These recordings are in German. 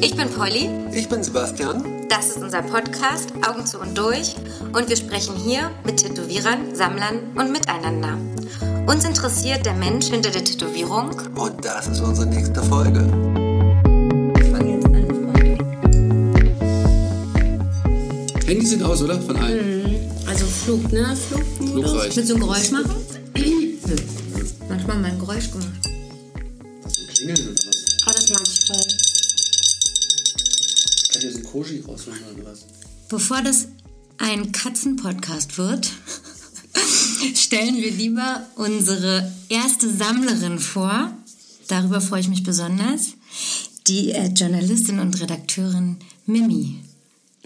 Ich bin Polly. Ich bin Sebastian. Das ist unser Podcast Augen zu und durch und wir sprechen hier mit Tätowierern, Sammlern und miteinander. Uns interessiert der Mensch hinter der Tätowierung. Und das ist unsere nächste Folge. Ich fange jetzt an, Freunde. Handys sind aus, oder? Von allen. Also Flug, ne? Flugmodus. Flugreich. Willst du ein Geräusch machen? Manchmal mein Geräusch gemacht. Koji rausholen oder was? Bevor das ein Katzenpodcast wird, stellen wir lieber unsere erste Sammlerin vor. Darüber freue ich mich besonders. Die äh, Journalistin und Redakteurin Mimi.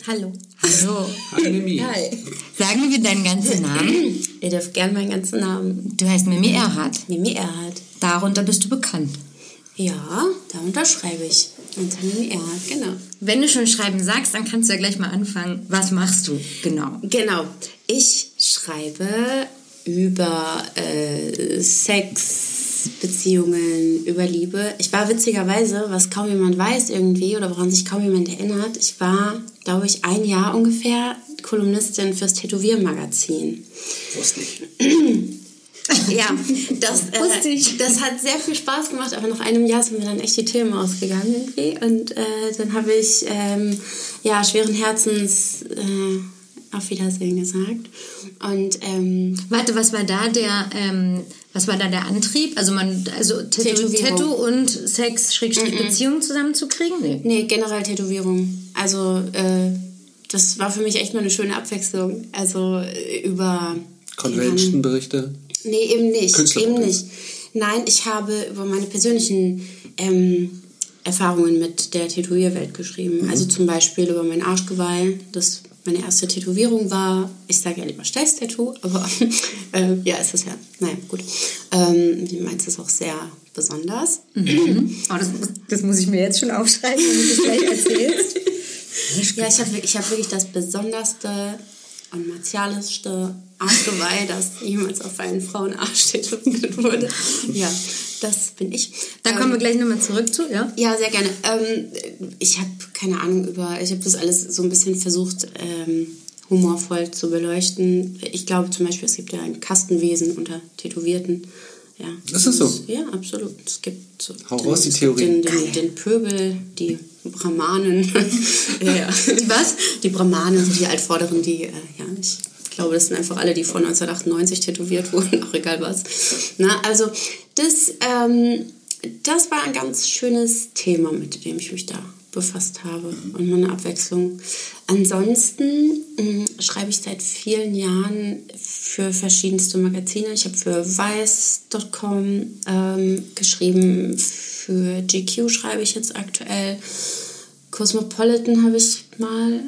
Hallo. Hallo. Hi, Mimi. Hi. Sagen wir deinen ganzen Namen. Ihr dürft gern meinen ganzen Namen. Du heißt Mimi Erhardt. Mimi Erhard. Darunter bist du bekannt. Ja, da unterschreibe ich. Mimi Erhard, genau. Wenn du schon schreiben sagst, dann kannst du ja gleich mal anfangen. Was machst du genau? Genau. Ich schreibe über äh, Sex, Beziehungen, über Liebe. Ich war witzigerweise, was kaum jemand weiß irgendwie oder woran sich kaum jemand erinnert, ich war, glaube ich, ein Jahr ungefähr Kolumnistin fürs Tätowiermagazin. Wusste ich. Ja, das, äh, das hat sehr viel Spaß gemacht, aber nach einem Jahr sind mir dann echt die Themen ausgegangen irgendwie. Und äh, dann habe ich ähm, ja, schweren Herzens äh, auf Wiedersehen gesagt. Und ähm, Warte, was war da der, ähm, was war da der Antrieb? Also man, also Tattoo, Tätowierung. Tattoo und Sex, Schrägstrich, Beziehung zusammenzukriegen? Nee. nee, generell Tätowierung. Also äh, das war für mich echt mal eine schöne Abwechslung. Also äh, über... Convention-Berichte. Nee, eben nicht. Künstlerporträts. Eben nicht. Nein, ich habe über meine persönlichen ähm, Erfahrungen mit der Tätowierwelt geschrieben. Also zum Beispiel über mein Arschgeweih, das meine erste Tätowierung war. Ich sage ja lieber Steiß-Tattoo, aber äh, ja, ist es ja. Naja, gut. Ähm, meins ist auch sehr besonders. Oh, das, das muss ich mir jetzt schon aufschreiben, wenn du das gleich erzählst. Ja, ich habe ich hab wirklich das besonderste und martialischste Arschgeweih, das jemals auf einen Frauenarsch tätowiert wurde. Ja, das bin ich. Da kommen wir gleich nochmal zurück zu, ja? Ja, sehr gerne. Ähm, ich habe keine Ahnung über, ich habe das alles so ein bisschen versucht, ähm, humorvoll zu beleuchten. Ich glaube zum Beispiel, es gibt ja ein Kastenwesen unter Tätowierten. Ja. Ist das so? Ja, absolut. Es gibt so Hau den, raus, die Theorie. Den, den, den Pöbel, die Brahmanen. ja, ja. Die was? Die Brahmanen, so die Altvorderen, die, äh, ja, ich glaube, das sind einfach alle, die vor 1998 tätowiert wurden, auch egal was. Na, also, das, ähm, das war ein ganz schönes Thema, mit dem ich mich da befasst habe und meine Abwechslung. Ansonsten mh, schreibe ich seit vielen Jahren für verschiedenste Magazine. Ich habe für Vice.com ähm, geschrieben, für GQ schreibe ich jetzt aktuell. Cosmopolitan habe ich mal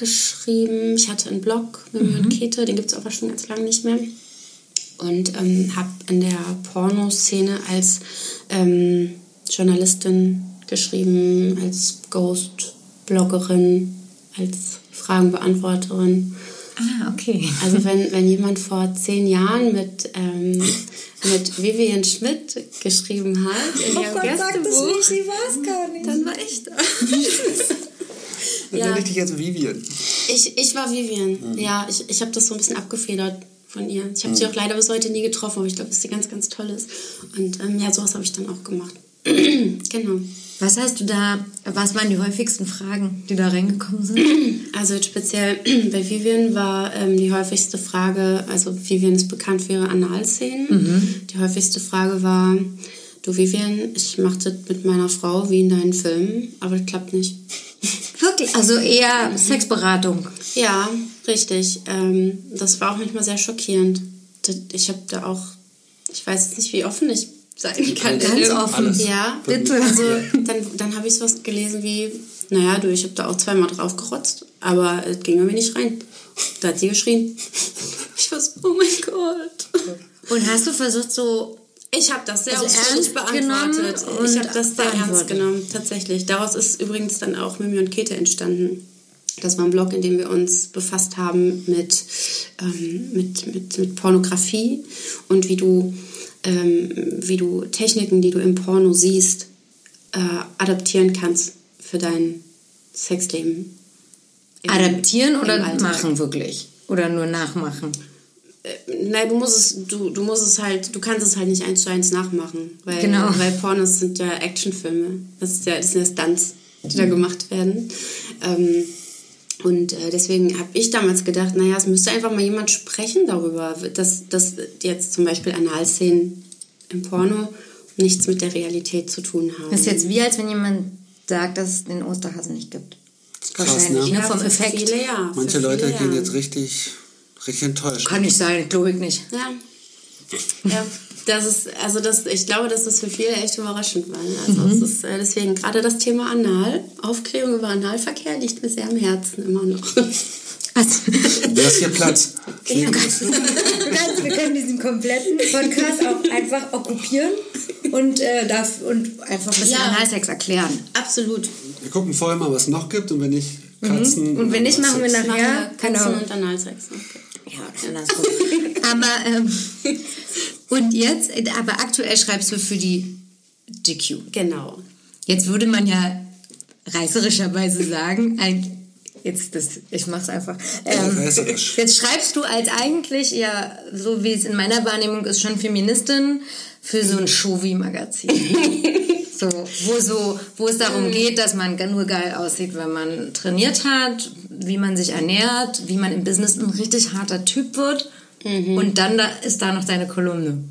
geschrieben. Ich hatte einen Blog, Mimi und Kete, den gibt es aber schon ganz lange nicht mehr. Und ähm, habe in der Pornoszene als ähm, Journalistin geschrieben, als Ghost-Bloggerin, als Fragenbeantworterin. Ah, okay. Also wenn, wenn jemand vor zehn Jahren mit, ähm, mit Vivian Schmidt geschrieben hat in ihrem Gästebuch, sie war es gar nicht. dann war ich da. Dann Ja. nenne ich dich jetzt Vivian. Ich, ich war Vivian. Ja, ich, ich habe das so ein bisschen abgefedert von ihr. Ich habe sie auch leider bis heute nie getroffen, aber ich glaube, dass sie ganz, ganz toll ist. Und ähm, ja, sowas habe ich dann auch gemacht. genau. Was hast du da, was waren die häufigsten Fragen, die da reingekommen sind? Also speziell bei Vivian war ähm, die häufigste Frage, also Vivian ist bekannt für ihre Analszenen. Die häufigste Frage war, du Vivian, ich mache das mit meiner Frau wie in deinen Filmen, aber das klappt nicht. Wirklich? Also eher Sexberatung. Ja, richtig. Ähm, das war auch manchmal sehr schockierend. Ich habe da auch, ich weiß jetzt nicht, wie offen ich sein kann. Ganz offen. Alles. Ja, Bitte. Also dann, dann habe ich sowas gelesen wie, naja, du, ich habe da auch zweimal drauf gerotzt, aber es ging irgendwie nicht rein. Da hat sie geschrien. Ich war so, oh mein Gott. Und hast du versucht, so Ich habe das sehr Also ernst genommen beantwortet. Ich habe das sehr ernst genommen, tatsächlich. Daraus ist übrigens dann auch Mimi und Kete entstanden. Das war ein Blog, in dem wir uns befasst haben mit, ähm, mit, mit, mit Pornografie und wie du, ähm, wie du Techniken, die du im Porno siehst, äh, adaptieren kannst für dein Sexleben. im- Adaptieren oder machen wirklich? Oder nur nachmachen? Nein, du musst es, du, du musst es halt, du kannst es halt nicht eins zu eins nachmachen. Weil, Genau. weil Pornos sind ja Actionfilme. Das, ist ja, das sind ja Stunts, die da gemacht werden. Ähm, und äh, deswegen habe ich damals gedacht, naja, es müsste einfach mal jemand sprechen darüber, dass, dass jetzt zum Beispiel Analszenen im Porno nichts mit der Realität zu tun haben. Das ist jetzt wie, als wenn jemand sagt, dass es den Osterhasen nicht gibt. Krass, Wahrscheinlich, ne? ne? Vom Effekt. Viele, ja. Manche Für Leute viele, gehen ja. jetzt richtig, richtig enttäuscht. Kann nicht sein, glaube ich nicht. Ja. Ja, das ist, also das, ich glaube, dass das für viele echt überraschend war. ne? Also Mhm. es ist äh, deswegen gerade das Thema Anal, Aufklärung über Analverkehr liegt mir sehr am Herzen immer noch. Also, Du hast hier Platz. du kannst, du kannst, wir können diesen kompletten Podcast auch einfach okkupieren und, äh, darf, und einfach ein bisschen Ja. Analsex erklären. Absolut. Wir gucken vorher mal, was es noch gibt und wenn nicht, Katzen. Mhm. Und wenn nicht, machen wir. Nachher Katzen genau. und Analsex. Okay. Ja, andersrum. aber, ähm, und jetzt, aber aktuell schreibst du für die GQ. Genau. Jetzt würde man ja reißerischerweise sagen, ein, jetzt das, ich mach's einfach. Ähm, jetzt schreibst du als eigentlich ja, so wie es in meiner Wahrnehmung ist, schon Feministin für so ein Showy-Magazin. So, wo, so, wo es darum geht, dass man nur geil aussieht, wenn man trainiert hat, wie man sich ernährt, wie man im Business ein richtig harter Typ wird. Und dann da ist da noch deine Kolumne.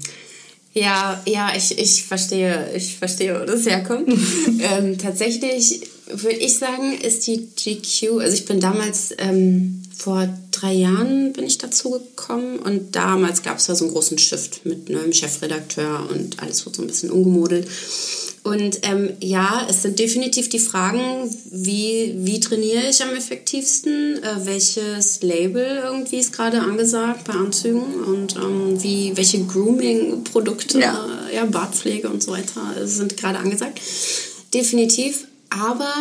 Ja, ja, ich, ich verstehe, ich verstehe, wo das herkommt. ähm, tatsächlich würde ich sagen, ist die GQ, also ich bin damals, ähm, vor drei Jahren bin ich dazu gekommen und damals gab es ja so einen großen Shift mit neuem Chefredakteur und alles wird so ein bisschen umgemodelt. Und ähm, ja, es sind definitiv die Fragen, wie, wie trainiere ich am effektivsten, äh, welches Label irgendwie ist gerade angesagt bei Anzügen und ähm, wie, welche Grooming-Produkte, Ja. äh, ja, Bartpflege und so weiter sind gerade angesagt. Definitiv. Aber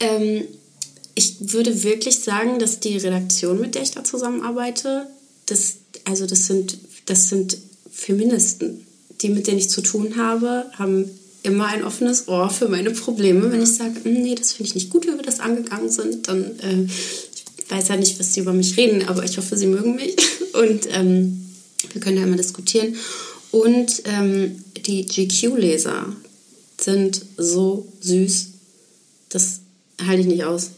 ähm, ich würde wirklich sagen, dass die Redaktion, mit der ich da zusammenarbeite, das, also das sind, das sind Feministen. Die, mit denen ich zu tun habe, haben immer ein offenes Ohr für meine Probleme. Wenn ich sage, "Hm, nee, das finde ich nicht gut, wie wir das angegangen sind, dann äh, ich weiß ja nicht, was sie über mich reden, aber ich hoffe, sie mögen mich. Und ähm, wir können ja immer diskutieren. Und ähm, die GQ-Leser sind so süß, das halte ich nicht aus.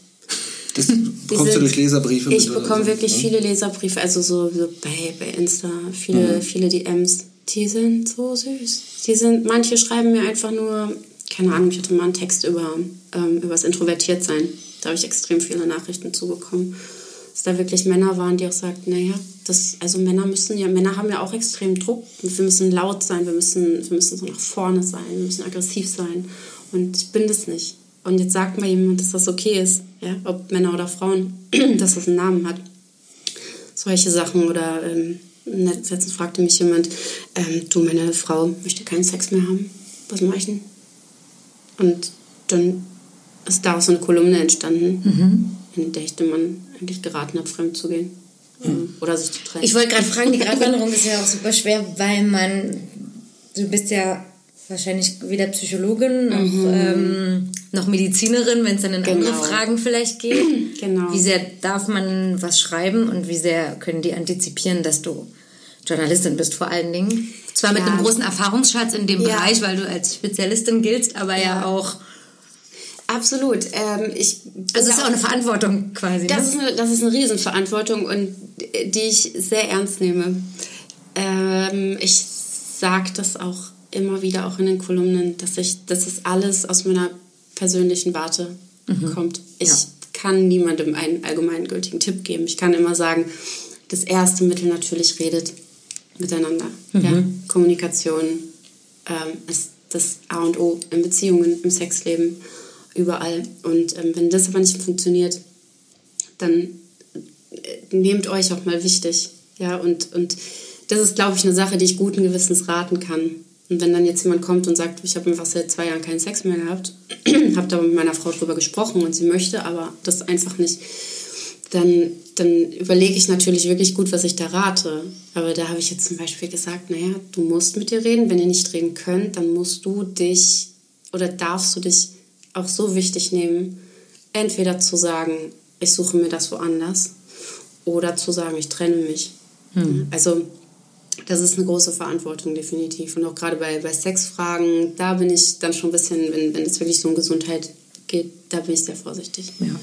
Das bekommst du sind- durch Leserbriefe Ich bekomme wirklich ne? viele Leserbriefe, also so, so bei, bei Insta, viele, Mhm. viele DMs. Die sind so süß. Die sind, manche schreiben mir einfach nur, keine Ahnung, ich hatte mal einen Text über, ähm, über das Introvertiertsein. Da habe ich extrem viele Nachrichten zubekommen. Dass da wirklich Männer waren, die auch sagten, naja, das, also Männer müssen ja, Männer haben ja auch extrem Druck. Wir müssen laut sein, wir müssen, wir müssen so nach vorne sein, wir müssen aggressiv sein. Und ich bin das nicht. Und jetzt sagt mal jemand, dass das okay ist, ja, ob Männer oder Frauen, dass das einen Namen hat. Solche Sachen oder ähm, letztens fragte mich jemand, ähm, du, meine Frau möchte keinen Sex mehr haben. Was mache ich denn? Und dann ist daraus so eine Kolumne entstanden, in der ich dem Mann eigentlich geraten habe, fremd zu gehen. Ähm, Oder sich zu trennen. Ich wollte gerade fragen, die Gratwanderung ist ja auch super schwer, weil man, du bist ja wahrscheinlich weder Psychologin noch, ähm, noch Medizinerin, wenn es dann in andere Genau. Fragen vielleicht geht. Genau. Wie sehr darf man was schreiben und wie sehr können die antizipieren, dass du Journalistin bist vor allen Dingen? Zwar mit Ja. einem großen Erfahrungsschatz in dem Ja. Bereich, weil du als Spezialistin giltst, aber ja, Ja. auch, Absolut. Ähm, ich also es ist auch eine Verantwortung quasi. Das ne? ist, eine, das ist eine Riesenverantwortung und die ich sehr ernst nehme. Ähm, ich sage das auch immer wieder, auch in den Kolumnen, dass ich, dass es alles aus meiner persönlichen Warte kommt. Ich Ja. kann niemandem einen allgemeingültigen Tipp geben. Ich kann immer sagen, das erste Mittel natürlich redet miteinander. Ja? Kommunikation ähm, ist das A und O in Beziehungen, im Sexleben, überall. Und ähm, wenn das aber nicht funktioniert, dann äh, nehmt euch auch mal wichtig. Ja, und, und das ist, glaube ich, eine Sache, die ich guten Gewissens raten kann. Und wenn dann jetzt jemand kommt und sagt, ich habe einfach seit zwei Jahren keinen Sex mehr gehabt, habe da mit meiner Frau drüber gesprochen und sie möchte, aber das einfach nicht, dann, dann überlege ich natürlich wirklich gut, was ich da rate. Aber da habe ich jetzt zum Beispiel gesagt, naja, du musst mit dir reden. Wenn ihr nicht reden könnt, dann musst du dich oder darfst du dich auch so wichtig nehmen, entweder zu sagen, ich suche mir das woanders oder zu sagen, ich trenne mich. Also das ist eine große Verantwortung, definitiv. Und auch gerade bei, bei Sexfragen, da bin ich dann schon ein bisschen, wenn, wenn es wirklich so um Gesundheit geht, da bin ich sehr vorsichtig. Ja.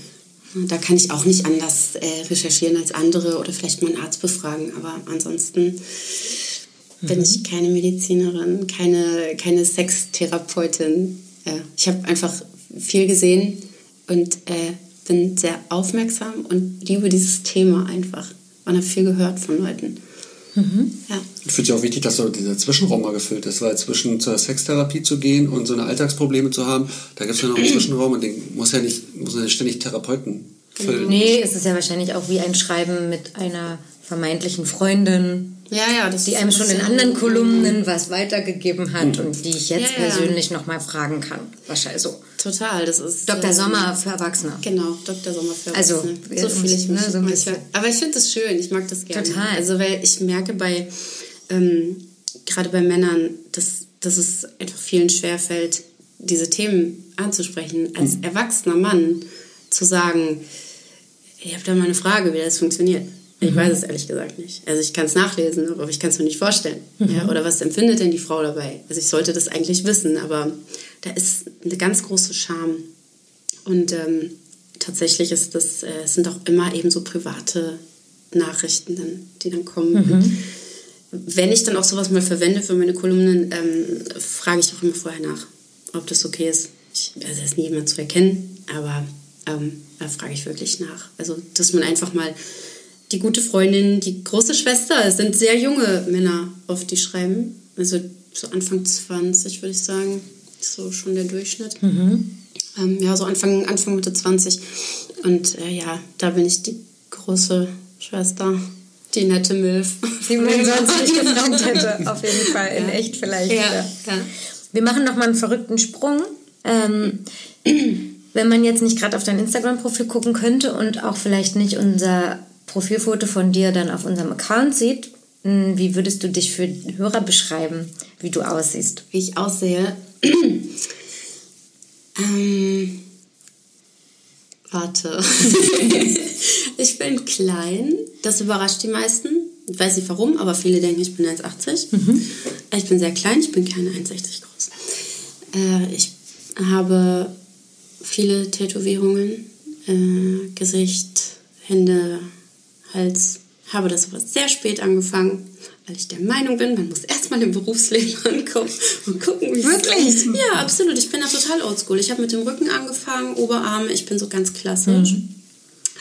Da kann ich auch nicht anders äh, recherchieren als andere oder vielleicht mal einen Arzt befragen. Aber ansonsten bin ich keine Medizinerin, keine, keine Sextherapeutin. Äh, ich habe einfach viel gesehen und äh, bin sehr aufmerksam und liebe dieses Thema einfach. Man hat viel gehört von Leuten. Ja. Ich finde es ja auch wichtig, dass so dieser Zwischenraum mal gefüllt ist, weil zwischen zur Sextherapie zu gehen und so eine Alltagsprobleme zu haben, da gibt es ja noch einen Zwischenraum und den muss ja nicht, muss ja nicht ständig Therapeuten füllen. Nee, es ist ja wahrscheinlich auch wie ein Schreiben mit einer vermeintlichen Freundin, Ja, ja, das die einem ein schon in anderen Kolumnen was weitergegeben hat und die ich jetzt Ja, ja. persönlich nochmal fragen kann. Wahrscheinlich so. Total, das ist. Dr. äh, Sommer für Erwachsene. Genau, Dr. Sommer für Also, Erwachsene. wir- so fühle ich mich. ne, so manchmal. Aber ich finde das schön, ich mag das gerne. Total. Also, weil ich merke bei, ähm, gerade bei Männern, dass, dass es einfach vielen schwerfällt, diese Themen anzusprechen. Als Mhm. erwachsener Mann zu sagen, ich habe da mal eine Frage, wie das funktioniert. Ich weiß es ehrlich gesagt nicht. Also ich kann es nachlesen, aber ich kann es mir nicht vorstellen. Ja, oder was empfindet denn die Frau dabei? Also ich sollte das eigentlich wissen, aber da ist eine ganz große Scham. Und ähm, tatsächlich ist das, äh, sind auch immer eben so private Nachrichten, dann, die dann kommen. Wenn ich dann auch sowas mal verwende für meine Kolumnen, ähm, frage ich auch immer vorher nach, ob das okay ist. Ich, also es ist nie jemand zu erkennen, aber ähm, da frage ich wirklich nach. Also, dass man einfach mal die gute Freundin, die große Schwester, es sind sehr junge Männer oft, die schreiben. Also so Anfang 20, würde ich sagen. So schon der Durchschnitt. Ähm, ja, so Anfang, Anfang Mitte 20. Und äh, ja, da bin ich die große Schwester, die nette Milf. Die man sonst nicht gefragt hätte, auf jeden Fall. In echt vielleicht. Ja, ja. ja. Wir machen noch mal einen verrückten Sprung. Ähm, wenn man jetzt nicht gerade auf dein Instagram-Profil gucken könnte und auch vielleicht nicht unser Profilfoto von dir dann auf unserem Account sieht, mh, wie würdest du dich für Hörer beschreiben, wie du aussiehst? wie ich aussehe. ähm, warte. ich bin klein. Das überrascht die meisten. Ich weiß nicht warum, aber viele denken, ich bin 1,80. Ich bin sehr klein, ich bin keine 1,60 groß. Äh, ich habe viele Tätowierungen. Äh, Gesicht, Hände, Hals. Habe das aber sehr spät angefangen, weil ich der Meinung bin, man muss erstmal im Berufsleben ankommen und gucken, wie es Wirklich? ist. Ja, absolut. Ich bin da total oldschool. Ich habe mit dem Rücken angefangen, Oberarme, ich bin so ganz klassisch.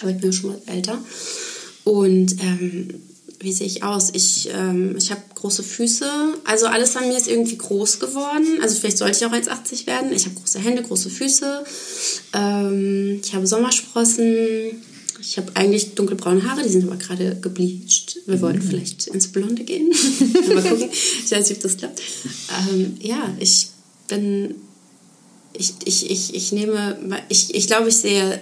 Aber ich bin schon mal älter. Und ähm, wie sehe ich aus? Ich, ähm, ich habe große Füße. Also alles an mir ist irgendwie groß geworden. Also vielleicht sollte ich auch 1,80 werden. Ich habe große Hände, große Füße. Ähm, ich habe Sommersprossen. Ich habe eigentlich dunkelbraune Haare, die sind aber gerade gebleicht. Wir wollten vielleicht ins Blonde gehen. Mal gucken. Ich weiß nicht, ob das klappt. Ähm, ja, ich bin. Ich, ich, ich, ich nehme. Ich, ich glaube, ich sehe.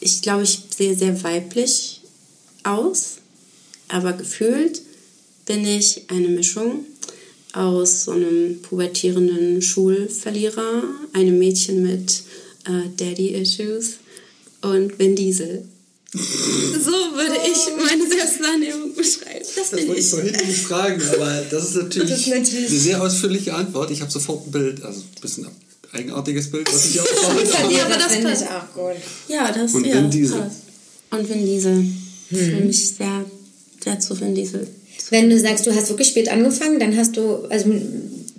Ich glaube, ich sehe sehr weiblich aus. Aber gefühlt bin ich eine Mischung aus so einem pubertierenden Schulverlierer, einem Mädchen mit äh, Daddy-Issues und Vin Diesel. So würde ich meine Selbstwahrnehmung beschreiben. Das Das wollte ich vorhin nicht fragen, aber das ist natürlich, Das ist natürlich- eine sehr ausführliche Antwort. Ich habe sofort ein Bild, also ein bisschen eigenartiges Bild, was ich auch brauche. Ja, aber das finde passt. ich auch gut. Ja, das Und ja, Vin Diesel. passt. Und Vin Diesel. Für mich sehr, sehr zu Vin Diesel. Wenn du sagst, du hast wirklich spät angefangen, dann hast du, also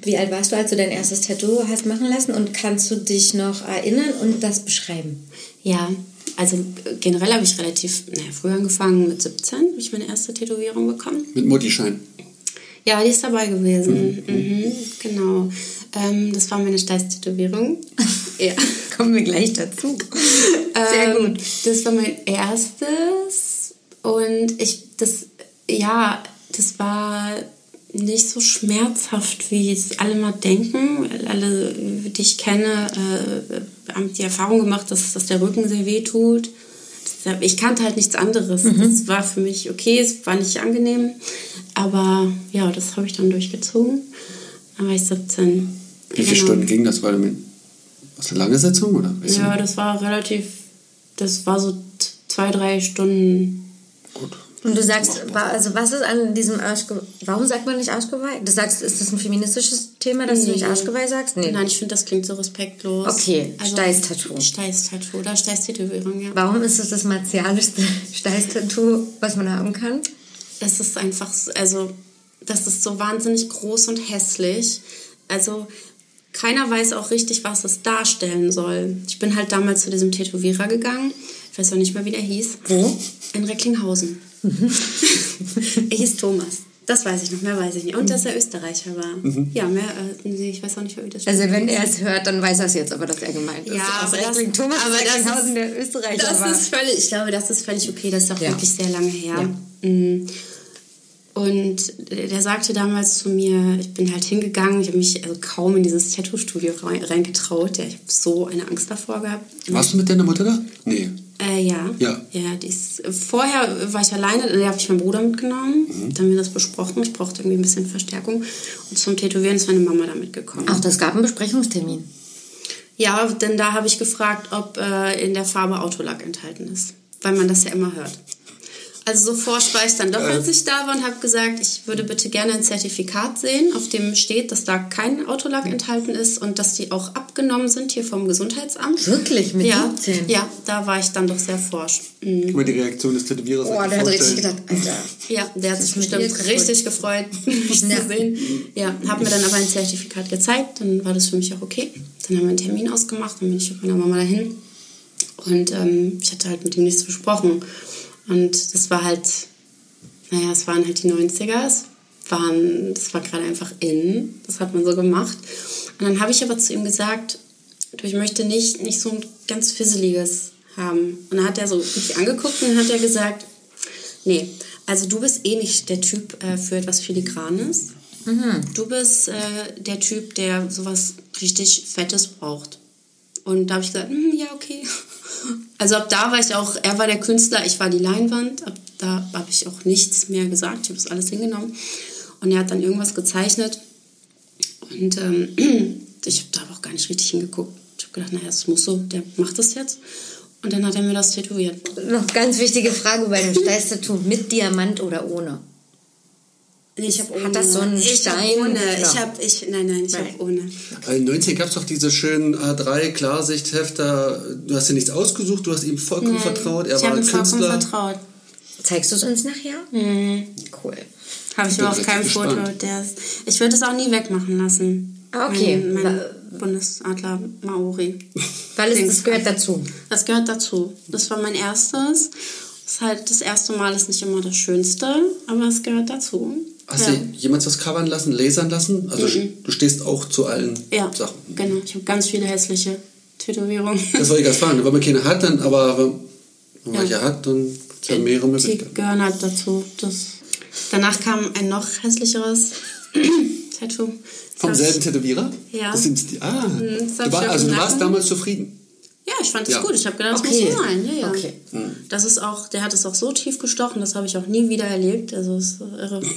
wie alt warst du, als du dein erstes Tattoo hast machen lassen und kannst du dich noch erinnern und das beschreiben? Ja, also äh, generell habe ich relativ naja, früh angefangen, mit 17 habe ich meine erste Tätowierung bekommen. Mit Muttischein. Ja, die ist dabei gewesen. Mhm, genau. Ähm, das war meine Steißtätowierung. ja. Kommen wir gleich dazu. Sehr Ähm, gut. Das war mein erstes und ich, das, ja, das war nicht so schmerzhaft, wie es alle mal denken. Alle, die ich kenne, äh, haben die Erfahrung gemacht, dass, dass der Rücken sehr weh tut. Das, ich kannte halt nichts anderes. Das war für mich okay, es war nicht angenehm. Aber ja, das habe ich dann durchgezogen. Da war ich 17. Wie viele Genau. Stunden ging das? Mit, Was eine lange Sitzung, oder? Ja, das war relativ, das war so zwei, drei Stunden. Gut. Und du sagst, also was ist an diesem Arschgeweih? Warum sagt man nicht Arschgeweih? Du sagst, ist das ein feministisches Thema, dass du nicht Arschgeweih sagst? Nee. Nein, ich finde, das klingt so respektlos. Okay, Steiß-Tattoo. Steiß-Tattoo oder Steiß-Tätowierung, ja. Warum ist es das martialischste Steiß-Tattoo, was man haben kann? Es ist einfach, so- also, das ist so wahnsinnig groß und hässlich. Also, keiner weiß auch richtig, was es darstellen soll. Ich bin halt damals zu diesem Tätowierer gegangen. Ich weiß auch nicht mehr, wie der hieß. Wo? In Recklinghausen. er hieß Thomas. Das weiß ich noch, mehr weiß ich nicht. Und dass er Österreicher war. Ja, mehr, äh, ich weiß auch nicht mehr, wie das Also wenn er es hört, dann weiß er es jetzt, aber dass er gemeint ist. Ja, Aus aber das, Thomas aber das Recklinghausen, ist, der Österreicher das war. ist völlig, ich glaube, das ist völlig okay. Das ist auch Ja. wirklich sehr lange her. Mm. Und der sagte damals zu mir, ich bin halt hingegangen, ich habe mich also kaum in dieses Tattoo-Studio rein- reingetraut. Ja, ich habe so eine Angst davor gehabt. Warst du mit deiner Mutter da? Nee. Äh, ja. Ja. Ja, die ist, vorher war ich alleine, da habe ich meinen Bruder mitgenommen. Mhm. Dann haben wir das besprochen. Ich brauchte irgendwie ein bisschen Verstärkung. Und zum Tätowieren ist meine Mama da mitgekommen. Ach, das gab einen Besprechungstermin. Ja, denn da habe ich gefragt, ob äh, in der Farbe Autolack enthalten ist. Weil man das ja immer hört. Also so forsch war ich dann doch, als ich da war und habe gesagt, ich würde bitte gerne ein Zertifikat sehen, auf dem steht, dass da kein Autolack enthalten ist und dass die auch abgenommen sind hier vom Gesundheitsamt. Wirklich? Mit ja, 17? Ja, da war ich dann doch sehr forsch. Mhm. Mal die Reaktion des Tätowierers. Oh, der hat richtig gedacht, Alter. Ja, der hat sich bestimmt gefreut. richtig gefreut, mich Ja. zu sehen. Ja, habe mir dann aber ein Zertifikat gezeigt, dann war das für mich auch okay. Dann haben wir einen Termin ausgemacht, dann bin ich mit meiner Mama dahin. Und ähm, ich hatte halt mit ihm nichts besprochen. Und das war halt, naja, es waren halt die 90er, es waren, das war gerade einfach in, das hat man so gemacht. Und dann habe ich aber zu ihm gesagt, du, ich möchte nicht, nicht so ein ganz fisseliges haben. Und dann hat er so mich angeguckt und dann hat er gesagt, nee, also du bist eh nicht der Typ äh, für etwas Filigranes. Du bist äh, der Typ, der sowas richtig Fettes braucht. Und da habe ich gesagt, hm, ja, okay. Also ab da war ich auch, er war der Künstler, ich war die Leinwand. Ab da habe ich auch nichts mehr gesagt. Ich habe das alles hingenommen. Und er hat dann irgendwas gezeichnet. Und ähm, ich habe da aber auch gar nicht richtig hingeguckt. Ich habe gedacht, naja, das muss so, der macht das jetzt. Und dann hat er mir das tätowiert. Noch ganz wichtige Frage bei dem Steiß-Tattoo. Mit Diamant oder ohne? Nee, ich habe Hat das so einen ich hab Stein? ohne. Ja. Ich habe, ich, nein, nein, ich Nein. habe ohne. Also In den 90 gab es doch diese schönen A3 Klarsichthefter. Du hast dir nichts ausgesucht, du hast ihm vollkommen vertraut. Er ich war habe ein ihm vollkommen Künstler. vertraut. Zeigst du es uns nachher? Cool. Habe ich aber auf keinem Foto. Der ist, ich würde es auch nie wegmachen lassen. Ah, okay. Mein, mein Bundesadler Maori. Weil es, das gehört dazu. Das gehört dazu. Das war mein erstes. Das ist halt das erste Mal ist nicht immer das Schönste, aber es gehört dazu. Hast ja. du jemals was covern lassen, lasern lassen? Also du stehst auch zu allen ja, Sachen. genau. Ich habe ganz viele hässliche Tätowierungen. Das wollte ich gerade fragen. Wenn man keine hat, dann, aber wenn man Ja. welche hat, dann ist ja mehrere Die Möglichkeiten. gehören halt dazu. Das. Danach kam ein noch hässlicheres Tattoo. Das Vom selben Tätowierer? Ja. Das sind die, ah. das hab Du war, also du warst damals zufrieden. Ja, ich fand das Ja. gut. Ich habe gedacht, das Okay. muss so sein. Ja, ja. Okay. Das ist auch, der hat es auch so tief gestochen, das habe ich auch nie wieder erlebt. Also es ist so irre.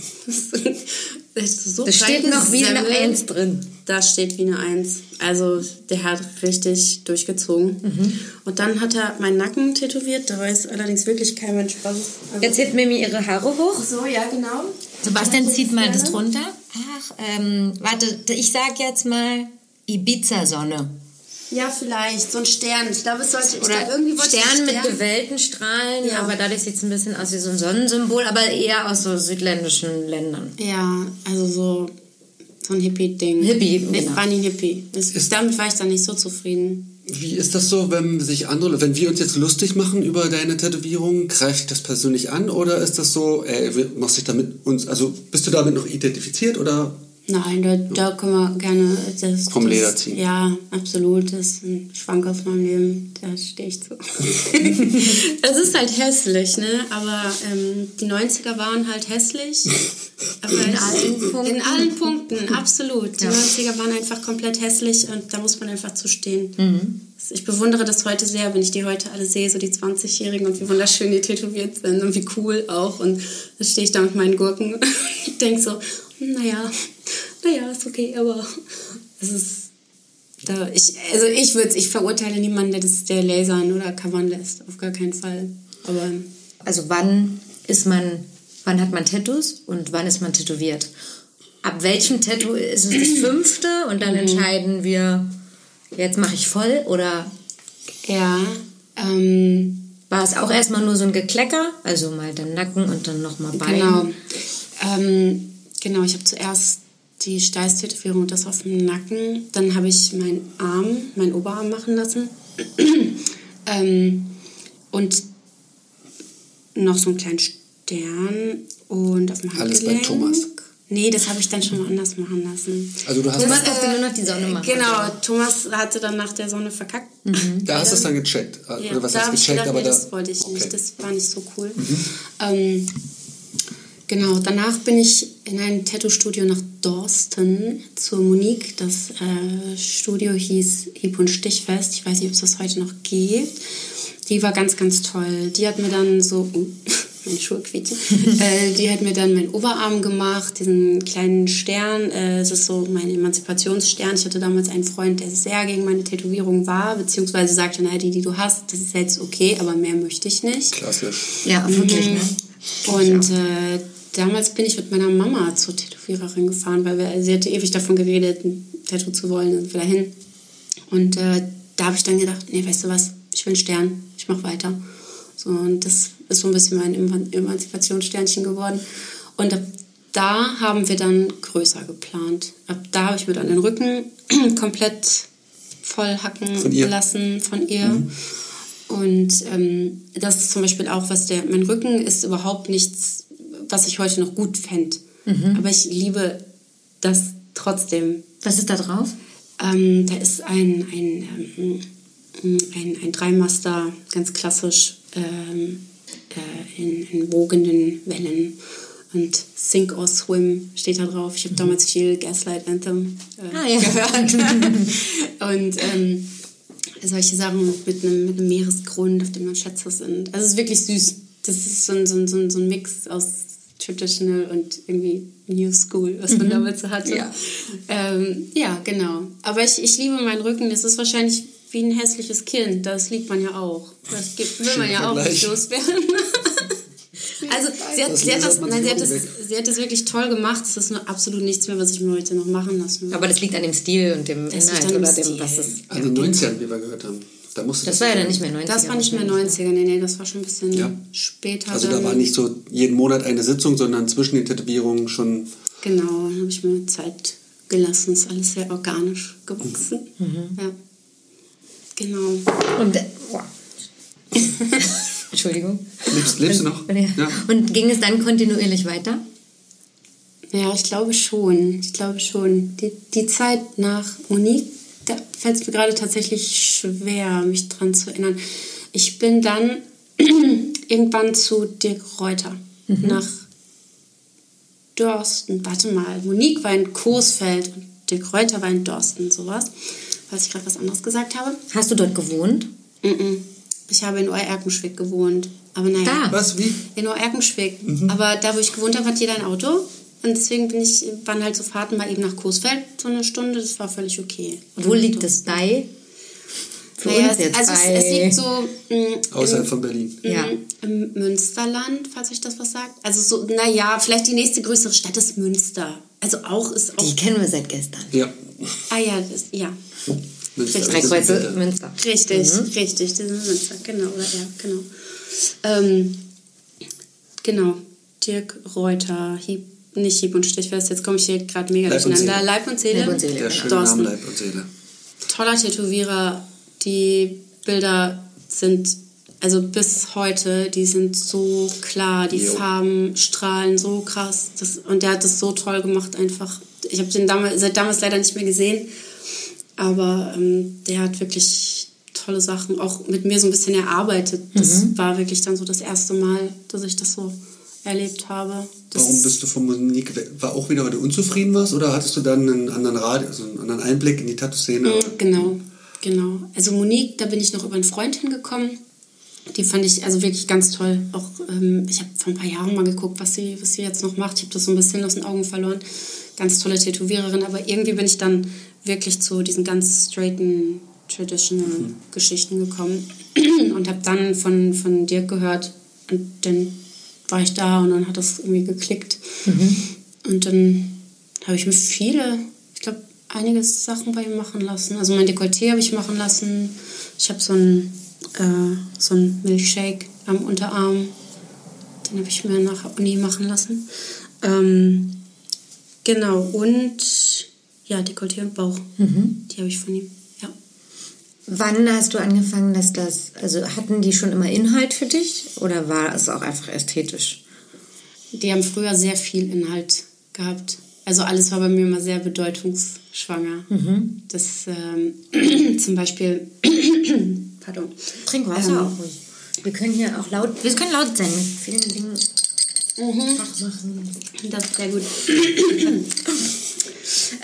Das ist so Das steht noch wie eine. Eins drin. Da steht wie eine Eins. Also der hat richtig durchgezogen. Mhm. Und dann hat er meinen Nacken tätowiert. Da weiß allerdings wirklich kein Mensch was. Also Jetzt hebt Mimi ihre Haare hoch. so, ja genau. Sebastian zieht mal das drunter. Ach, ähm, warte, ich sag jetzt mal Ibiza-Sonne. Ja, vielleicht. So ein Stern. Ich glaube, es sollte... ich Oder glaub, irgendwie wollte ich Stern mit gewellten Strahlen, Ja. aber dadurch sieht es ein bisschen aus wie so ein Sonnensymbol, aber eher aus so südländischen Ländern. Ja, also so, so ein Hippie-Ding. Hippie, Nee, genau. War nie Hippie. Das, damit war ich dann nicht so zufrieden. Wie ist das so, wenn sich andere, wenn wir uns jetzt lustig machen über deine Tätowierung, greift dich das persönlich an oder ist das so, ey, machst dich damit uns, also bist du damit noch identifiziert oder? Nein, da, da können wir gerne das, Vom das, Leder ziehen. Ja, absolut. Das ist ein Schwank aus meinem Leben. Da stehe ich zu. das ist halt hässlich, ne? Aber ähm, die 90er waren halt hässlich. Aber In allen Punkten. In allen Punkten, absolut. Die 90er waren einfach komplett hässlich und da muss man einfach zu stehen. Mhm. Ich bewundere das heute sehr, wenn ich die heute alle sehe, so die 20-Jährigen und wie wunderschön die tätowiert sind und wie cool auch. Und dann stehe ich da mit meinen Gurken und denke so, naja, naja, ist okay, aber es ist da, ich, also ich würde, ich verurteile niemanden, der das der lasern oder covern lässt, auf gar keinen Fall. Aber Also wann ist man, wann hat man Tattoos und wann ist man tätowiert? Ab welchem Tattoo ist es das fünfte und dann entscheiden wir, jetzt mache ich voll oder ja, ähm, war es auch erstmal nur so ein Geklecker, also mal dann Nacken und dann nochmal Bein? Genau. Ähm, genau, ich habe zuerst die Steißtätowierung und das auf dem Nacken. Dann habe ich meinen Arm, meinen Oberarm machen lassen. ähm, und noch so einen kleinen Stern und auf dem Alles bei Handgelenk. Thomas. Nee, das habe ich dann schon woanders machen lassen. Also du hast, Thomas durfte nur noch die Sonne machen. Genau, Thomas hatte dann nach der Sonne verkackt. da hast du es dann gecheckt. Ja, Oder was da ich gecheckt, gedacht, aber nee, da. das wollte ich nicht. Okay. Mhm. Das war nicht so cool. Ähm, genau, danach bin ich in ein Tattoo-Studio nach Dorsten zur Monique. Das äh, Studio hieß Hieb- und Stichfest. Ich weiß nicht, ob es das heute noch gibt. Die war ganz, ganz toll. Die hat mir dann so... Oh, meine Schuhe quietschen. äh, die hat mir dann meinen Oberarm gemacht, diesen kleinen Stern. Äh, es ist so mein Emanzipationsstern. Ich hatte damals einen Freund, der sehr gegen meine Tätowierung war, beziehungsweise sagte, naja, die, die du hast, das ist jetzt okay, aber mehr möchte ich nicht. Klassisch. Ja, wirklich, ne? Und äh, damals bin ich mit meiner Mama zur Tätowiererin gefahren, weil wir, sie hatte ewig davon geredet, ein Tattoo zu wollen, sind wir dahin. Und äh, da habe ich dann gedacht, nee, weißt du was, ich will einen Stern, ich mache weiter. So, und das ist so ein bisschen mein Eman- Emanzipationssternchen geworden. Und ab da haben wir dann größer geplant. Ab da habe ich mir dann den Rücken komplett voll hacken Von lassen von ihr. Und ähm, das ist zum Beispiel auch, was der, mein Rücken ist überhaupt nichts, was ich heute noch gut fände. Aber ich liebe das trotzdem. Was ist da drauf? Ähm, da ist ein, ein, ähm, ein, ein Dreimaster, ganz klassisch, ähm, äh, in, in wogenden Wellen. Und Sink or Swim steht da drauf. Ich habe damals viel Gaslight Anthem äh, Ah, ja. gehört. Und ähm, solche Sachen mit einem, mit einem Meeresgrund, auf dem man Schätze sind. Also es ist wirklich süß. Das ist so ein, so ein, so ein Mix aus Traditional und irgendwie New School, was man damals so hatte. Ja. Ähm, ja, genau. Aber ich, ich liebe meinen Rücken. Das ist wahrscheinlich wie ein hässliches Kind. Das liebt man ja auch. Das gibt, will man ja auch nicht loswerden. Also sie hat, Das sie, hat das, nein, sie, hat das, sie hat das wirklich toll gemacht. Es ist nur absolut nichts mehr, was ich mir heute noch machen lassen will. Aber das liegt an dem Stil und dem Das Inhalt oder dem, Stil. was es. An den 90ern, wie wir gehört haben. Da musste Das war ja dann nicht mehr 90. Das war nicht mehr 90er, nee, nee, das war schon ein bisschen Ja. später. Also da war nicht so jeden Monat eine Sitzung, sondern zwischen den Tätowierungen schon. Genau, dann habe ich mir Zeit gelassen. Ist alles sehr organisch gewachsen. Mhm. Ja. Genau. Und, äh, boah. Entschuldigung. Lebst, lebst du noch? Ja. Ja. Und ging es dann kontinuierlich weiter? Ja, ich glaube schon. Ich glaube schon. Die, die Zeit nach Monique, da fällt es mir gerade tatsächlich schwer, mich dran zu erinnern. Ich bin dann irgendwann zu Dirk Reuter nach Dorsten. Warte mal, Monique war in Coesfeld und Dirk Reuter war in Dorsten, sowas. Falls ich gerade was anderes gesagt habe. Hast du dort gewohnt? Mm-mm. Ich habe in Oer-Erkenschwick gewohnt. Aber naja. Da? Was? Wie? In Oer-Erkenschwick. Aber da, wo ich gewohnt habe, hat jeder ein Auto. Und deswegen bin ich, waren halt so Fahrten mal eben nach Coesfeld, so eine Stunde. Das war völlig okay. Wo liegt es bei? Für naja, uns es, jetzt also es, bei. es liegt so mh, Außerhalb im, von Berlin. Ja. im Münsterland, falls euch das was sagt. Also so, naja, vielleicht die nächste größere Stadt ist Münster. Also auch ist auch. Die kennen wir seit gestern. Ja. Ah ja, das, ja. Münster. Richtig. Drei Kreuze Münster. Richtig, Mhm. richtig, das ist Münster, genau, oder ja, genau. Ähm, genau, Dirk Reuter, Hieb, nicht Hieb und Stichfest, jetzt komme ich hier gerade mega Leib und durcheinander. Seele. Leib und Seele. Leib und Seele, Der genau. schöne Dorsten. Name Leib und Seele. Toller Tätowierer, die Bilder sind, also bis heute, die sind so klar, die Jo. Farben strahlen so krass. Das, und der hat das so toll gemacht einfach. Ich habe den damals, seit damals leider nicht mehr gesehen, aber ähm, der hat wirklich tolle Sachen auch mit mir so ein bisschen erarbeitet. Das Mhm. war wirklich dann so das erste Mal, dass ich das so erlebt habe. Das Warum bist du von Monique weg? War auch wieder, weil du unzufrieden warst? Oder hattest du dann einen anderen Rad, also einen anderen Einblick in die Tattoo-Szene? Mm, Genau, genau. Also Monique, da bin ich noch über einen Freund hingekommen. Die fand ich also wirklich ganz toll. Auch ähm, ich habe vor ein paar Jahren mal geguckt, was sie, was sie jetzt noch macht. Ich habe das so ein bisschen aus den Augen verloren. Ganz tolle Tätowiererin, aber irgendwie bin ich dann wirklich zu diesen ganz straighten, traditional Mhm. Geschichten gekommen und habe dann von, von Dirk gehört und dann war ich da und dann hat das irgendwie geklickt. Und dann habe ich mir viele, ich glaube, einige Sachen bei ihm machen lassen. Also mein Dekolleté habe ich machen lassen. Ich habe so einen äh, so einen Milchshake am Unterarm. Den habe ich mir nach der Uni machen lassen. Ähm, genau, und ja, Dekolleté und Bauch. Die habe ich von ihm. Wann hast du angefangen, dass das, also hatten die schon immer Inhalt für dich oder war es auch einfach ästhetisch? Die haben früher sehr viel Inhalt gehabt. Also alles war bei mir immer sehr bedeutungsschwanger. Das ähm, zum Beispiel, pardon, Trink Wasser Ähm. auch ruhig. Wir können hier auch laut, wir können laut sein mit vielen Dingen. Mhm. Das ist sehr gut.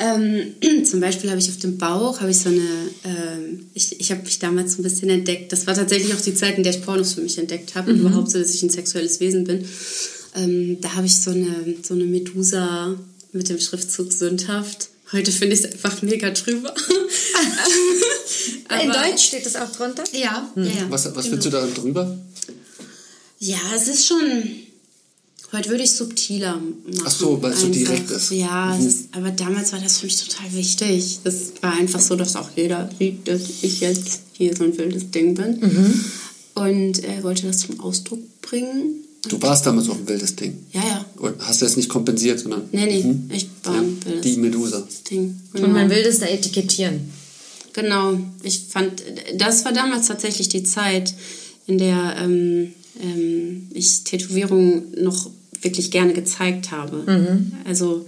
ähm, zum Beispiel habe ich auf dem Bauch habe ich so eine, ähm, ich, ich habe mich damals so ein bisschen entdeckt. Das war tatsächlich auch die Zeit, in der ich Pornos für mich entdeckt habe und überhaupt so, dass ich ein sexuelles Wesen bin. Ähm, da habe ich so eine, so eine Medusa mit dem Schriftzug sündhaft. Heute finde ich es einfach mega drüber. In Deutsch steht das auch drunter? Ja, ja, ja. Was, was genau. findest du da drüber? Ja, es ist schon. Heute würde ich subtiler machen. Ach so, weil es so direkt ist. Ja, es ist, aber damals war das für mich total wichtig. Es war einfach so, dass auch jeder sieht, dass ich jetzt hier so ein wildes Ding bin. Und er wollte das zum Ausdruck bringen. Du warst damals auch ein wildes Ding. Ja, ja. Und hast du das nicht kompensiert, sondern Nee, nee, Mhm. ich war ja, ein wildes die Medusa. Ding. Und man will das da etikettieren. Genau, ich fand, das war damals tatsächlich die Zeit, in der ähm, ähm, ich Tätowierungen noch wirklich gerne gezeigt habe. Also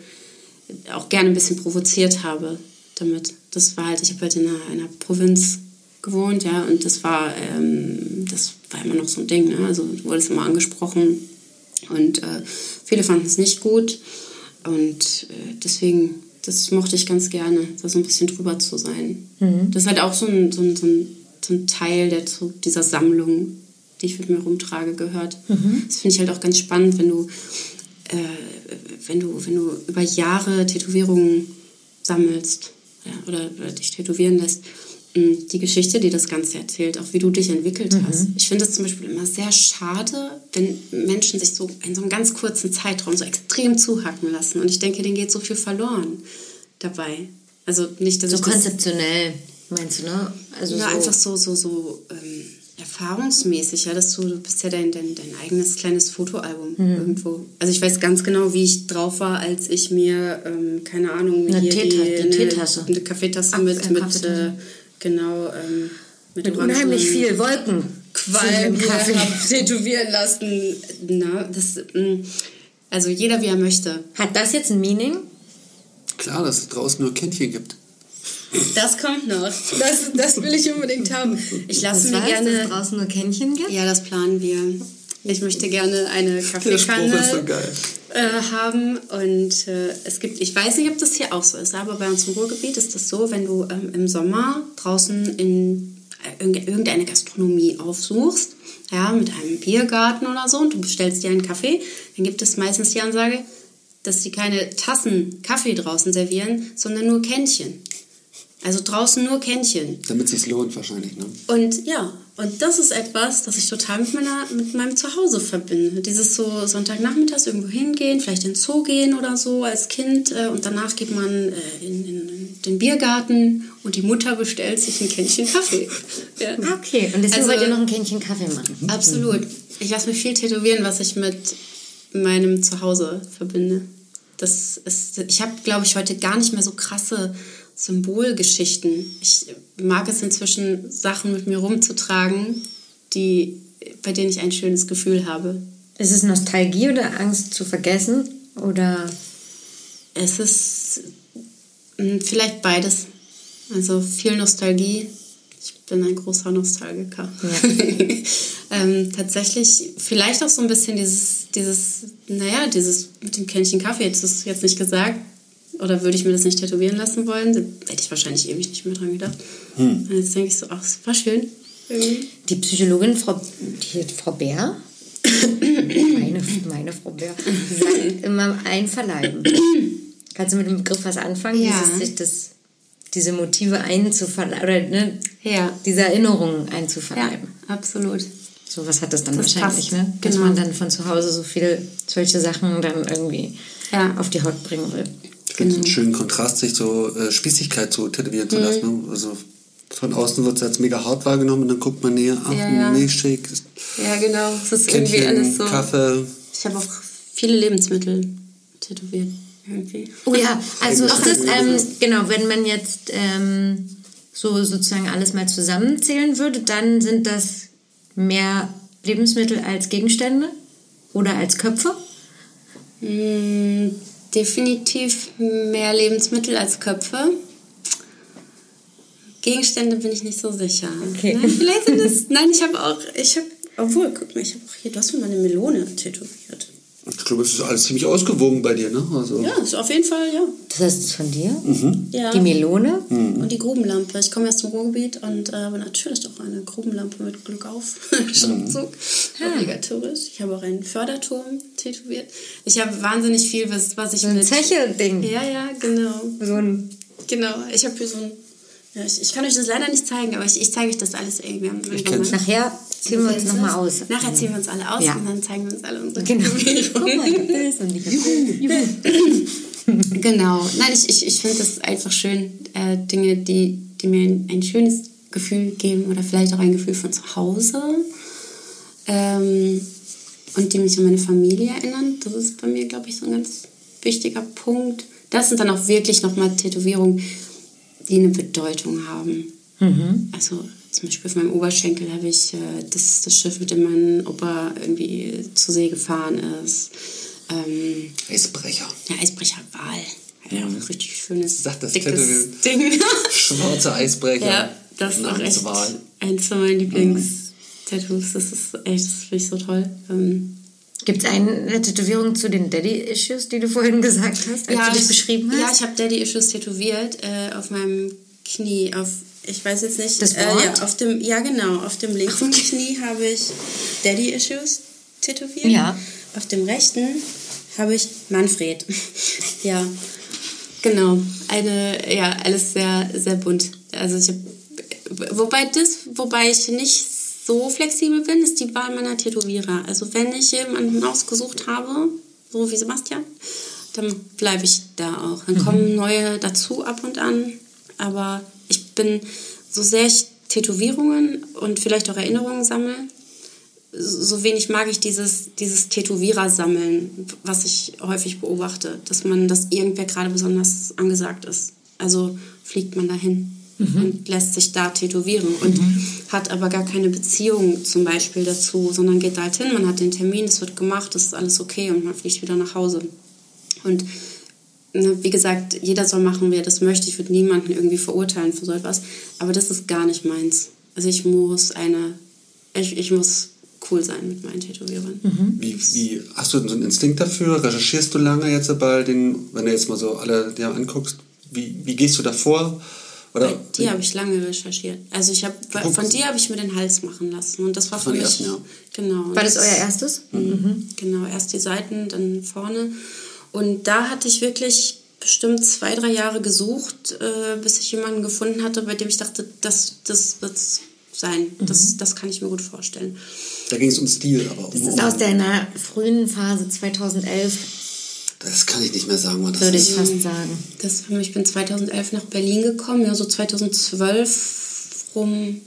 auch gerne ein bisschen provoziert habe damit. Das war halt, ich habe halt in einer, einer Provinz gewohnt, ja, und das war, ähm, das war immer noch so ein Ding, ne? Also du wurdest immer angesprochen und äh, viele fanden es nicht gut und äh, deswegen, das mochte ich ganz gerne, da so ein bisschen drüber zu sein. Das ist halt auch so ein, so ein, so ein, so ein Teil der, dieser Sammlung, die ich mit mir rumtrage, gehört. Das finde ich halt auch ganz spannend, wenn du, äh, wenn du, wenn du über Jahre Tätowierungen sammelst ja, oder, oder dich tätowieren lässt, mh, die Geschichte, die das Ganze erzählt, auch wie du dich entwickelt hast. Ich finde es zum Beispiel immer sehr schade, wenn Menschen sich so in so einem ganz kurzen Zeitraum so extrem zuhacken lassen. Und ich denke, denen geht so viel verloren dabei. Also nicht, dass So konzeptionell, meinst du, ne? Also ja, so, einfach so, so, so ähm, erfahrungsmäßig, ja, dass du, du bist ja dein, dein, dein eigenes kleines Fotoalbum Mhm. irgendwo. Also ich weiß ganz genau, wie ich drauf war, als ich mir, ähm, keine Ahnung, Eine hier Teeta- die eine, Teetasse. eine Kaffeetasse Ach, mit, eine mit Kaffeetasse. Äh, genau, ähm, mit, mit unheimlich viel Wolken. Qualm tätowieren lassen. Na, das, mm, also jeder, wie er möchte. Hat das jetzt ein Meaning? Klar, dass es draußen nur Kännchen gibt. Das kommt noch. Das, das will ich unbedingt haben. Ich lasse mir gerne... dass es draußen nur Kännchen gibt? Ja, das planen wir. Ich möchte gerne eine Der Spruch Kaffeekanne ist so geil. äh, haben und äh, es gibt, ich weiß nicht, ob das hier auch so ist, aber bei uns im Ruhrgebiet ist das so, wenn du ähm, im Sommer draußen in äh, irgende- irgendeine Gastronomie aufsuchst, ja, mit einem Biergarten oder so und du bestellst dir einen Kaffee, dann gibt es meistens die Ansage, dass sie keine Tassen Kaffee draußen servieren, sondern nur Kännchen. Also draußen nur Kännchen. Damit es sich lohnt wahrscheinlich, ne? Und ja, und das ist etwas, das ich total mit, meiner, mit meinem Zuhause verbinde. Dieses so Sonntagnachmittags irgendwo hingehen, vielleicht in den Zoo gehen oder so als Kind äh, und danach geht man äh, in, in den Biergarten und die Mutter bestellt sich ein Kännchen Kaffee. Ja. Ah, Okay, und deswegen Also- wollt ihr noch ein Kännchen Kaffee machen. Absolut. Ich lasse mir viel tätowieren, was ich mit meinem Zuhause verbinde. Das ist, ich habe, glaube ich, heute gar nicht mehr so krasse Symbolgeschichten. Ich mag es inzwischen, Sachen mit mir rumzutragen, die, bei denen ich ein schönes Gefühl habe. Ist es Nostalgie oder Angst zu vergessen? Oder Es ist mh, vielleicht beides. Also viel Nostalgie. Ich bin ein großer Nostalgiker. ähm, tatsächlich vielleicht auch so ein bisschen dieses, dieses, naja, dieses mit dem Kännchen Kaffee. Jetzt ist jetzt nicht gesagt. Oder würde ich mir das nicht tätowieren lassen wollen? Dann hätte ich wahrscheinlich ewig nicht mehr dran gedacht. Und jetzt denke ich so, ach, es war schön. Irgendwie. die Psychologin Frau, die, Frau Bär, meine, meine Frau Bär, sagt immer einverleiben. Kannst du mit dem Begriff was anfangen? Ja. Dieses, sich das diese Motive einzuverleiben oder ne, Ja. diese Erinnerungen Ja, einzuverleiben. absolut. So was hat das dann Das wahrscheinlich, passt, ne? Dass genau. man dann von zu Hause so viel solche Sachen dann irgendwie Ja. auf die Haut bringen will. Ich finde es einen schönen Kontrast, sich so äh, Spießigkeit zu tätowieren Mhm. zu lassen. Ne? Also von außen wird es als mega hart wahrgenommen und dann guckt man näher, ach, Ja, ja. Milchshake, Ja, genau. Es ist irgendwie Kännchen, alles so. Kaffee. Ich habe auch viele Lebensmittel tätowiert. Irgendwie. Oh ja, also ist das, ähm, genau, wenn man jetzt ähm, so sozusagen alles mal zusammenzählen würde, dann sind das mehr Lebensmittel als Gegenstände oder als Köpfe? Mm, definitiv mehr Lebensmittel als Köpfe. Gegenstände bin ich nicht so sicher. Okay. Nein, vielleicht sind es. Nein, ich habe auch. Ich habe. Obwohl, guck mal, ich habe auch hier. Du hast mir mal eine Melone tätowiert. Ich glaube, es ist alles ziemlich ausgewogen bei dir, ne? Also, Ja, ist auf jeden Fall, ja. Das heißt, es ist von dir? ja. Die Melone? Und die Grubenlampe. Ich komme aus dem Ruhrgebiet und äh, habe natürlich auch eine Grubenlampe mit Glück auf. Schriftzug. Obligatorisch. Ich habe auch einen Förderturm tätowiert. Ich habe wahnsinnig viel, was, was ich So ein mit. Zeche-Ding. Ja, ja, genau. So ein Genau. Ich habe hier so ein. Ja, ich, ich kann euch das leider nicht zeigen, aber ich, ich zeige euch das alles irgendwie. Ich. Nachher ziehen wir uns nochmal aus. Nachher ziehen wir uns alle aus Ja. und dann zeigen wir uns alle unsere Genau. Guck Tätowierungen. mal, ich hab das und ich hab das. Genau. Nein, ich, ich, ich finde das einfach schön, äh, Dinge, die, die mir ein, ein schönes Gefühl geben oder vielleicht auch ein Gefühl von zu Hause ähm, und die mich an meine Familie erinnern. Das ist bei mir, glaube ich, so ein ganz wichtiger Punkt. Das sind dann auch wirklich nochmal Tätowierungen, die eine Bedeutung haben. Also zum Beispiel auf meinem Oberschenkel habe ich äh, das, das Schiff, mit dem mein Opa irgendwie zur See gefahren ist. Ähm, Eisbrecher. ja, Eisbrecher Wal. Ja, ein richtig schönes, Sagt das dickes. Ding. Schwarze Eisbrecher. ja, das ist auch echt eins von meinen Lieblings-Tattoos. Das ist echt, das finde ich so toll. Ähm, Gibt es eine Tätowierung zu den Daddy-Issues, die du vorhin gesagt hast, als du dich ich- beschrieben hast? Ja, ich habe Daddy Issues tätowiert äh, auf meinem Knie. Auf, ich weiß jetzt nicht. Das Äh, Wort? ja, auf dem, ja, genau. Auf dem linken Knie habe ich Daddy Issues tätowiert. Ja. Auf dem rechten habe ich Manfred. ja, genau. Eine, ja, alles sehr, sehr bunt. Also ich hab, wobei das, wobei ich nicht so flexibel bin, ist die Wahl meiner Tätowierer. Also wenn ich jemanden ausgesucht habe, so wie Sebastian, dann bleibe ich da auch. Dann kommen neue dazu ab und an. Aber ich bin, so sehr ich Tätowierungen und vielleicht auch Erinnerungen sammle, so wenig mag ich dieses, dieses Tätowierer-Sammeln, was ich häufig beobachte, dass man, dass irgendwer gerade besonders angesagt ist. Also fliegt man dahin und lässt sich da tätowieren und hat aber gar keine Beziehung zum Beispiel dazu, sondern geht da halt hin, man hat den Termin, es wird gemacht, es ist alles okay und man fliegt wieder nach Hause. Und wie gesagt, jeder soll machen, wer das möchte. Ich würde niemanden irgendwie verurteilen für so etwas. Aber das ist gar nicht meins. Also ich muss eine, ich, ich muss cool sein mit meinen Tätowierern. Wie, wie, hast du so einen Instinkt dafür? Recherchierst du lange jetzt bei den, wenn du jetzt mal so alle dir anguckst, wie, wie gehst du davor? Oder Bei dir habe ich lange recherchiert. Also ich habe guckst- von dir habe ich mir den Hals machen lassen und das war Das für mich ersten, ja. genau. War das euer erstes? Mhm. Genau, erst die Seiten, dann vorne. Und da hatte ich wirklich bestimmt zwei, drei Jahre gesucht, äh, bis ich jemanden gefunden hatte, bei dem ich dachte, das, das wird sein. Das, das kann ich mir gut vorstellen. da ging es um Stil, aber um, Das ist aus deiner frühen Phase 2011, das kann ich nicht mehr sagen, das würde ist. ich fast sagen. Das, ich bin 2011 nach Berlin gekommen, ja, so 2012 rum.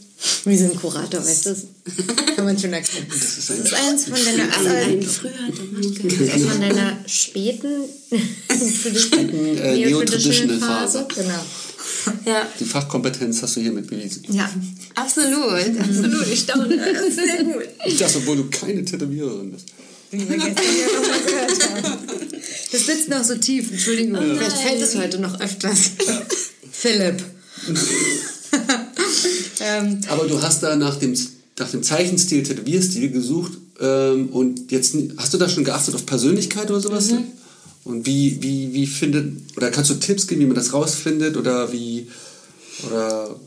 Wie so ein Kurator, weißt du? Kann man schon erkennen. Das ist ein Das ist eins von deiner, Ein, früher Mann, ein, von deiner späten Späten, äh, Neo-Traditional Phase. Genau. Ja, Die Fachkompetenz hast du hiermit bewiesen. Ja. absolut, absolut. Ich staune. Das ist sehr gut. Das, obwohl du keine Tätowiererin bist. Wie wir gestern ja noch mal gehört haben. Das sitzt noch so tief, Entschuldigung. Vielleicht fällt es heute noch öfters. Philipp. Ähm, Aber du hast da nach dem, nach dem Zeichenstil, Tätowierstil gesucht ähm, und jetzt hast du da schon geachtet auf Persönlichkeit oder sowas? Mhm. Und wie, wie, wie findet, oder kannst du Tipps geben, wie man das rausfindet oder wie, oder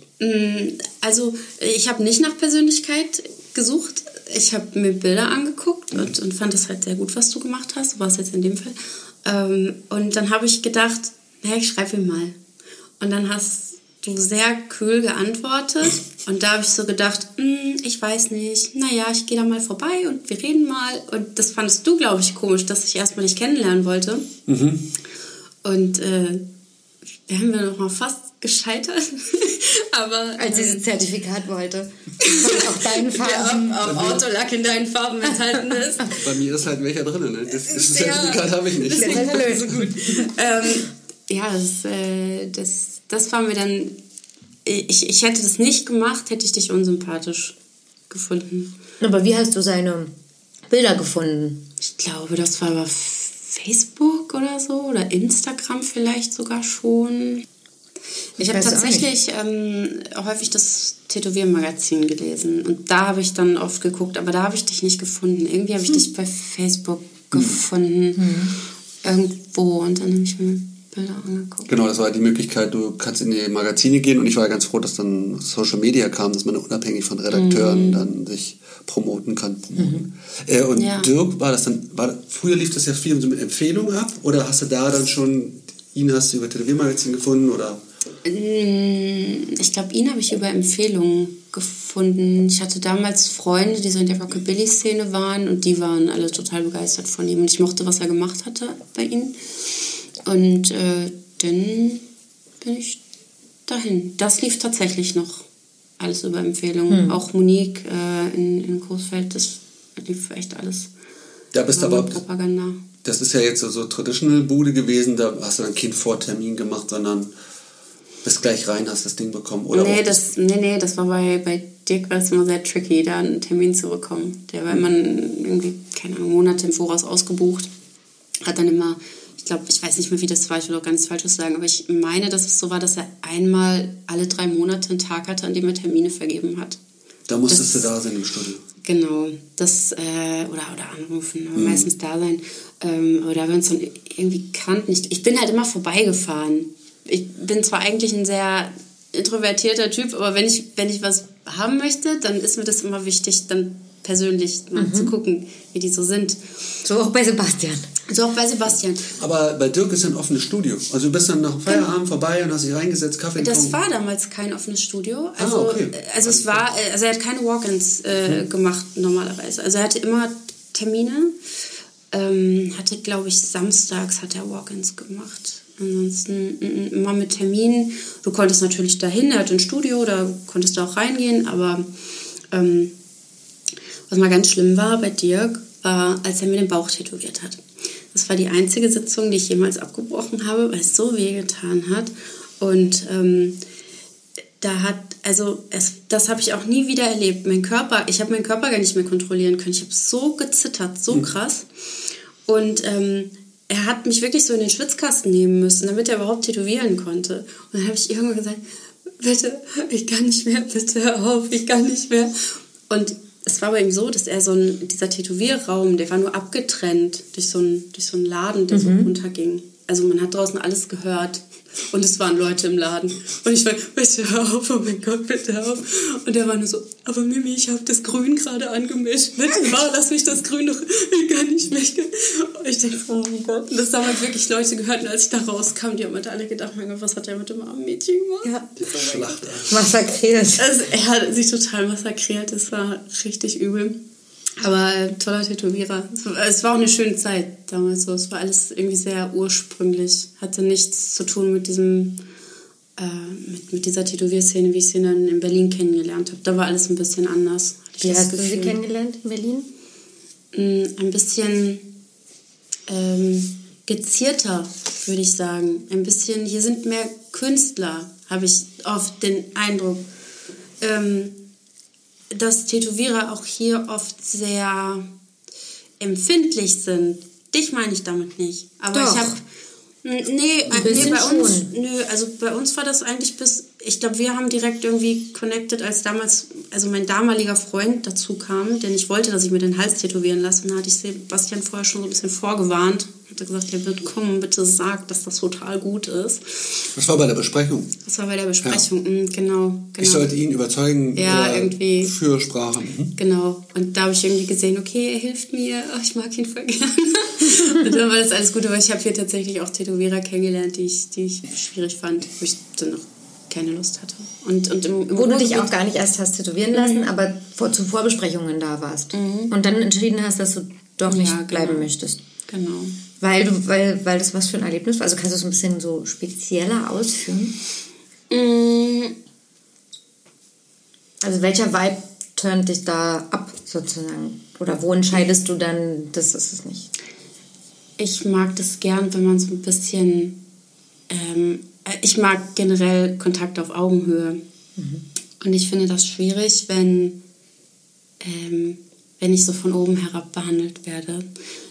Also, ich habe nicht nach Persönlichkeit gesucht. Ich habe mir Bilder angeguckt und, und fand das halt sehr gut, was du gemacht hast. So war es jetzt in dem Fall. Ähm, und dann habe ich gedacht, hey, ich schreibe ihm mal. Und dann hast, du sehr kühl geantwortet. Und da habe ich so gedacht, hm, ich weiß nicht, naja, ich gehe da mal vorbei und wir reden mal. Und das fandest du, glaube ich, komisch, dass ich erstmal nicht kennenlernen wollte. Mhm. Und äh, da haben wir noch mal fast gescheitert. Aber Als äh, dieses Zertifikat wollte. Auch deinen Farben. der auf, auf Autolack in deinen Farben enthalten ist. Bei mir ist halt welcher drin, ne? Das, das Ja. Zertifikat habe ich nicht. Der ist halt blöd. ähm, ja, das, äh, das, das war mir dann. Ich, ich hätte das nicht gemacht, hätte ich dich unsympathisch gefunden. Aber wie hast du seine Bilder gefunden? Ich glaube, das war über Facebook oder so oder Instagram vielleicht sogar schon. Ich, Ich habe tatsächlich ähm, häufig das Tätowiermagazin gelesen und da habe ich dann oft geguckt, aber da habe ich dich nicht gefunden. Irgendwie habe ich dich bei Facebook gefunden, irgendwo und dann habe ich mir Bilder angeguckt. Genau, das war die Möglichkeit, du kannst in die Magazine gehen und ich war ja ganz froh, dass dann Social Media kam, dass man unabhängig von Redakteuren dann sich promoten kann. Promoten. Äh, und Ja. Dirk, war das dann, war, früher lief das ja viel so mit Empfehlungen ab oder hast du da dann schon, ihn hast du über Tätowiermagazin gefunden oder? Mm, Ich glaube, ihn habe ich über Empfehlungen gefunden. Ich hatte damals Freunde, die so in der Rockabilly-Szene waren und die waren alle total begeistert von ihm. Und ich mochte, was er gemacht hatte bei ihnen. Und äh, dann bin ich dahin. Das lief tatsächlich noch alles über Empfehlungen. Auch Monique äh, in, in Coesfeld, das lief echt alles Da bist aber, Propaganda. das ist ja jetzt so, so Traditional Bude gewesen, da hast du dann keinen Vortermin gemacht, sondern bist gleich rein, hast das Ding bekommen. Oder nee, das, nee, nee, das war bei, bei Dirk war es immer sehr tricky, da einen Termin zu bekommen. Der war immer irgendwie, keine Ahnung, Monate im Voraus ausgebucht. Hat dann immer, glaube, ich weiß nicht mehr, wie das war, ich will auch gar nichts Falsches sagen, aber ich meine, dass es so war, dass er einmal alle drei Monate einen Tag hatte, an dem er Termine vergeben hat. Da musstest das- du da sein im Studio. Genau, das, äh, oder, oder anrufen, Mhm. aber meistens da sein. Ähm, oder wenn es dann irgendwie kannten. Ich, ich bin halt immer vorbeigefahren. Ich bin zwar eigentlich ein sehr introvertierter Typ, aber wenn ich, wenn ich was haben möchte, dann ist mir das immer wichtig, dann persönlich mal Mhm. zu gucken, wie die so sind. So auch bei Sebastian. So auch bei Sebastian. Aber bei Dirk ist ein offenes Studio. Also du bist dann nach dem Feierabend vorbei und hast dich reingesetzt, Kaffee Das getrunken. war damals kein offenes Studio. Also, okay. äh, also es war, äh, also er hat keine Walk-ins äh, gemacht normalerweise. Also er hatte immer Termine. Ähm, hatte, glaube ich, samstags hat er Walk-ins gemacht. Ansonsten mm, immer mit Terminen. Du konntest natürlich dahin, er hatte ein Studio, da konntest du auch reingehen, aber ähm, was mal ganz schlimm war bei Dirk, war, als er mir den Bauch tätowiert hat. Das war die einzige Sitzung, die ich jemals abgebrochen habe, weil es so weh getan hat. Und ähm, da hat, also es, das habe ich auch nie wieder erlebt. Mein Körper, ich habe meinen Körper gar nicht mehr kontrollieren können. Ich habe so gezittert, so krass. Und ähm, er hat mich wirklich so in den Schwitzkasten nehmen müssen, damit er überhaupt tätowieren konnte. Und dann habe ich irgendwann gesagt, bitte, ich kann nicht mehr, bitte hör auf, ich kann nicht mehr. Und es war bei ihm so, dass er so ein, dieser Tätowierraum, der war nur abgetrennt durch so einen, durch so einen Laden, der so runterging. Also man hat draußen alles gehört. Und es waren Leute im Laden. Und ich war, bitte hör auf, oh mein Gott, bitte hör auf. Und der war nur so, aber Mimi, ich habe das Grün gerade angemischt. Bitte mach, lass mich das Grün noch, kann nicht kann- Und ich denke, oh mein Gott. Und das haben halt wirklich Leute gehört. Und als ich da rauskam, die haben halt alle gedacht, mein Gott, was hat der mit dem armen Mädchen gemacht? Ja. Schlacht. Massakriert. Also, er hat sich total massakriert. Das war richtig übel. Aber äh, toller Tätowierer. Es war- auch eine schöne Zeit damals so. Es war alles irgendwie sehr ursprünglich. Hatte nichts zu tun mit diesem, äh, mit, mit dieser Tätowierszene, wie ich sie dann in Berlin kennengelernt habe. Da war alles ein bisschen anders. Wie hast du sie Gefühl. kennengelernt in Berlin? Mm, Ein bisschen ähm, gezierter, würde ich sagen. Ein bisschen, hier sind mehr Künstler, habe ich oft den Eindruck. Ähm, dass Tätowierer auch hier oft sehr empfindlich sind. Dich meine ich damit nicht. Aber Doch. ich habe. Nee, äh, nee, bei uns, nö, also bei uns war das eigentlich bis, ich glaube, wir haben direkt irgendwie connected, als damals, also mein damaliger Freund dazu kam, denn ich wollte, dass ich mir den Hals tätowieren lasse. Und da hatte ich Sebastian vorher schon so ein bisschen vorgewarnt. Hat er gesagt, er wird kommen, bitte sag, dass das total gut ist. Das war bei der Besprechung. Das war bei der Besprechung, mm, genau, genau. Ich sollte ihn überzeugen. Ja, irgendwie. Für Sprache. Mhm. Genau. Und da habe ich irgendwie gesehen, okay, er hilft mir, oh, ich mag ihn voll gerne. und dann war das alles gut, aber ich habe hier tatsächlich auch Tätowierer kennengelernt, die ich, die ich schwierig fand, wo ich dann noch keine Lust hatte. Und, und im, im Wo du dich auch gar nicht erst hast tätowieren lassen, aber vor, zu Vorbesprechungen da warst. Und dann entschieden hast, dass du doch nicht Ja, bleiben genau. möchtest. Genau. Weil du, weil, weil das was für ein Erlebnis war. Also kannst du es ein bisschen so spezieller ausführen? Mm, Also welcher Vibe turnt dich da ab sozusagen? Oder wo entscheidest du dann, das ist es nicht? Ich mag das gern, wenn man so ein bisschen. Ähm, äh, ich mag generell Kontakt auf Augenhöhe. Und ich finde das schwierig, wenn, ähm, wenn ich so von oben herab behandelt werde.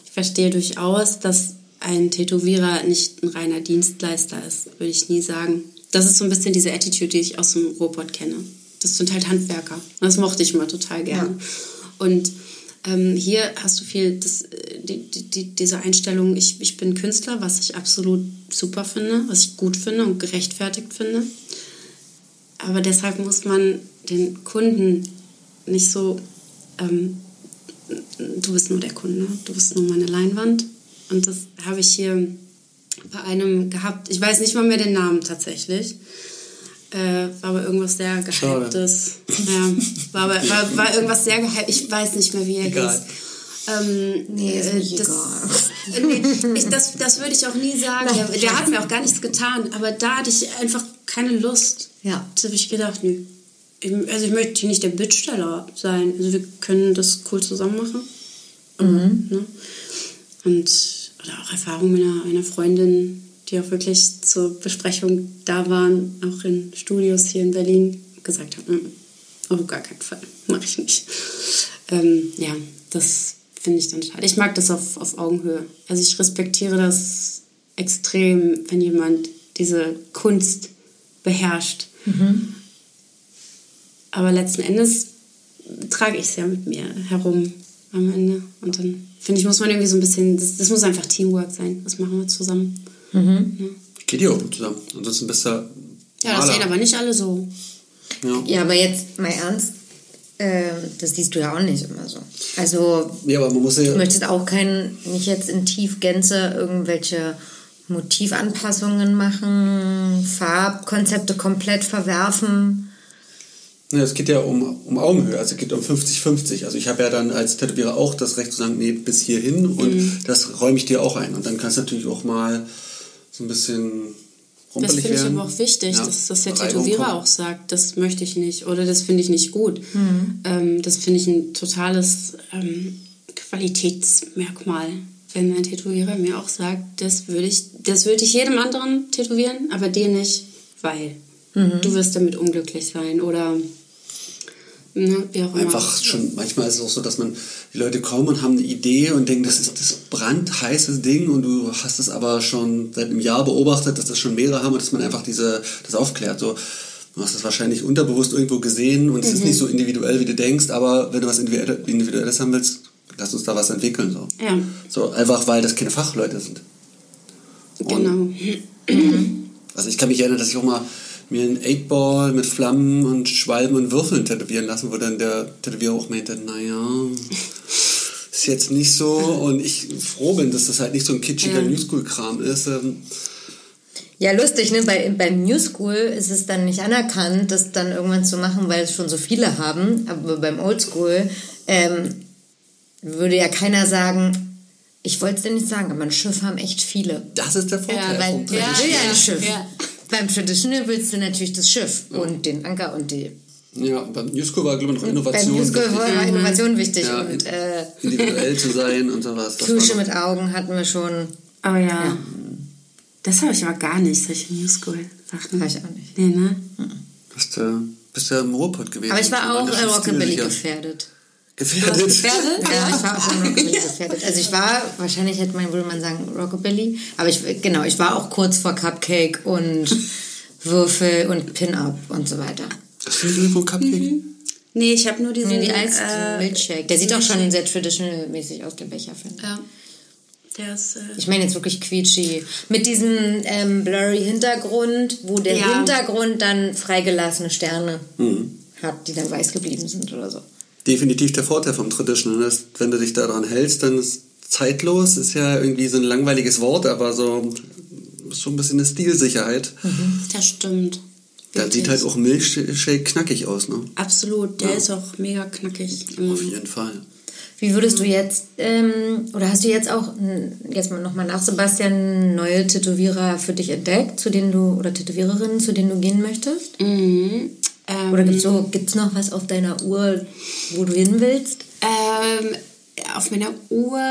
Ich verstehe durchaus, dass ein Tätowierer nicht ein reiner Dienstleister ist, würde ich nie sagen. Das ist so ein bisschen diese Attitude, die ich aus dem Robot kenne. Das sind halt Handwerker. Das mochte ich immer total gerne. Und ähm, hier hast du viel das, äh, die, die, die, diese Einstellung, ich, ich bin Künstler, was ich absolut super finde, was ich gut finde und gerechtfertigt finde. Aber deshalb muss man den Kunden nicht so, ähm, du bist nur der Kunde, du bist nur meine Leinwand. Und das habe ich hier bei einem gehabt, ich weiß nicht mal mehr den Namen tatsächlich. Äh, war aber irgendwas sehr gehyptes. Ja, war, aber, war, war irgendwas sehr gehypt. Ich weiß nicht mehr, wie er Egal. hieß. Ähm, Nee, ist äh, nicht das, egal. nee, ich, das, das würde ich auch nie sagen. Der, der hat mir auch gar nichts getan. Aber da hatte ich einfach keine Lust. Ja. Da habe ich gedacht, nö. Ich, also ich möchte hier nicht der Bittsteller sein. Also wir können das cool zusammen machen. Ne? Und oder auch Erfahrungen meiner, meiner Freundin, die auch wirklich zur Besprechung da waren, auch in Studios hier in Berlin, gesagt haben, "Mm, auf gar keinen Fall, mache ich nicht. Ähm, ja, das finde ich dann schade. Ich mag das auf, auf Augenhöhe. Also ich respektiere das extrem, wenn jemand diese Kunst beherrscht. Aber letzten Endes trage ich es ja mit mir herum am Ende. Und dann, finde ich, muss man irgendwie so ein bisschen, das, das muss einfach Teamwork sein. Das machen wir zusammen. Geht ihr oben zusammen. Ansonsten bist du Ja, das sehen aber nicht alle so. Ja. Ja, aber jetzt mal ernst, ähm, das siehst du ja auch nicht immer so. Also ja, aber man muss ja. du möchtest auch kein, nicht jetzt in Tiefgänze irgendwelche Motivanpassungen machen, Farbkonzepte komplett verwerfen. Ja, es geht ja um, um Augenhöhe, also es geht um 50-50. Also ich habe ja dann als Tätowierer auch das Recht zu sagen, nee, bis hierhin und Mhm. das räume ich dir auch ein. Und dann kannst du natürlich auch mal so ein bisschen Das finde ich aber auch wichtig, Ja, dass, dass der Tätowierer kommt. auch sagt, das möchte ich nicht oder das finde ich nicht gut. Ähm, das finde ich ein totales ähm, Qualitätsmerkmal, wenn ein Tätowierer mir auch sagt, das würde ich, das würde ich jedem anderen tätowieren, aber dir nicht, weil du wirst damit unglücklich sein oder ne. Einfach schon, manchmal ist es auch so, dass man, die Leute kommen und haben eine Idee und denken, das ist das brandheiße Ding und du hast es aber schon seit einem Jahr beobachtet, dass das schon mehrere haben und dass man einfach diese, das aufklärt. So, du hast es wahrscheinlich unterbewusst irgendwo gesehen und es ist nicht so individuell, wie du denkst, aber wenn du was Individuell- Individuelles haben willst, lass uns da was entwickeln. So, Ja, so einfach, weil das keine Fachleute sind. genau. Also ich kann mich erinnern, dass ich auch mal mir einen 8-Ball mit Flammen und Schwalben und Würfeln tätowieren lassen, wo dann der Tätowierer auch meinte, naja, ist jetzt nicht so. Und ich froh bin, dass das halt nicht so ein kitschiger Ja. New School-Kram ist. Ähm, Ja, lustig, ne? Bei, beim New School ist es dann nicht anerkannt, das dann irgendwann zu machen, weil es schon so viele haben. Aber beim Old School ähm, würde ja keiner sagen, ich wollte es dir nicht sagen, aber ein Schiff haben echt viele. Das ist der Vorteil. Ja, Weil ja ja, ein Schiff? ja. Beim Traditional willst du natürlich das Schiff und den Anker und die. Ja, beim New School war, glaube ich, noch Beim Innovation. New School wichtig. war Innovation wichtig Ja, und äh, individuell zu sein und sowas. Tusche mit Augen hatten wir schon. Oh ja. Das habe ich aber gar nicht, solche New School-Sachen. Hab ich auch nicht. Nee, ne? Bist du bist ja im Ruhrpott gewesen. Aber ich war auch äh, Rockabilly gefährdet. Gefährdet. Gefährdet? Ja, ich war auch schon Rockabilly gefährdet. Also ich war, wahrscheinlich hätte man, würde man sagen, Rockabilly. Aber ich, genau, ich war auch kurz vor Cupcake und Würfel und Pin-Up und so weiter. Hast du irgendwo Cupcake? Nee, ich habe nur diesen... Nee, die Eis äh, Milkshake. Der sieht auch schon sehr traditional-mäßig aus, der Becher, finde ich. Ja. Der ist... Äh, Ich meine jetzt wirklich quietschy. Mit diesem ähm, blurry Hintergrund, wo der Ja. Hintergrund dann freigelassene Sterne hat, die dann weiß geblieben sind oder so. Definitiv der Vorteil vom Traditional. Ist, wenn du dich daran hältst, dann ist zeitlos, ist ja irgendwie so ein langweiliges Wort, aber so, so ein bisschen eine Stilsicherheit. das stimmt. Da sieht halt auch Milchshake knackig aus, ne? Absolut, der ja. ist auch mega knackig. Auf jeden Fall. Wie würdest du jetzt, ähm, oder hast du jetzt auch, jetzt nochmal nach Sebastian, neue Tätowierer für dich entdeckt, zu denen du, oder Tätowiererinnen, zu denen du gehen möchtest? Mhm. Ähm, oder gibt es so, gibt's noch was auf deiner Uhr, wo du hin willst? Ähm, auf meiner Uhr,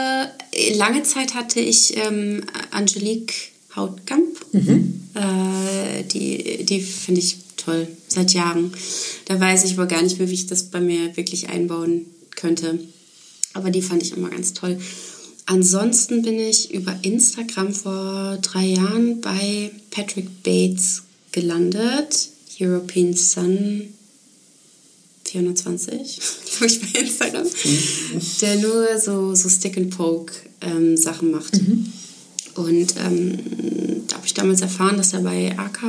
lange Zeit hatte ich ähm, Angelique Hautkamp. Mhm. Äh, die die finde ich toll, seit Jahren. Da weiß ich aber gar nicht mehr, wie ich das bei mir wirklich einbauen könnte. Aber die fand ich immer ganz toll. Ansonsten bin ich über Instagram vor drei Jahren bei Patrick Bates gelandet. European Sun 420, glaube ich, bei Instagram. Mhm. Der nur so, so Stick-and-Poke-Sachen ähm, macht. Mhm. Und ähm, da habe ich damals erfahren, dass er bei AK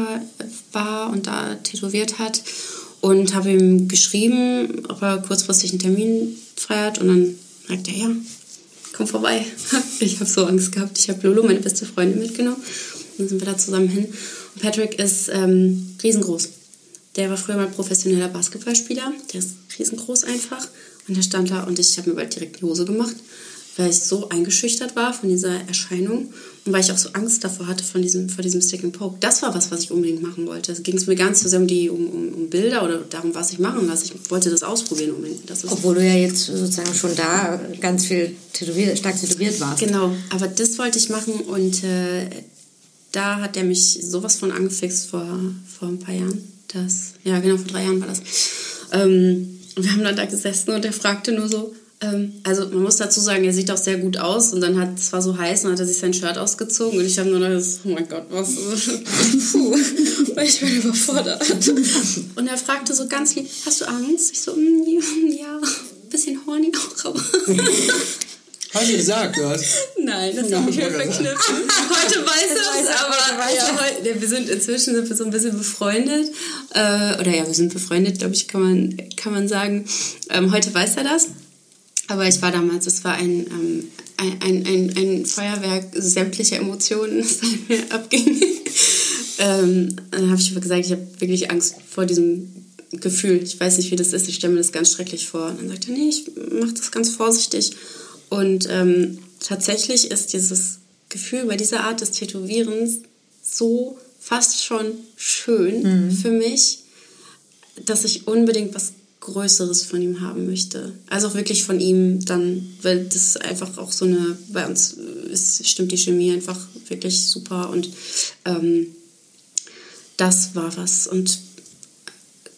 war und da tätowiert hat. Und habe ihm geschrieben, ob er kurzfristig einen Termin frei hat. Und dann sagt er, ja, komm vorbei. Ich habe so Angst gehabt. Ich habe Lolo, meine beste Freundin, mitgenommen. Und dann sind wir da zusammen hin. Patrick ist ähm, riesengroß. Der war früher mal professioneller Basketballspieler. Der ist riesengroß einfach. Und der stand da und ich habe mir bald direkt die Hose gemacht weil ich so eingeschüchtert war von dieser Erscheinung und weil ich auch so Angst davor hatte von diesem, vor diesem Stick and Poke. Das war was, was ich unbedingt machen wollte. Es ging mir ganz um, die, um, um, um, Bilder oder darum, was ich machen lasse. Ich wollte das ausprobieren unbedingt. Das Obwohl du ja jetzt sozusagen schon da ganz viel tätowiert, stark tätowiert warst. Genau, aber das wollte ich machen und äh, da hat er mich sowas von angefixt vor, vor ein paar Jahren. Das, ja, genau, vor drei Jahren war das. Ähm, wir haben dann da gesessen und er fragte nur so, ähm, also man muss dazu sagen, er sieht auch sehr gut aus und dann hat es war so heiß und hat er sich sein Shirt ausgezogen und ich habe nur gedacht, oh mein Gott, was? Puh, ich bin überfordert. Und er fragte so ganz lieb, hast du Angst? Ich so, mm, ja, ein bisschen horny auch, aber... Hast du gesagt, du hast? Nein, das habe ich mir verknüpft. Heute weiß er es, aber weiß ja, heute, wir sind inzwischen sind wir so ein bisschen befreundet. Äh, oder ja, wir sind befreundet, glaube ich, kann man, kann man sagen. Ähm, heute weiß er das. Aber ich war damals, es war ein, ähm, ein, ein, ein, ein, Feuerwerk sämtlicher Emotionen, das an mir abging. ähm, dann habe ich aber gesagt, ich habe wirklich Angst vor diesem Gefühl. Ich weiß nicht, wie das ist. Ich stelle mir das ganz schrecklich vor. Und dann sagte er, nee, ich mache das ganz vorsichtig. Und ähm, tatsächlich ist dieses Gefühl bei dieser Art des Tätowierens so fast schon schön mhm. für mich, dass ich unbedingt was Größeres von ihm haben möchte. Also auch wirklich von ihm dann, weil das einfach auch so eine, bei uns ist, stimmt die Chemie einfach wirklich super und ähm, das war was. Und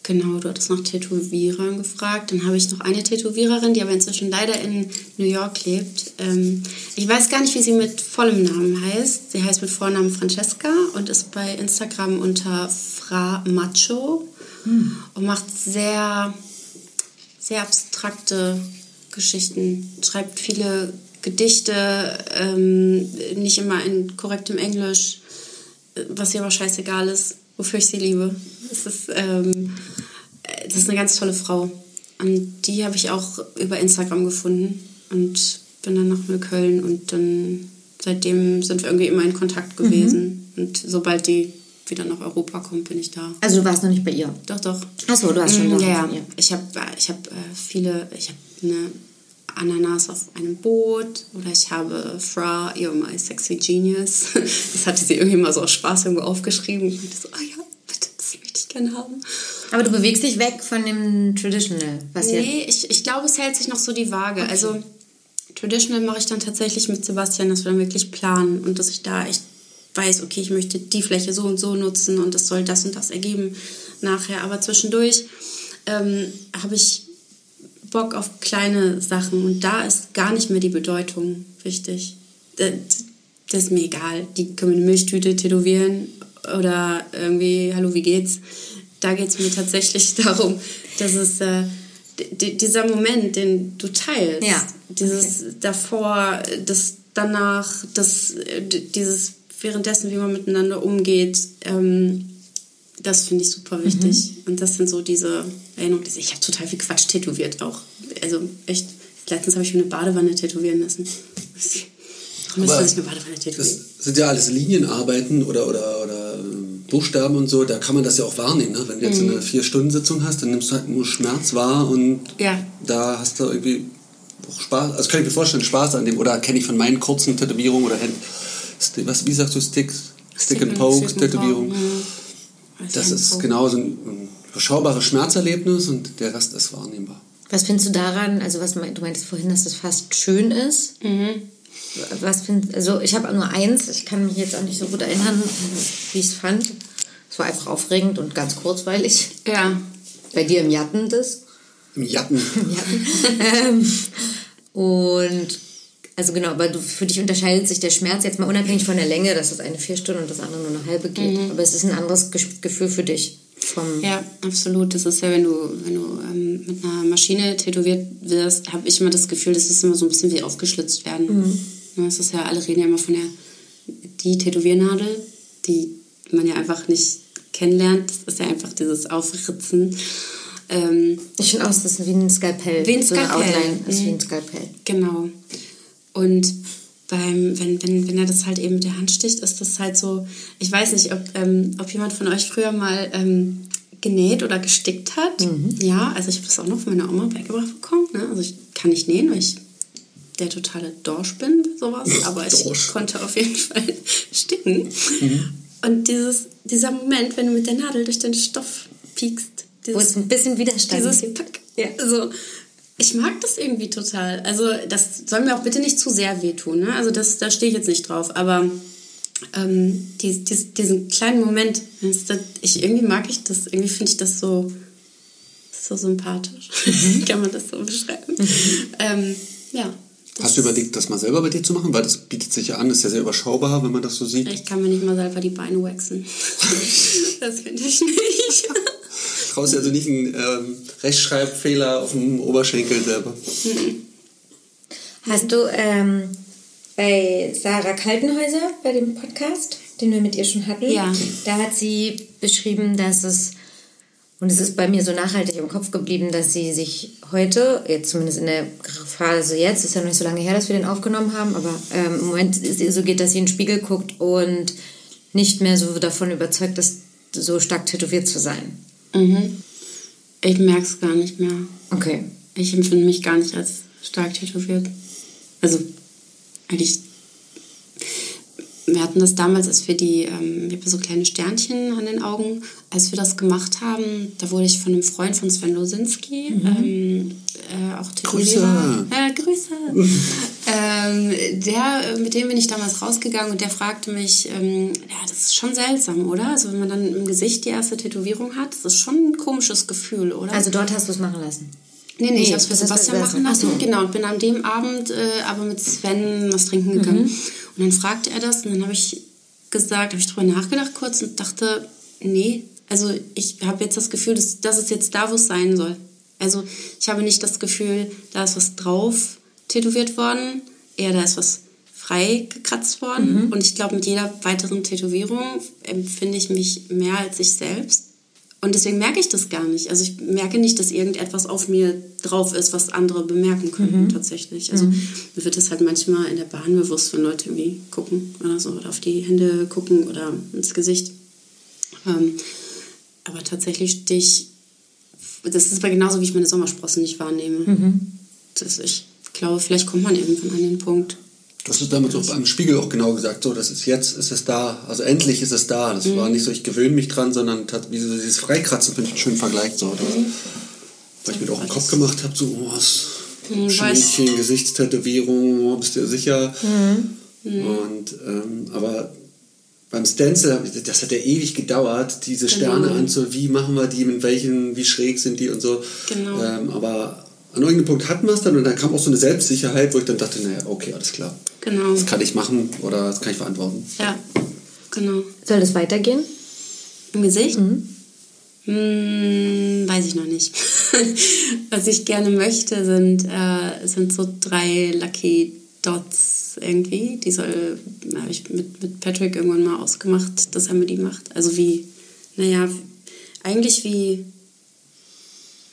genau, du hattest nach Tätowierern gefragt. Dann habe ich noch eine Tätowiererin, die aber inzwischen leider in New York lebt. Ähm, ich weiß gar nicht, wie sie mit vollem Namen heißt. Sie heißt mit Vornamen Francesca und ist bei Instagram unter Fra Macho hm. und macht sehr sehr abstrakte Geschichten, schreibt viele Gedichte, ähm, nicht immer in korrektem Englisch, was ihr aber scheißegal ist, wofür ich sie liebe. Es ist, ähm, das ist eine ganz tolle Frau. Und die habe ich auch über Instagram gefunden und bin dann nach Neukölln und dann seitdem sind wir irgendwie immer in Kontakt gewesen. Mhm. Und sobald die wieder nach Europa kommt, bin ich da. Also du warst noch nicht bei ihr? Doch, doch. Achso, du hast schon mm, ja, ja. Ich habe ich hab, äh, viele, ich habe eine Ananas auf einem Boot oder ich habe Fra, you're my sexy genius. Das hatte sie irgendwie mal so aus Spaß irgendwo aufgeschrieben. Ich dachte so, ah ja, bitte, das möchte ich gerne haben. Aber du bewegst dich weg von dem Traditional, was Nee, ich, ich glaube, es hält sich noch so die Waage. Okay. Also Traditional mache ich dann tatsächlich mit Sebastian, dass wir dann wirklich planen und dass ich da echt weiß, okay, ich möchte die Fläche so und so nutzen und das soll das und das ergeben nachher. Aber zwischendurch ähm, habe ich Bock auf kleine Sachen und da ist gar nicht mehr die Bedeutung wichtig. Das, das ist mir egal. Die können eine Milchtüte tätowieren oder irgendwie, hallo, wie geht's? Da geht es mir tatsächlich darum, dass es äh, dieser Moment, den du teilst, ja. dieses okay. davor, das danach, das, äh, dieses währenddessen, wie man miteinander umgeht, ähm, das finde ich super wichtig. Mhm. Und das sind so diese Erinnerungen. Ich habe total viel Quatsch tätowiert auch. Also echt, letztens habe ich mir eine Badewanne tätowieren lassen. Warum müsste ich eine Badewanne tätowieren? Das sind ja alles Linienarbeiten oder, oder, oder Buchstaben und so, da kann man das ja auch wahrnehmen. Ne? Wenn du jetzt eine Vier-Stunden-Sitzung hast, dann nimmst du halt nur Schmerz wahr und Ja. da hast du irgendwie auch Spaß. Also kann ich mir vorstellen, Spaß an dem. Oder kenne ich von meinen kurzen Tätowierungen oder was, wie sagst du, Sticks? Stick and Poke, Stick and Tätowierung. Poke, ja. Das ist Poke. genau so ein, ein überschaubares Schmerzerlebnis und der Rest ist wahrnehmbar. Was findest du daran, also was mein- du meintest vorhin, dass das fast schön ist? Mhm. Was findest also ich habe nur eins, ich kann mich jetzt auch nicht so gut erinnern, wie ich es fand. Es war einfach aufregend und ganz kurzweilig. Ja. Bei dir im Jatten das. Im Jatten. ähm, und also genau, aber du, für dich unterscheidet sich der Schmerz jetzt mal unabhängig von der Länge, dass das eine vier Stunden und das andere nur eine halbe geht. Aber es ist ein anderes Gefühl für dich. Vom, Ja, absolut. Das ist ja, wenn du, wenn du ähm, mit einer Maschine tätowiert wirst, habe ich immer das Gefühl, das ist immer so ein bisschen wie aufgeschlitzt werden. Ja, Es ist ja, alle reden ja immer von der, die Tätowiernadel, die man ja einfach nicht kennenlernt. Das ist ja einfach dieses Aufritzen. Ähm, Ich finde aus, das ist wie ein Skalpell. Wie ein So Skalpell. Outline ist wie Mhm. ein Skalpell. Genau. Und beim, wenn, wenn, wenn er das halt eben mit der Hand sticht, ist das halt so, ich weiß nicht, ob, ähm, ob jemand von euch früher mal ähm, genäht oder gestickt hat. Ja, also ich habe das auch noch von meiner Oma beigebracht bekommen. Ne? Also ich kann nicht nähen, weil ich der totale Dorsch bin sowas, aber ich Dorsch. konnte auf jeden Fall sticken. Und dieses, dieser Moment, wenn du mit der Nadel durch den Stoff piekst, Wo es ein bisschen Widerstand dieses gibt. Pack. Ja. Also, ich mag das irgendwie total. Also, das soll mir auch bitte nicht zu sehr wehtun. Ne? Also, das, da stehe ich jetzt nicht drauf. Aber ähm, die, die, diesen kleinen Moment, das, ich, irgendwie mag ich das. Irgendwie finde ich das so, so sympathisch. Kann man das so beschreiben. Ähm, ja. Hast du überlegt, das mal selber bei dir zu machen? Weil das bietet sich ja an, ist ja sehr überschaubar, wenn man das so sieht. Ich kann mir nicht mal selber die Beine waxen. das finde ich nicht. Traust dir also nicht einen ähm, Rechtschreibfehler auf dem Oberschenkel selber. Hast du ähm, bei Sarah Kaltenhäuser, bei dem Podcast, den wir mit ihr schon hatten, Ja. da hat sie beschrieben, dass es, und es ist bei mir so nachhaltig im Kopf geblieben, dass sie sich heute, jetzt zumindest in der Phase jetzt, ist ja noch nicht so lange her, dass wir den aufgenommen haben, aber ähm, im Moment ist es so geht, dass sie in den Spiegel guckt und nicht mehr so davon überzeugt ist, so stark tätowiert zu sein. Mhm. Ich merke es gar nicht mehr. Okay. Ich empfinde mich gar nicht als stark tätowiert. Also, eigentlich. Wir hatten das damals, als wir die, ähm, ich habe so kleine Sternchen an den Augen, als wir das gemacht haben, da wurde ich von einem Freund von Sven Losinski, ähm, äh, auch Tätowierer. Äh, Grüße. ähm, der, mit dem bin ich damals rausgegangen und der fragte mich, ähm, ja, das ist schon seltsam, oder? Also wenn man dann im Gesicht die erste Tätowierung hat, das ist schon ein komisches Gefühl, oder? Also dort hast du es machen lassen. Nee, nee, Nee, ich habe es für Sebastian machen lassen. So. Genau, und bin an dem Abend äh, aber mit Sven was trinken gegangen. Mhm. Und dann fragte er das und dann habe ich gesagt, habe ich drüber nachgedacht kurz und dachte, nee, also ich habe jetzt das Gefühl, dass das ist jetzt da, wo es sein soll. Also ich habe nicht das Gefühl, da ist was drauf tätowiert worden, eher da ist was frei gekratzt worden. Mhm. Und ich glaube, mit jeder weiteren Tätowierung empfinde ich mich mehr als ich selbst. Und deswegen merke ich das gar nicht. Also ich merke nicht, dass irgendetwas auf mir drauf ist, was andere bemerken könnten tatsächlich. Also mir wird das halt manchmal in der Bahn bewusst, wenn Leute irgendwie gucken oder so oder auf die Hände gucken oder ins Gesicht. Ähm, aber tatsächlich stehe ich, das ist aber genauso, wie ich meine Sommersprossen nicht wahrnehme. Das, ich glaube, vielleicht kommt man irgendwann an den Punkt. Du hast es damals auch beim Spiegel auch genau gesagt, so, das ist jetzt, ist es da. Also endlich ist es da. Das war nicht so, ich gewöhne mich dran, sondern tat, wie so dieses Freikratzen finde ich einen schönen Vergleich. So, das, Weil ich mir auch im Kopf gemacht habe, so, oh, was. Schminken, Gesichtstätowierung, oh, bist du dir sicher? Und, ähm, aber beim Stencil, das hat ja ewig gedauert, diese Sterne Genau. anzu, wie machen wir die, mit welchen, wie schräg sind die und so. Genau. Ähm, aber an irgendeinem Punkt hatten wir es dann und dann kam auch so eine Selbstsicherheit, wo ich dann dachte, naja, okay, alles klar. Genau. Das kann ich machen oder das kann ich verantworten. Ja, genau. Soll das weitergehen? Im Gesicht? Hm, weiß ich noch nicht. Was ich gerne möchte, sind, äh, sind so drei Lucky Dots irgendwie. Die soll, habe ich mit, mit Patrick irgendwann mal ausgemacht, dass er mir die macht. Also wie, naja, eigentlich wie,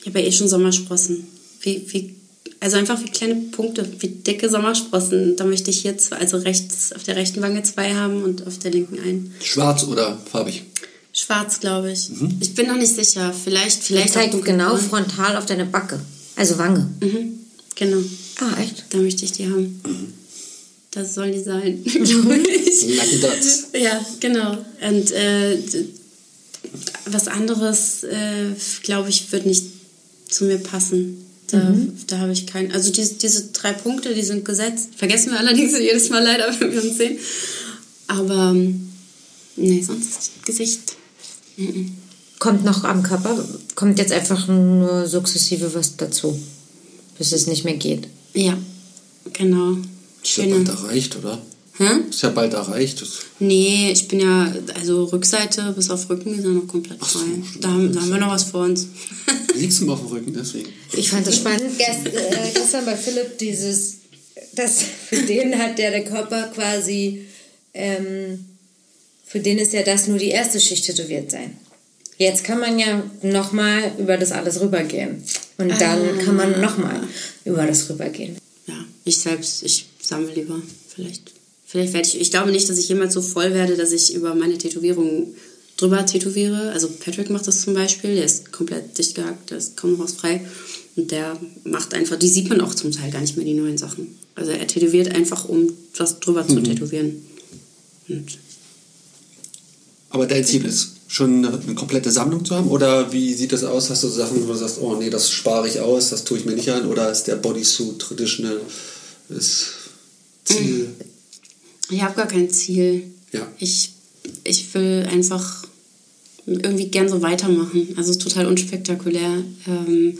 ich habe ja eh schon Sommersprossen. Wie, wie, also einfach wie kleine Punkte, wie dicke Sommersprossen. Da möchte ich hier zwei, also rechts, auf der rechten Wange zwei haben und auf der linken einen. Schwarz oder farbig? Schwarz, glaube ich. Ich bin noch nicht sicher. Vielleicht, vielleicht Zeigt auch genau dunkelbraun. frontal auf deine Backe. Also Wange. Mhm. Genau. Ah, echt? Da möchte ich die haben. Das sollen die sein, glaube ich. Lucky Dots. Ja, genau. Und äh, was anderes, äh, glaube ich, wird nicht zu mir passen. Da, da habe ich keinen. Also diese, diese drei Punkte, die sind gesetzt. Vergessen wir allerdings jedes Mal leider, wenn wir uns sehen. Aber ähm, nee, sonst Gesicht. Mhm. Kommt noch am Körper, kommt jetzt einfach nur sukzessive was dazu, bis es nicht mehr geht. Ja, genau. Schöne. bald erreicht, oder? Hä? Ist ja bald erreicht. Das Nee, ich bin ja, also Rückseite bis auf Rücken ist ja noch komplett so, frei. stimmt. da, haben- da haben wir noch was vor uns. liegst du auf dem Rücken, deswegen. Ich fand das spannend. Gest, äh, gestern bei Philipp dieses, das für den hat der der Körper quasi, ähm, für den ist ja das nur die erste Schicht tätowiert sein. Jetzt kann man ja nochmal über das alles rübergehen. Und dann kann man nochmal über das rübergehen. Ja, ich selbst, ich sammle lieber. Vielleicht, vielleicht werde ich, ich glaube nicht, dass ich jemals so voll werde, dass ich über meine Tätowierung drüber tätowiere. Also Patrick macht das zum Beispiel, der ist komplett dicht gehackt, der ist kaum noch was frei. Und der macht einfach, die sieht man auch zum Teil gar nicht mehr, die neuen Sachen. Also er tätowiert einfach, um was drüber zu tätowieren. Und Aber dein Ziel ist schon eine, eine komplette Sammlung zu haben? Oder wie sieht das aus? Hast du Sachen, wo du sagst, oh nee, das spare ich aus, das tue ich mir nicht an? Oder ist der Bodysuit traditional das Ziel? Ich habe gar kein Ziel. Ja. Ich, ich will einfach irgendwie gern so weitermachen. Also es ist total unspektakulär. Ähm,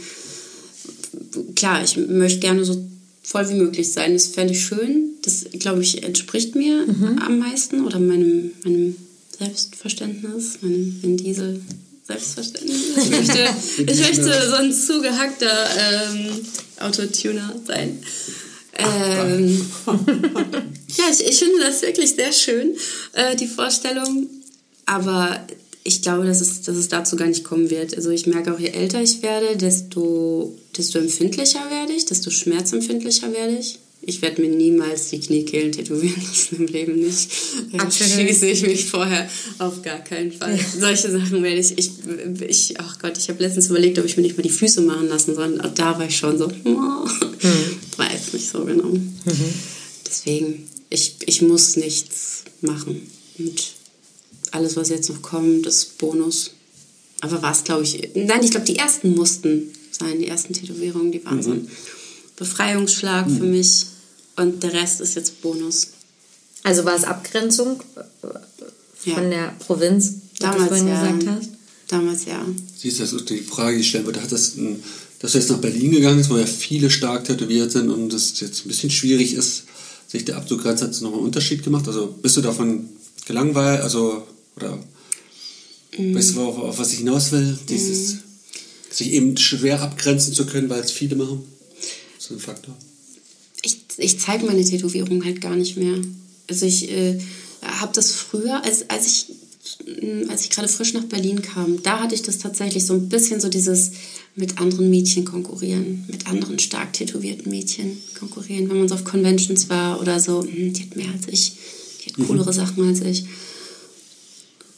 klar, ich möchte gerne so voll wie möglich sein. Das fände ich schön. Das, glaube ich, entspricht mir am meisten oder meinem, meinem Selbstverständnis, meinem Vin Diesel. Selbstverständnis. Ich möchte, ich möchte so ein zugehackter ähm, Autotuner sein. Ähm, ja, ich, ich finde das wirklich sehr schön, äh, die Vorstellung. Aber ich glaube, dass es, dass es dazu gar nicht kommen wird. Also ich merke auch, je älter ich werde, desto, desto empfindlicher werde ich, desto schmerzempfindlicher werde ich. Ich werde mir niemals die Kniekehlen tätowieren lassen im Leben nicht. Da schließe ich mich vorher auf gar keinen Fall. Solche Sachen werde ich, ich, ich ach Gott, ich habe letztens überlegt, ob ich mir nicht mal die Füße machen lassen soll. Und da war ich schon so, oh, weiß nicht so genau. Deswegen, ich, ich muss nichts machen. Und alles, was jetzt noch kommt, ist Bonus. Aber war es, glaube ich, nein, ich glaube, die ersten mussten sein, die ersten Tätowierungen, die waren so ein Befreiungsschlag für mich. Und der Rest ist jetzt Bonus. Also war es Abgrenzung äh, von Ja. der Provinz, wie du Damals vorhin ja. gesagt hast? Damals ja. Siehst du, das ist die Frage, die ich stellen würde. Hat das, ein, dass du jetzt nach Berlin gegangen bist, wo ja viele stark tätowiert sind und es jetzt ein bisschen schwierig ist, sich der abzugrenzen, hat es nochmal einen Unterschied gemacht? Also bist du davon gelangweilt? Also, oder weißt du, auf, auf was ich hinaus will? Dieses, sich eben schwer abgrenzen zu können, weil es viele machen? Ist ein Faktor. ich, ich zeige meine Tätowierung halt gar nicht mehr. Also ich äh, habe das früher, als, als ich mh, als ich gerade frisch nach Berlin kam, da hatte ich das tatsächlich so ein bisschen so dieses mit anderen Mädchen konkurrieren, mit anderen stark tätowierten Mädchen konkurrieren, wenn man so auf Conventions war oder so, hm, die hat mehr als ich, die hat coolere Sachen als ich.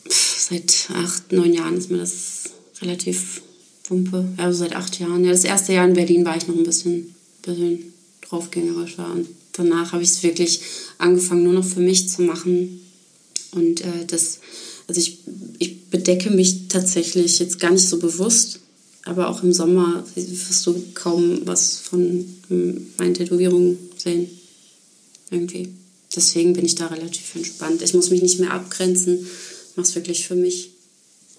Pff, seit acht, neun Jahren ist mir das relativ Wumpe. Also seit acht Jahren. Ja, das erste Jahr in Berlin war ich noch ein bisschen, bisschen draufgängerischer. Und danach habe ich es wirklich angefangen, nur noch für mich zu machen. Und äh, das, also ich, ich bedecke mich tatsächlich jetzt gar nicht so bewusst. Aber auch im Sommer wirst du kaum was von hm, meinen Tätowierungen sehen. Irgendwie. Deswegen bin ich da relativ entspannt. Ich muss mich nicht mehr abgrenzen. Ich mache es wirklich für mich.